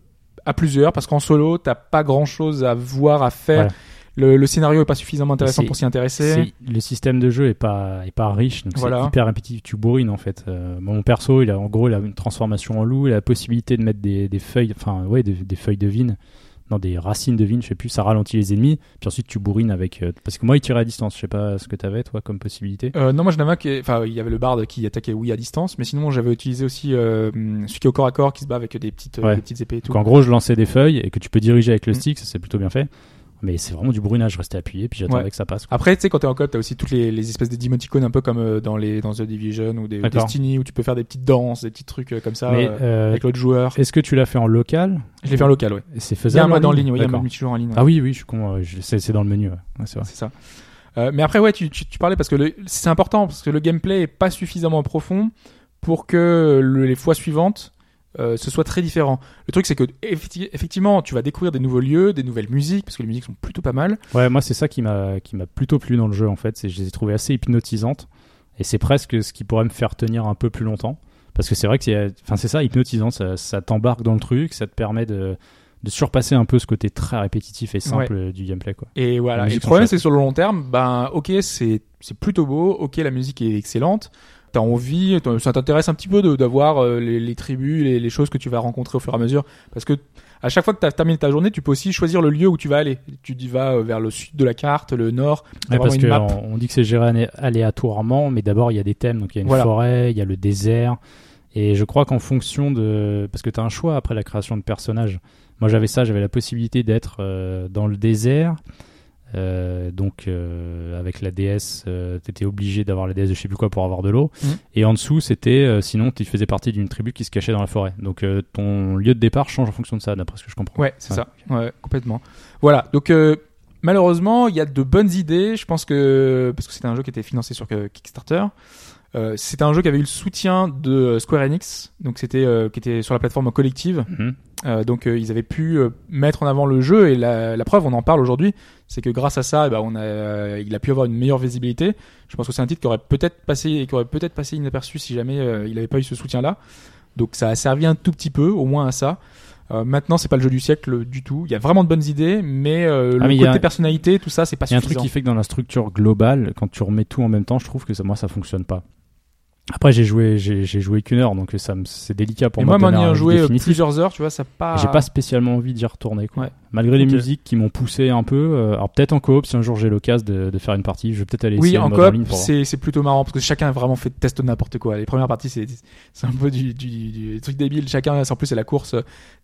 à plusieurs parce qu'en solo t'as pas grand chose à voir à faire. Le, le scénario est pas suffisamment intéressant pour s'y intéresser. Le système de jeu est pas, est pas riche, donc Voilà. c'est hyper répétitif. Tu bourrines en fait. Euh, mon perso, il a en gros, il a une transformation en loup, il a la possibilité de mettre des, des feuilles, enfin ouais, des, des feuilles de vigne, non des racines de vigne, je sais plus. Ça ralentit les ennemis. Puis ensuite tu bourrines avec, euh, parce que moi il tirait à distance. Je sais pas ce que t'avais toi comme possibilité. Euh, non, moi je n'avais que, enfin, il y avait le bard qui attaquait oui à distance, mais sinon j'avais utilisé aussi euh, celui qui est au corps à corps qui se bat avec des petites, euh, Ouais. des petites épées et tout. Donc en gros, je lançais des feuilles et que tu peux diriger avec le Mm. stick, ça c'est plutôt bien fait. Mais c'est vraiment du bourrinage. Je restais appuyé, puis j'attendais Ouais. que ça passe. quoi. Après, tu sais, quand t'es en code, t'as aussi toutes les, les espèces d'émoticônes un peu comme euh, dans les dans The Division ou des. Destiny où tu peux faire des petites danses, des petits trucs euh, comme ça Mais euh, avec l'autre joueur. est-ce que tu l'as fait en local Je l'ai fait en local, ouais. C'est Il y a faisable un mode en ligne, il y a un multijoueur en ligne. ouais. Ah oui, oui, je suis con. C'est dans le menu. ouais. C'est ça. Euh, mais après, ouais, tu, tu, tu parlais parce que c'est important parce que le gameplay est pas suffisamment profond pour que le- les fois suivantes euh, ce soit très différent. Le truc, c'est que effecti- effectivement, tu vas découvrir des nouveaux lieux, des nouvelles musiques parce que les musiques sont plutôt pas mal. Ouais, moi c'est ça qui m'a qui m'a plutôt plu dans le jeu en fait, c'est que je les ai trouvées assez hypnotisantes et c'est presque ce qui pourrait me faire tenir un peu plus longtemps parce que c'est vrai que c'est enfin c'est ça hypnotisant, ça, ça t'embarque dans le truc, ça te permet de de surpasser un peu ce côté très répétitif et simple du gameplay quoi. Et voilà. Et le problème, c'est sur le long terme, ben, ok, c'est c'est plutôt beau, ok, la musique est excellente. T'as envie, ça t'intéresse un petit peu de- d'avoir euh, les, les tribus, les, les choses que tu vas rencontrer au fur et à mesure, parce que à chaque fois que tu as terminé ta journée, tu peux aussi choisir le lieu où tu vas aller. Tu vas euh, vers le sud de la carte, le nord. t'as Ouais, vraiment parce une que map. on, on dit que c'est géré aléatoirement, mais d'abord il y a des thèmes, donc il y a une Voilà. forêt, il y a le désert, et je crois qu'en fonction de, parce que tu as un choix après la création de personnages. Moi j'avais ça, j'avais la possibilité d'être euh, dans le désert, euh, donc euh, avec la déesse, euh, t'étais obligé d'avoir la déesse de je sais plus quoi pour avoir de l'eau, Mhm. et en dessous c'était, euh, sinon tu faisais partie d'une tribu qui se cachait dans la forêt. Donc ton lieu de départ change en fonction de ça, d'après ce que je comprends. Ouais, c'est Ouais. ça. Ouais, complètement. Voilà. Donc malheureusement, il y a de bonnes idées. Je pense que parce que c'était un jeu qui était financé sur Kickstarter. C'était un jeu qui avait eu le soutien de Square Enix, donc c'était qui était sur la plateforme collective. Mhm. Euh, donc euh, ils avaient pu euh, mettre en avant le jeu et la, la preuve, on en parle aujourd'hui, c'est que grâce à ça, eh ben, on a, euh, il a pu avoir une meilleure visibilité. Je pense que c'est un titre qui aurait peut-être passé, qui aurait peut-être passé inaperçu si jamais euh, il n'avait pas eu ce soutien-là. Donc ça a servi un tout petit peu, au moins à ça. Euh, maintenant, c'est pas le jeu du siècle du tout. Il y a vraiment de bonnes idées, mais euh, Ah, le mais il y côté a- personnalité, tout ça, c'est pas Il y a un suffisant. truc qui fait que dans la structure globale, quand tu remets tout en même temps, je trouve que ça, moi ça fonctionne pas. Après j'ai joué j'ai j'ai joué qu'une heure donc ça c'est délicat pour et moi moi, m'en ayant joué euh, plusieurs heures, tu vois, ça pas. J'ai pas spécialement envie d'y retourner quoi. Ouais. Malgré les musiques qui m'ont poussé un peu, euh, alors peut-être en coop si un jour j'ai l'occasion de, de faire une partie, je vais peut-être aller Oui, en coop, c'est c'est plutôt marrant parce que chacun a vraiment fait test de n'importe quoi. Les premières parties, c'est c'est un peu du, du, du truc débile. Chacun, en plus, c'est la course. Tu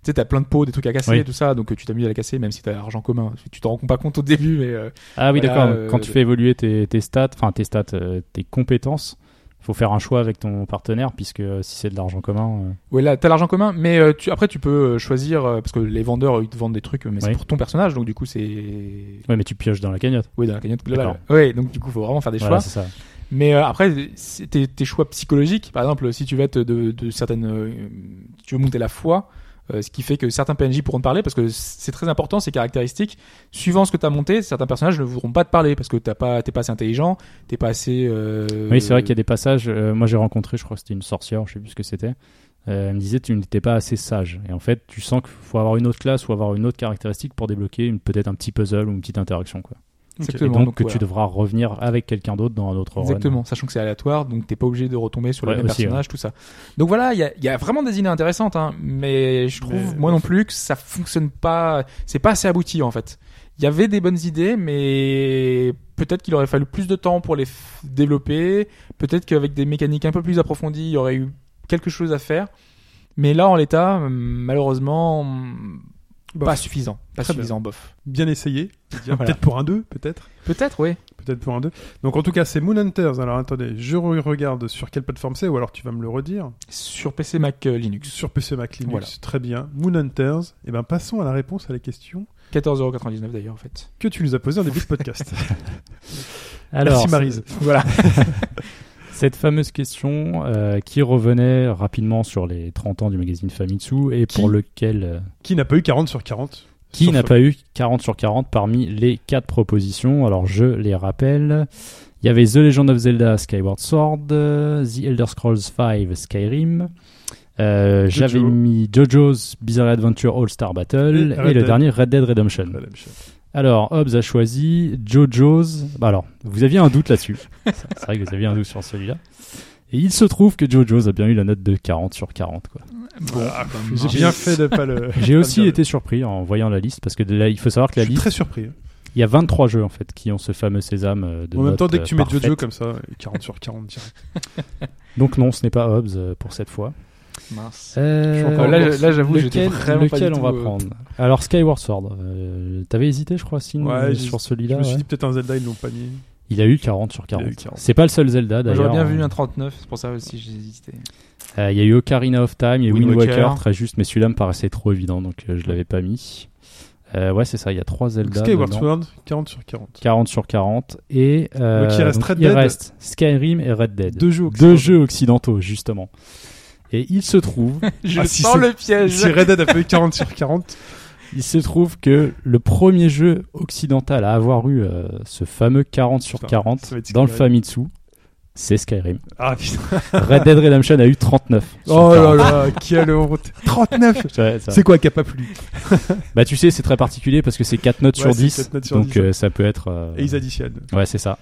sais, t'as plein de pots, des trucs à casser Oui. et tout ça, donc euh, tu t'amuses à la casser, même si t'as l'argent commun. Tu t'en rends pas compte au début, mais euh, Ah oui, Voilà, d'accord. euh, Quand tu fais évoluer tes, tes stats, enfin tes stats, euh, tes compétences, faut faire un choix avec ton partenaire puisque euh, si c'est de l'argent commun, euh, ouais, là, t'as l'argent commun, mais euh, tu, après, tu peux euh, choisir parce que les vendeurs, ils te vendent des trucs, mais c'est Oui. pour ton personnage, donc du coup, c'est ouais, mais tu pioches dans la cagnotte. oui dans la cagnotte globale. Ouais, donc du coup, faut vraiment faire des Voilà, choix. ça. Mais après, tes, choix psychologiques. Par exemple, si tu veux être de, de certaines, tu veux monter la foi, euh, ce qui fait que certains PNJ pourront te parler parce que c'est très important ces caractéristiques. Suivant ce que tu as monté, certains personnages ne voudront pas te parler parce que t'as pas, t'es pas assez intelligent, t'es pas assez. euh, Oui, c'est vrai qu'il y a des passages. euh, moi, j'ai rencontré, je crois que c'était une sorcière, je sais plus ce que c'était. Elle me disait tu n'étais pas assez sage. Et en fait, tu sens qu'il faut avoir une autre classe ou avoir une autre caractéristique pour débloquer peut-être un petit puzzle ou une petite interaction. Et Exactement. donc, que voilà. tu devras revenir avec quelqu'un d'autre dans un autre run. Exactement, sachant que c'est aléatoire, donc t'es pas obligé de retomber sur le même aussi, personnage, tout ça. Donc voilà, il y a, il y a vraiment des idées intéressantes, hein, mais je trouve, Mais- moi non plus, que ça fonctionne pas, c'est pas assez abouti en fait. Il y avait des bonnes idées, mais peut-être qu'il aurait fallu plus de temps pour les développer, peut-être qu'avec des mécaniques un peu plus approfondies, il y aurait eu quelque chose à faire. Mais là, en l'état, malheureusement, Bof. pas suffisant. Pas Très suffisant, bof. Bien essayé. Voilà. Peut-être pour un 2, peut-être. Peut-être, oui. Peut-être pour un 2. Donc en tout cas, c'est Moon Hunters. Alors attendez, je re- regarde sur quelle plateforme c'est, ou alors tu vas me le redire. Sur PC, Mac, euh, Linux. Sur PC Mac Linux. Voilà. Très bien. Moon Hunters. Et ben passons à la réponse à la question 14,99€ d'ailleurs, en fait. que tu nous as posée en début de podcast. Alors, Merci Marise. Voilà. Cette fameuse question euh, qui revenait rapidement sur les 30 ans du magazine Famitsu et Qui pour lequel euh, Qui n'a pas eu 40 sur 40 qui Sur n'a pas eu 40 sur 40 parmi les quatre propositions? Alors je les rappelle. Il y avait The Legend of Zelda Skyward Sword, euh, The Elder Scrolls V Skyrim. euh, Jojo. J'avais mis JoJo's Bizarre Adventure All Star Battle Et et, Red le Dead. dernier Red Dead Redemption. Redemption. Alors, Hobbs a choisi JoJo's. Bah alors, vous aviez un doute là-dessus. C'est vrai que vous aviez un doute sur celui-là. Et il se trouve que JoJo's a bien eu la note de 40 sur 40. Quoi. Bon, Ah, bah, J'ai bien fait de pas le. J'ai aussi le été surpris en voyant la liste parce que là, il faut savoir que Je la suis liste, très surpris. il y a 23 jeux en fait qui ont ce fameux sésame euh, de En même temps, dès que euh, tu mets parfaites. Jojo comme ça, 40 sur 40 direct. Donc non, ce n'est pas Hobbs euh, pour cette fois. Mince. Euh, Je là, là, j'avoue, j'étais vraiment pas lequel du on va euh, prendre Alors Skyward Sword. euh, T'avais hésité, je crois, Signe, Ouais, euh, sur Je celui-là. me suis ouais. dit peut-être un Zelda, ils l'ont pas mis. Il a eu 40 sur Il a 40. eu 40. C'est pas le seul Zelda d'ailleurs. J'aurais bien vu hein. un 39, c'est pour ça aussi j'ai hésité. Euh, Il y a eu Ocarina of Time, il y a eu Wind Waker. très juste, mais celui-là me paraissait trop évident, donc euh, je l'avais pas mis. Euh, ouais, c'est ça, il y a trois Zelda. Skyward. Sword, 40 sur 40. 40 sur 40. Et euh, Donc il reste Red il Dead. reste Skyrim et Red Dead. Deux jeux Deux occidentaux. jeux occidentaux, justement. Et il se trouve, Je Ah, si sens le piège. Si Red Dead a fait 40 sur 40, il se trouve que le premier jeu occidental à avoir eu euh, ce fameux 40 sur Putain, 40 ça va être dans le. Famitsu, c'est Skyrim. ah putain. Red Dead Redemption a eu 39. sur Oh là 40. là, quelle honte. 39 Ouais, ça- C'est quoi qui a pas plu Bah tu sais, c'est très particulier parce que c'est 4 notes Ouais, sur c'est 10. 4 notes sur donc 10. euh, ça peut être... euh, Et ils additionnent. Ouais, c'est ça.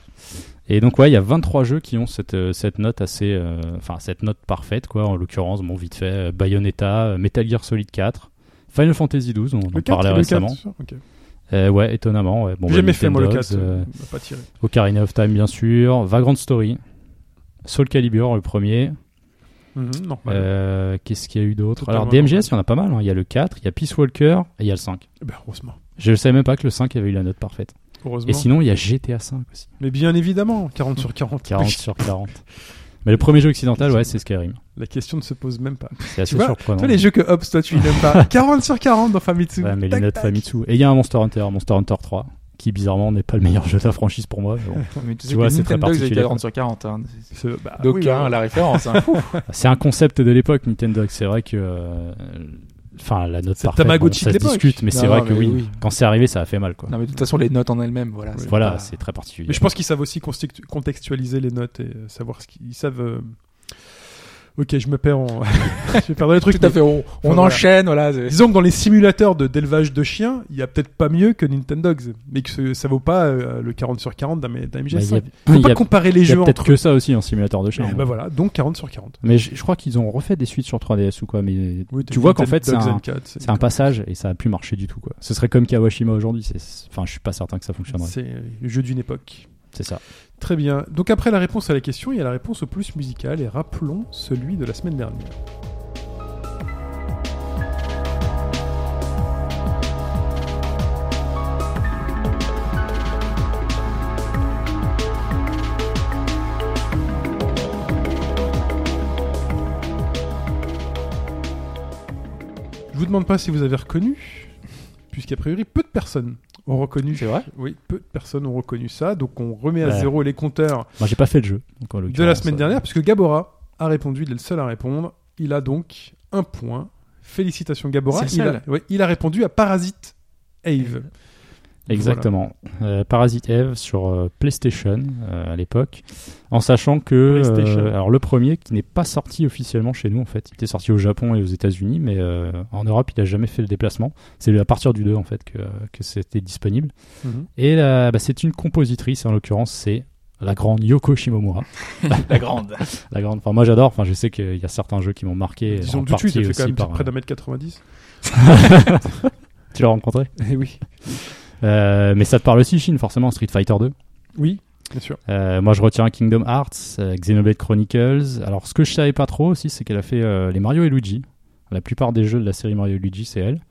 Et donc ouais, il y a 23 jeux qui ont cette, euh, cette note assez... euh, Enfin, cette note parfaite, quoi. En l'occurrence, bon, vite fait, euh, Bayonetta, euh, Metal Gear Solid 4, Final Fantasy 12, on en Le 4, parlait le récemment. 4, ok. Euh, ouais, étonnamment. Ouais. Bon, J'ai bah, jamais fait moi le 4, Nintendogs, euh, euh, pas tiré. Ocarina of Time, bien sûr. Vagrant Story. Soul Calibur, le premier. Non, voilà. Euh, Qu'est-ce qu'il y a eu d'autre? Alors, DMGS, il y en a pas mal. hein. Il y a le 4, il y a Peace Walker et il y a le 5. Eh ben, heureusement. Je ne savais même pas que le 5 avait eu la note parfaite. Heureusement. Et sinon, il y a GTA 5 aussi. Mais bien évidemment, 40 sur 40. 40 sur 40. Mais le premier jeu occidental, ouais, c'est Skyrim. La question ne se pose même pas. C'est assez vois, surprenant. Toi, les jeux que Hobbs, toi, tu n'aimes pas. 40 sur 40 dans Famitsu. Ouais, mais les notes tac. Famitsu. Et il y a un Monster Hunter, Monster Hunter 3. qui bizarrement n'est pas le meilleur jeu de la franchise pour moi. mais bon. Mais tu vois, que c'est très particulier, étaient 40 sur 40. Hein. C'est- bah, Donc, oui, hein, ouais. la référence. Hein. C'est un concept de l'époque, Nintendo. C'est vrai que. euh, Enfin, la note parfaite, Tamagotchi bon, ça se discute, mais c'est Non, vrai que oui, oui. Quand c'est arrivé, ça a fait mal, quoi. non, mais de toute façon, les notes en elles-mêmes, voilà. voilà, pas- c'est très particulier. Mais je pense qu'ils savent aussi contextualiser les notes et euh, savoir ce qu'ils ils savent. Ok, je me perds en. je me perds dans les trucs. Tout à mais fait. On, on voilà. enchaîne, voilà. Disons que dans les simulateurs de d'élevage de chiens, il y a peut-être pas mieux que Nintendogs, mais que ce- ça vaut pas euh, le 40 sur 40 d'un d'un Bah, MGS5. il y a, Faut pas a- comparer les il y a jeux peut-être entre que ça aussi en simulateur de chien. Eh ben voilà, donc 40 sur 40. Mais je, je crois qu'ils ont refait des suites sur 3DS ou quoi. Mais Oui, tu vois qu'en fait, c'est un, N4, c'est c'est un passage et ça a plus marché du tout, quoi. Ce serait comme Kawashima aujourd'hui. Enfin, je suis pas certain que ça fonctionnerait. c'est le jeu d'une époque. C'est ça. Très bien. Donc après la réponse à la question, il y a la réponse au plus musical et rappelons celui de la semaine dernière. Je vous demande pas si vous avez reconnu, puisqu'a priori peu de personnes ont reconnu. C'est vrai Oui, peu de personnes ont reconnu ça, donc on remet à Ouais. zéro les compteurs Moi, j'ai pas fait le jeu. donc, en de la semaine euh, dernière, puisque Gabora a répondu, il est le seul à répondre. Il a donc un point. Félicitations Gabora. Il a, ouais, il a répondu à Parasite Ave. Exactement. Euh, Parasite Eve sur euh, PlayStation euh, à l'époque, en sachant que alors le premier qui n'est pas sorti officiellement chez nous en fait, il était sorti au Japon et aux États-Unis, mais en Europe il a jamais fait le déplacement. C'est à partir du 2 en fait que, que c'était disponible. Mhm. Et bah, c'est une compositrice en l'occurrence c'est la grande Yoko Shimomura. La grande. La grande. Enfin moi j'adore. Enfin je sais qu'il y a certains jeux qui m'ont marqué. Disons en tout de suite, fait quand même par, près d'un mètre 90. Tu l'as rencontré? Eh oui. Euh, Mais ça te parle aussi Chine forcément Street Fighter 2. Oui, bien sûr. Euh, moi, je retiens Kingdom Hearts, euh, Xenoblade Chronicles. Alors, ce que je savais pas trop aussi, c'est qu'elle a fait euh, les Mario et Luigi. La plupart des jeux de la série Mario et Luigi, c'est elle.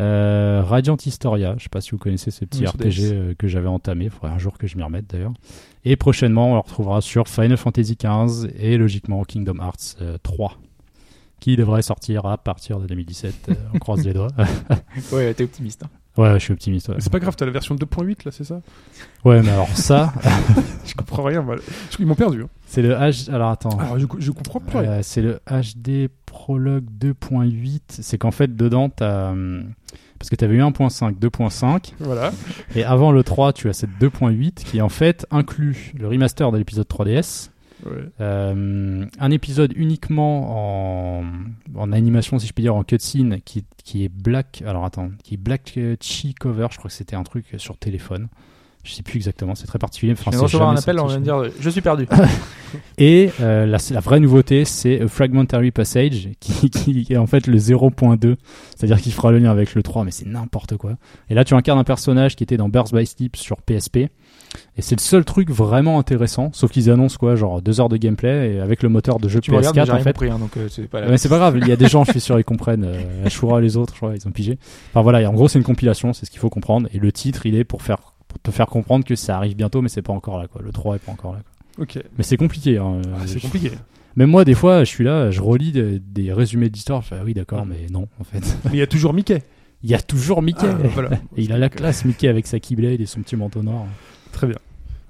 Radiant Historia, je sais pas si vous connaissez ce petit Oui, RPG que j'avais entamé. Il faudrait un jour que je m'y remette d'ailleurs. Et prochainement, on le retrouvera sur Final Fantasy XV et logiquement Kingdom Hearts euh, 3, qui devrait sortir à partir de 2017. euh, on croise les doigts. Ouais, t'es optimiste. hein. Ouais, je suis optimiste. ouais. C'est pas grave, t'as la version 2.8 là, c'est ça? Ouais, mais alors ça, Je comprends rien. moi. Ils m'ont perdu. hein. c'est le H. Alors attends. Alors je, je comprends plus rien. Euh, c'est le HD Prologue 2.8. C'est qu'en fait, dedans, t'as. hum, Parce que tu avais eu 1.5, 2.5, Voilà. et avant le 3, tu as cette 2.8 qui en fait inclut le remaster de l'épisode 3DS, Ouais. euh, un épisode uniquement en, en animation, si je puis dire, en cutscene, qui, qui est Black. Alors attends, qui est Black euh, Chi Cover, je crois que c'était un truc sur téléphone. Je sais plus exactement, c'est très particulier. Enfin, Je viens recevoir un appel, on vient de dire Je suis perdu. et euh, la, la vraie nouveauté, c'est A Fragmentary Passage, qui, qui est en fait le 0.2, c'est-à-dire qu'il fera le lien avec le 3, mais c'est n'importe quoi. Et là, tu incarnes un personnage qui était dans Burst by Sleep sur PSP, et c'est le seul truc vraiment intéressant, sauf qu'ils annoncent quoi, genre deux heures de gameplay, et avec le moteur de jeu Tu me regardes, mais PS4 j'ai en fait. compris, hein, donc euh, c'est pas la Mais c'est pas grave, il y a des gens, je suis sûr, ils comprennent. Euh, Ashura, les autres, je crois, ils ont pigé. Enfin voilà, et en gros, c'est une compilation, c'est ce qu'il faut comprendre. Et le titre, il est pour faire pour te faire comprendre que ça arrive bientôt, mais c'est pas encore là, quoi. Le 3 est pas encore là. Quoi. Ok. Mais c'est compliqué. Hein. Ah, c'est Je- compliqué. même moi, des fois, je suis là, je relis des, des résumés d'histoire. Je fais, ah oui, d'accord, mais non, en fait. Mais il y a toujours Mickey. Il y a toujours Mickey. Ah, voilà. Et il a la classe, Mickey, avec sa Keyblade et son petit manteau noir. Très bien.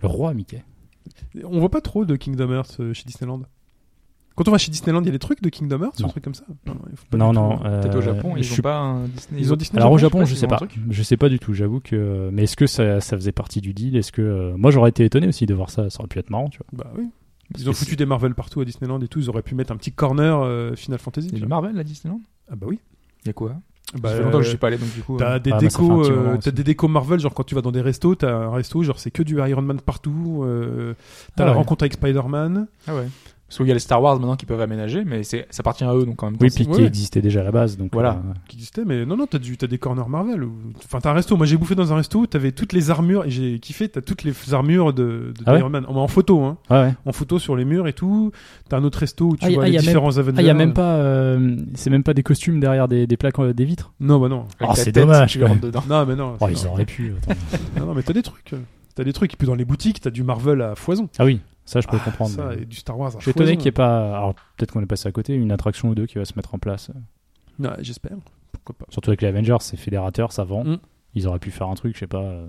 Le roi Mickey. On voit pas trop de Kingdom Hearts euh, chez Disneyland. Quand on va chez Disneyland, il y a des trucs de Kingdom Hearts, des trucs comme ça? Non, il faut pas Non, non. euh, Peut-être au Japon, je ils suis ont pas un Disney. Ils ont Disney Alors au Japon, je je sais sais pas pas. s'ils ont un Je sais pas du tout. J'avoue que. Mais est-ce que ça, ça faisait partie du deal? Est-ce que euh, moi j'aurais été étonné aussi de voir ça Ça aurait pu être marrant, tu vois. Bah oui. Parce Ils ont foutu des Marvel partout à Disneyland et tout. Ils auraient pu mettre un petit corner euh, Final Fantasy. Il y a du. Marvel à Disneyland? Ah bah oui. Il y a quoi? Bah, Ça fait longtemps que je euh, suis pas allé, donc du coup. T'as euh, des Ah, bah, décos, euh, t'as des décos Marvel, genre quand tu vas dans des restos, t'as un resto, genre c'est que du Iron Man partout. euh, t'as Ah la ouais. rencontre avec Spider-Man. Ah ouais. Parce qu'il y a les Star Wars maintenant qui peuvent aménager, mais c'est ça appartient à eux, donc en même temps. Oui, puis qui ouais. existait déjà à la base. Donc Voilà. euh, qui existait, mais non, non, t'as du, t'as des corners Marvel. Ou... Enfin, t'as un resto. Moi, j'ai bouffé dans un resto. T'avais toutes les armures et j'ai kiffé. T'as toutes les armures de, de Ah ouais d'Iron Man en, en photo, hein, ouais, ouais. en photo sur les murs et tout. T'as un autre resto où tu Ah, y- vois ah, y les a même- différents Avengers. Ah, il y a même pas. euh, c'est même pas des costumes derrière des, des plaques, euh, des vitres? Non, bah non. Oh, c'est dommage, Tu quand rentres dedans. Non, mais non. Oh, ils auraient pu. non, non, mais t'as des trucs. T'as des trucs. Et puis dans les boutiques, t'as du Marvel à foison. Ah oui, ça je peux Ah, comprendre. Ça, mais- et du Star Wars Je suis étonné qu'il n'y ait pas. Alors peut-être qu'on est passé à côté, une attraction ou deux qui va se mettre en place. Ouais, j'espère. Pourquoi pas. Surtout avec les Avengers, c'est fédérateur, ça vend. Mm. Ils auraient pu faire un truc, je sais pas, euh,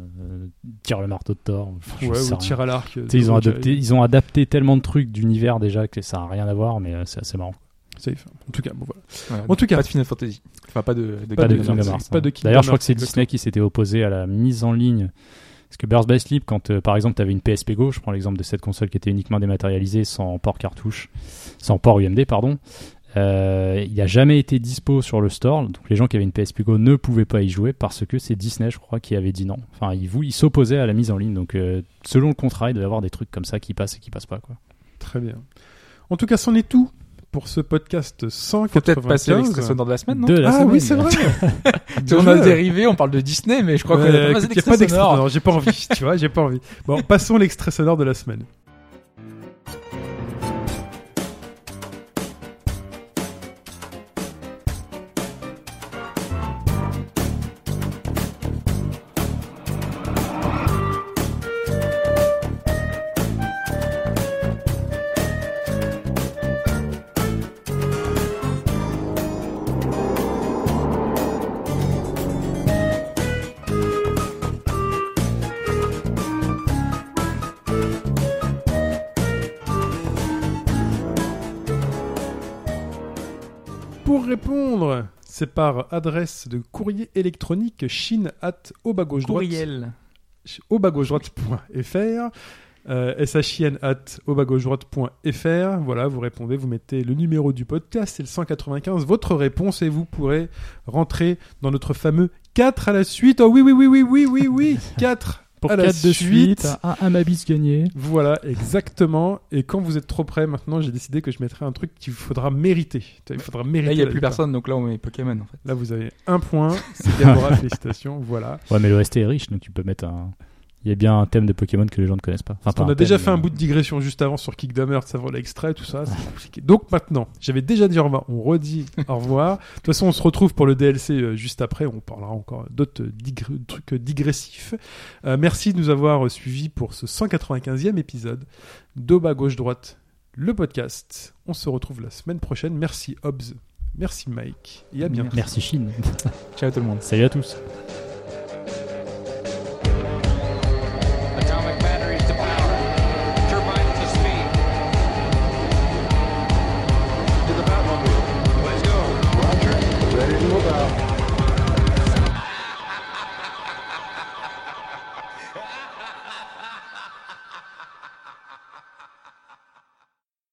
tire le marteau de Thor. enfin, Ouais, ou rien. tir à l'arc. euh, ils, ont de- adopté, ils ont adapté tellement de trucs d'univers déjà que ça a rien à voir, mais euh, c'est assez marrant. Safe. En tout cas, bon, voilà. En tout cas. pas de Final Fantasy. Enfin, pas de, Pas de de pas de Kingdom D'ailleurs, je crois que c'est Disney qui s'était opposé à la mise en ligne. Parce que Burst by Sleep, quand euh, par exemple tu avais une PSP Go, je prends l'exemple de cette console qui était uniquement dématérialisée, sans port cartouche, sans port UMD, pardon, euh, il n'a jamais été dispo sur le store. Donc les gens qui avaient une PSP Go ne pouvaient pas y jouer parce que c'est Disney, je crois, qui avait dit non. Enfin, ils, s'opposaient à la mise en ligne. Donc euh, selon le contrat, il doit y avoir des trucs comme ça qui passent et qui passent pas. Quoi. Très bien. En tout cas, c'en est tout pour ce podcast 195. Faut peut-être passer l'extrait sonore de la semaine, non De la Ah semaine. oui, c'est vrai. On a dérivé, on parle de Disney, mais je crois qu'on a Ouais, pas écoute, y a d'extrait pas d'extrait sonore. sonore, j'ai pas envie, tu vois, j'ai pas envie. Bon, passons l'extrait sonore de la semaine. C'est par adresse de courrier électronique chine at au bas gauche droite Courriel. au bas gauche droite.fr euh, shin at au bas gauche droite.fr voilà vous répondez vous mettez le numéro du podcast c'est le 195 votre réponse et vous pourrez rentrer dans notre fameux 4 à la suite. Oh oui oui oui oui oui oui oui 4 Pour à la 4 de suite. un Amabis gagné. voilà exactement et quand vous êtes trop près maintenant j'ai décidé que je mettrai un truc qu'il faudra mériter il faudra mériter Là, il n'y a plus victoire. personne, donc là, on met Pokémon, en fait. là vous avez un point c'est Déborah félicitations voilà Ouais, mais l'OST est riche, donc tu peux mettre un. Il y a bien un thème de Pokémon que les gens ne connaissent pas. Enfin, pas a déjà thème, fait un bout de digression juste avant sur Kickdammer, de savoir l'extrait, tout ça, c'est compliqué. Donc maintenant, j'avais déjà dit au revoir, on redit au revoir. De toute façon, on se retrouve pour le DLC euh, juste après, on parlera encore d'autres digr- trucs digressifs. Euh, merci de nous avoir suivis pour ce 195e épisode à gauche-droite, le podcast. On se retrouve la semaine prochaine. Merci Hobbs, merci Mike, et à bientôt. Merci Chine. Ciao tout le monde. Salut à tous.